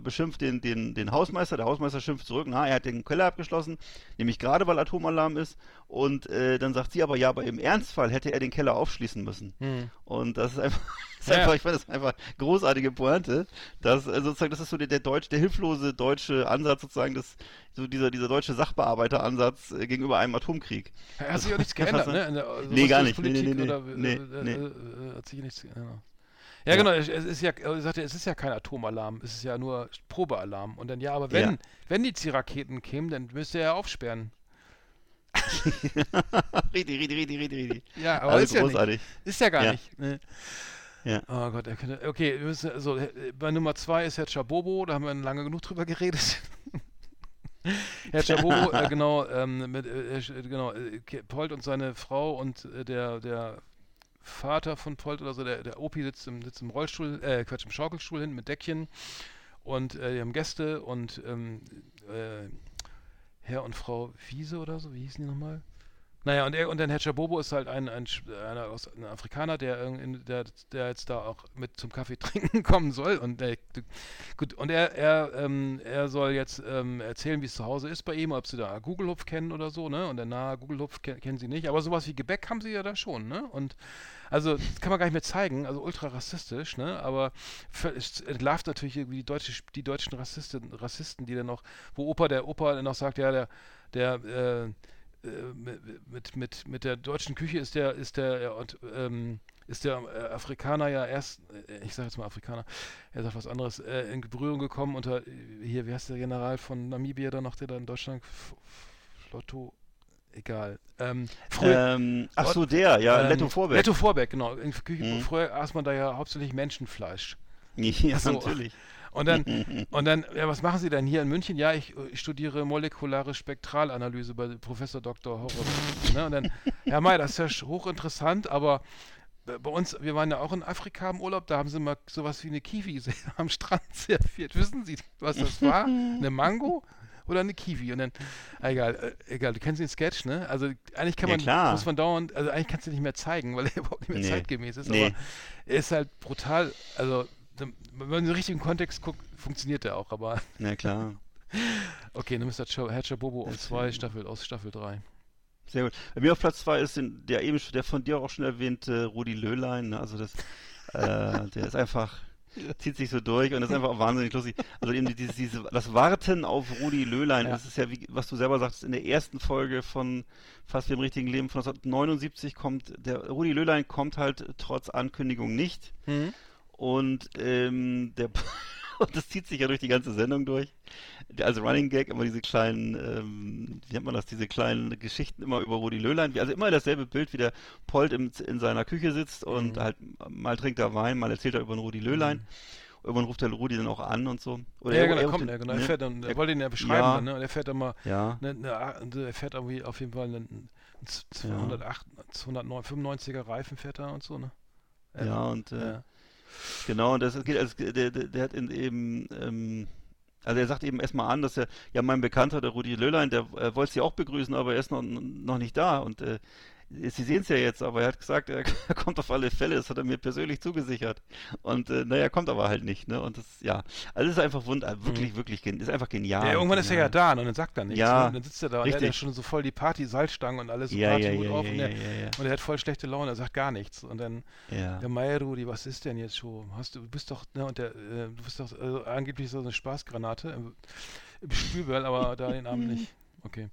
beschimpft den, den, den Hausmeister, der Hausmeister schimpft zurück, na, er hat den Keller abgeschlossen, nämlich gerade weil Atomalarm ist und äh, dann sagt sie aber, ja, aber im Ernstfall hätte er den Keller aufschließen müssen. Mhm. Und das ist einfach, Ja, ja. einfach ich finde das einfach großartige Pointe. Das, äh, sozusagen, das ist so der, der deutsche, der hilflose deutsche Ansatz sozusagen, das, so dieser, dieser deutsche Sachbearbeiteransatz äh, gegenüber einem Atomkrieg. Hat sich auch nichts Das- geändert, ne? Also Nee, gar nicht. Nee, nee, Politik nee, nee. Oder, Nee, äh, nee. äh, hat sich nichts geändert. Ja, genau, es ist ja, er sagte, es ist ja kein Atomalarm, es ist ja nur Probealarm. Und dann, ja, aber wenn, Ja. wenn die Zielraketen kämen, dann müsste er ja aufsperren. richtig, richtig, richtig, richtig, richtig. Ja, aber Also ist ja nicht. großartig. Ist ja gar Ja. nicht. Ne? Ja. Oh Gott, er könnte. Okay, wir müssen, also äh, bei Nummer zwei ist Herr Chabobo, da haben wir lange genug drüber geredet. Herr Chabobo, äh, genau, ähm, mit, äh, äh, genau, äh, Polt und seine Frau und äh, der, der Vater von Polt oder so, der, der Opi sitzt im, sitzt im Rollstuhl, äh, Quatsch, im Schaukelstuhl hin mit Deckchen und äh, die haben Gäste und ähm, äh, Herr und Frau Wiese oder so, wie hießen die nochmal? Naja, und, er, und dann Herr Chabobo ist halt ein, ein, aus, ein Afrikaner, der, in, der, der jetzt da auch mit zum Kaffee trinken kommen soll. Und der, gut, und er, er, ähm, er soll jetzt ähm, erzählen, wie es zu Hause ist bei ihm, ob sie da Google-Hupf kennen oder so, ne? Und der nahe Google-Hupf ken, kennen sie nicht. Aber sowas wie Gebäck haben sie ja da schon, ne? Und also das kann man gar nicht mehr zeigen, also ultra rassistisch, ne? Aber es entlarvt natürlich irgendwie die, deutsche, die deutschen Rassisten, Rassisten, die dann noch, wo Opa, der Opa dann noch sagt, ja, der, der, äh, äh, mit, mit, mit der deutschen Küche ist der, ist der, und, ähm, ist der äh, Afrikaner ja erst, äh, ich sage jetzt mal Afrikaner, er sagt was anderes, äh, in Berührung gekommen unter, hier, wie heißt der General von Namibia da noch, der da in Deutschland, Flotto, egal. Ähm, früher, ähm, ach so, der, ja, ähm, Letto Vorbeck. Letto Vorbeck, genau. In Küche, mhm. Früher aß man da ja hauptsächlich Menschenfleisch. Ja, so. natürlich. Und dann, und dann, ja, was machen Sie denn hier in München? Ja, ich, ich studiere molekulare Spektralanalyse bei Professor Dr. Horror. ne? Und dann, Herr May, das ist ja hochinteressant, aber bei uns, wir waren ja auch in Afrika im Urlaub, da haben sie mal sowas wie eine Kiwi am Strand serviert. Wissen Sie, was das war? Eine Mango? oder eine Kiwi und dann, egal, äh, egal, du kennst den Sketch, ne? Also eigentlich kann man, ja, muss man dauernd, also eigentlich kannst du nicht mehr zeigen, weil er überhaupt nicht mehr nee. zeitgemäß ist, nee. aber er ist halt brutal, also wenn man in den richtigen Kontext guckt, funktioniert der auch, aber. Na klar. okay, dann ist das Hatcher Bobo um zwei Staffel aus Staffel 3. Sehr gut. Bei mir auf Platz 2 ist der eben der von dir auch schon erwähnte Rudi Löhlein. Ne? Also das, äh, der ist einfach, zieht sich so durch und ist einfach auch wahnsinnig lustig. Also eben dieses, diese, das Warten auf Rudi Löhlein, ja. das ist ja, wie, was du selber sagst, in der ersten Folge von Fast wie im richtigen Leben von 1979 kommt, der Rudi Löhlein kommt halt trotz Ankündigung nicht. Mhm. Und ähm, der und das zieht sich ja durch die ganze Sendung durch. Also Running Gag immer diese kleinen, ähm, wie nennt man das, diese kleinen Geschichten immer über Rudi Löhlein. Also immer dasselbe Bild, wie der Polt im, in seiner Küche sitzt und mhm. halt mal trinkt er Wein, mal erzählt er über den Rudi Löhlein. Mhm. Irgendwann ruft der Rudi dann auch an und so. Oder ja, er, genau, er kommt, er, genau. Ne? Er fährt dann, er wollte ihn ja beschreiben, ja. dann, ne? Und er fährt dann mal, ja. ne, ne, er fährt irgendwie auf jeden Fall einen, 208, ja. 295er Reifen fährt er und so, ne? Ja, und äh, ja. Genau, und das geht, also der, der, der hat in eben, ähm, also er sagt eben erstmal an, dass er, ja, mein Bekannter, der Rudi Löhlein, der äh, wollte sie auch begrüßen, aber er ist noch, noch nicht da. Und äh, Sie sehen es ja jetzt, aber er hat gesagt, er, kommt auf alle Fälle, das hat er mir persönlich zugesichert. Und äh, naja, kommt aber halt nicht, ne? Und das, ja, also es ist einfach wunder, wirklich, mhm. wirklich, ist einfach genial. Ja, irgendwann ist er ja da ne? und dann sagt er nichts. Ja, ne? Und dann sitzt er da und er hat ja schon so voll die Party, Salzstangen und alles, so ja, Party ja, ja, auf und, er, ja, und er hat voll schlechte Laune, er sagt gar nichts. Und dann, ja, der Meier Rudi, was ist denn jetzt schon? Hast du, bist doch, ne, und der, äh, du bist doch äh, angeblich so eine Spaßgranate im, im Spülball, aber da den Abend nicht. Okay.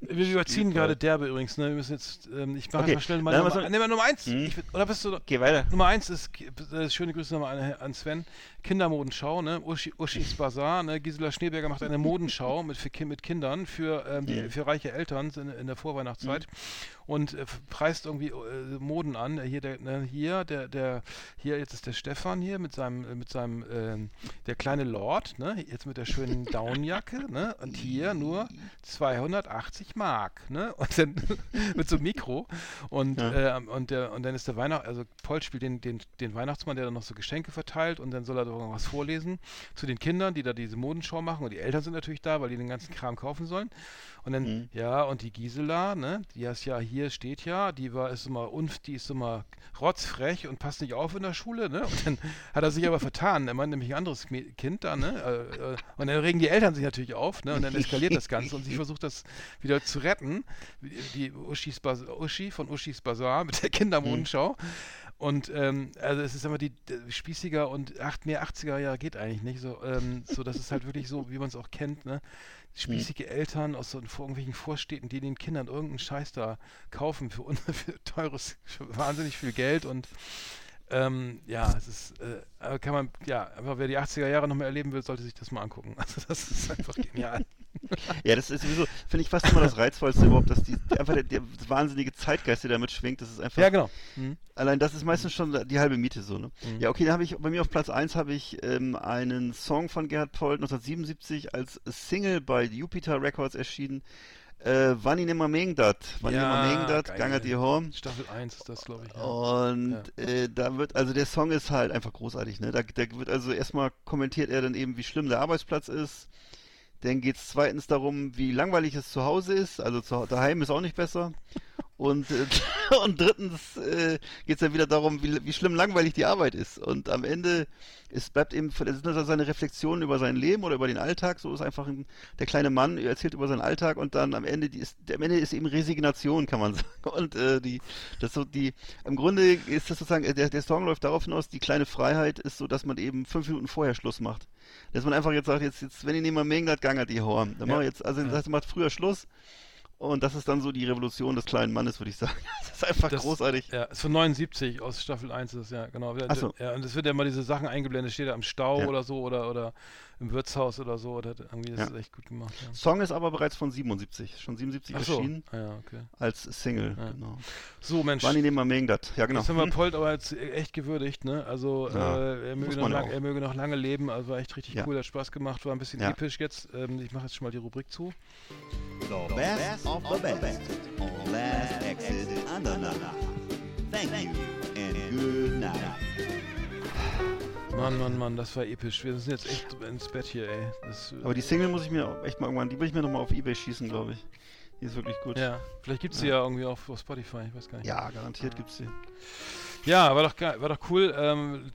Wir überziehen gerade derbe übrigens, ne? Wir müssen jetzt, ähm, ich mache okay. mal schnell mal Nummer, nee, Nummer eins. Hm. Ich, oder bist du? Geh weiter. Nummer eins ist, äh, schöne Grüße nochmal an, an Sven. Kindermodenschau, ne? Uschi, Uschis Bazaar, ne? Gisela Schneeberger macht eine Modenschau mit, für, mit Kindern für, ähm, die, für reiche Eltern in, in der Vorweihnachtszeit. Mhm und äh, preist irgendwie äh, Moden an. Hier der, ne, hier der, der, hier jetzt ist der Stefan hier mit seinem, äh, mit seinem, äh, der kleine Lord, ne, jetzt mit der schönen Downjacke, ne, und hier nur 280 Mark, ne, und dann mit so einem Mikro und ja. äh, und der und dann ist der Weihnacht, also Paul spielt den, den, den Weihnachtsmann, der dann noch so Geschenke verteilt und dann soll er doch was vorlesen zu den Kindern, die da diese Modenschau machen und die Eltern sind natürlich da, weil die den ganzen Kram kaufen sollen und dann, mhm. ja, und die Gisela, ne, die ist ja hier, steht ja, die war, ist immer, unf, die ist immer rotzfrech und passt nicht auf in der Schule, ne, und dann hat er sich aber vertan, er meint nämlich ein anderes Kind da, ne, äh, äh, und dann regen die Eltern sich natürlich auf, ne, und dann eskaliert das Ganze und sie versucht das wieder zu retten, die Uschis Bas Uschi von Uschis Bazaar mit der Kindermodenschau. Mhm. Und ähm, also es ist immer die, die spießiger und acht, mehr 80er Jahre geht eigentlich nicht. So, ähm, so das ist halt wirklich so, wie man es auch kennt, ne? Spießige. Eltern aus so vor irgendwelchen Vorstädten, die den Kindern irgendeinen Scheiß da kaufen für, für teures, für wahnsinnig viel Geld und ähm, ja, es ist, äh, kann man, ja, aber wer die 80er Jahre noch mal erleben will, sollte sich das mal angucken. Also das ist einfach genial. ja, das ist sowieso, finde ich fast immer das Reizvollste überhaupt, dass die, einfach der, der wahnsinnige Zeitgeist, der damit schwingt, das ist einfach. Ja, genau. Mhm. Allein das ist meistens schon die halbe Miete so, ne? Mhm. Ja, okay, dann habe ich, bei mir auf Platz 1 habe ich ähm, einen Song von Gerhard Polt 1977 als Single bei Jupiter Records erschienen. Äh, Wann ich nimmer meng dat, wann ich nimmer meng dat, gangert ihr home. Staffel 1 ist das, glaube ich. Ja. Und ja. Äh, da wird, also der Song ist halt einfach großartig, ne? Da, da wird also erstmal kommentiert er dann eben, wie schlimm der Arbeitsplatz ist dann geht es zweitens darum, wie langweilig es zu Hause ist. Also zu, daheim ist auch nicht besser. Und, äh, und drittens äh, geht es dann wieder darum, wie, wie schlimm langweilig die Arbeit ist. Und am Ende es bleibt eben, sind also seine Reflexionen über sein Leben oder über den Alltag. So ist einfach ein, der kleine Mann erzählt über seinen Alltag und dann am Ende, die ist, am Ende ist eben Resignation, kann man sagen. Und äh, die, das so die, im Grunde ist das sozusagen, der, der Song läuft darauf hinaus, die kleine Freiheit ist so, dass man eben fünf Minuten vorher Schluss macht. Dass man einfach jetzt sagt, jetzt, jetzt wenn ich nicht mal Mengen Ganger die Horn, dann ja. machen wir jetzt, also das heißt, man macht früher Schluss und das ist dann so die Revolution des kleinen Mannes, würde ich sagen. Das ist einfach das, großartig. Ja, ist von 79 aus Staffel 1 ist ja, genau. Ach so. Ja, und es wird ja immer diese Sachen eingeblendet, steht da im Stau ja. oder so oder, oder im Wirtshaus oder so. Oder irgendwie das ja. ist echt gut gemacht. Ja. Song ist aber bereits von 77, schon 77 Ach erschienen. So. Ah, ja, okay. Als Single, genau. So, Mensch. Wann nehmen wir das? Ja, genau. Das haben wir Polt aber jetzt echt gewürdigt, ne? Also, äh, er, möge noch lang, er, möge noch lange leben. Also, war echt richtig cool, hat Spaß gemacht, war ein bisschen episch jetzt. Ähm, ich mache jetzt schon mal die Rubrik zu. The best of the best on Last Exit Andernach. Thank you and good night. Mann, Mann, Mann, das war episch. Wir sind jetzt echt ins Bett hier, ey. Das, Aber die Single muss ich mir echt mal irgendwann, die will ich mir nochmal auf Ebay schießen, glaube ich. Die ist wirklich gut. Ja, vielleicht gibt es ja. die ja irgendwie auf, auf, Spotify, ich weiß gar nicht. Ja, garantiert ja. gibt es die. Ja, war doch, war doch cool. Ähm,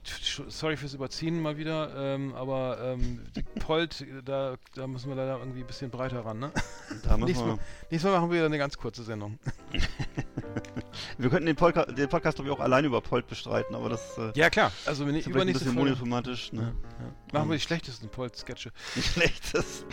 sorry fürs Überziehen mal wieder, ähm, aber ähm, Polt, da, da müssen wir leider irgendwie ein bisschen breiter ran, ne? Da nächstes, Mal, nächstes Mal machen wir wieder eine ganz kurze Sendung. wir könnten den, Polka den Podcast, glaube ich, auch alleine über Polt bestreiten, aber das äh, Ja, klar. Also wenn ist übernächste ein bisschen monothematisch. Ne? Ja. Machen wir die schlechtesten Polt-Sketche. Die schlechtesten.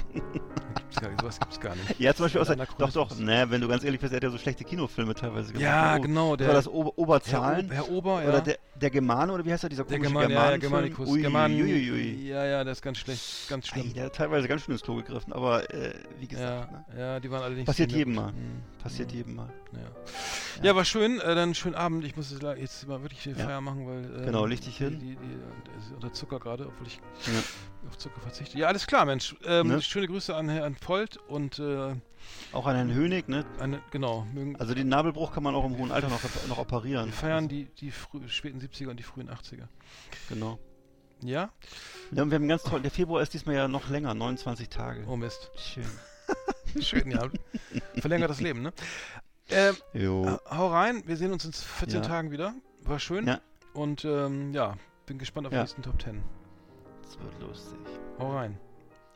gibt's gar, sowas gibt's gar nicht. Ja, zum Beispiel aus der, Doch, doch. Ne, wenn du ganz ehrlich bist, er hat ja so schlechte Kinofilme teilweise gemacht. Ja, oh, genau. Der, war das Ober Oberzahlen? Herr, Ober, ja. Oder der, der Germane, oder wie heißt er, dieser komische German, German, ja, ja, Germanicus. Ui, German, ui, ui, ui. Ja, ja, das ist ganz schlecht, ganz schlimm. Ei, der hat teilweise ganz schön ins Klo gegriffen, aber äh, wie gesagt. Ja, ne? ja, die waren alle nicht Passiert jedem Mal. Mhm. Passiert mhm. jedem Mal. Ja. ja, war schön. Äh, dann schönen Abend. Ich muss jetzt mal wirklich viel Feier machen, weil. Äh, genau, dich hin. Die, die, die, unter Zucker gerade, obwohl ich auf Zucker verzichte. Ja, alles klar, Mensch. Ähm, ne? Schöne Grüße an Herrn Polt und. Äh, auch an Herrn Hönig, ne? Eine, genau. Also den Nabelbruch kann man auch im hohen Alter noch, noch operieren. Wir feiern die, die späten 70er und die frühen 80er. Genau. Ja? Ja, und wir haben ganz toll. Der Februar ist diesmal ja noch länger, 29 Tage. Oh Mist. Schön. Schön, ja. Verlängert das Leben, ne? Ähm, jo. Hau rein, wir sehen uns in 14 ja. Tagen wieder. War schön. Ja. Und ähm, ja, bin gespannt auf ja. die nächsten Top 10. Das wird lustig. Hau rein.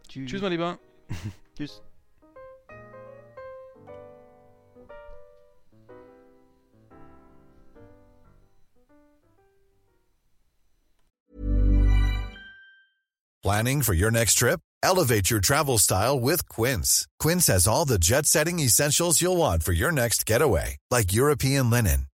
Tschüss. Tschüss, mein Lieber. Tschüss. Planning for your next trip? Elevate your travel style with Quince. Quince has all the jet setting essentials you'll want for your next getaway, like European linen,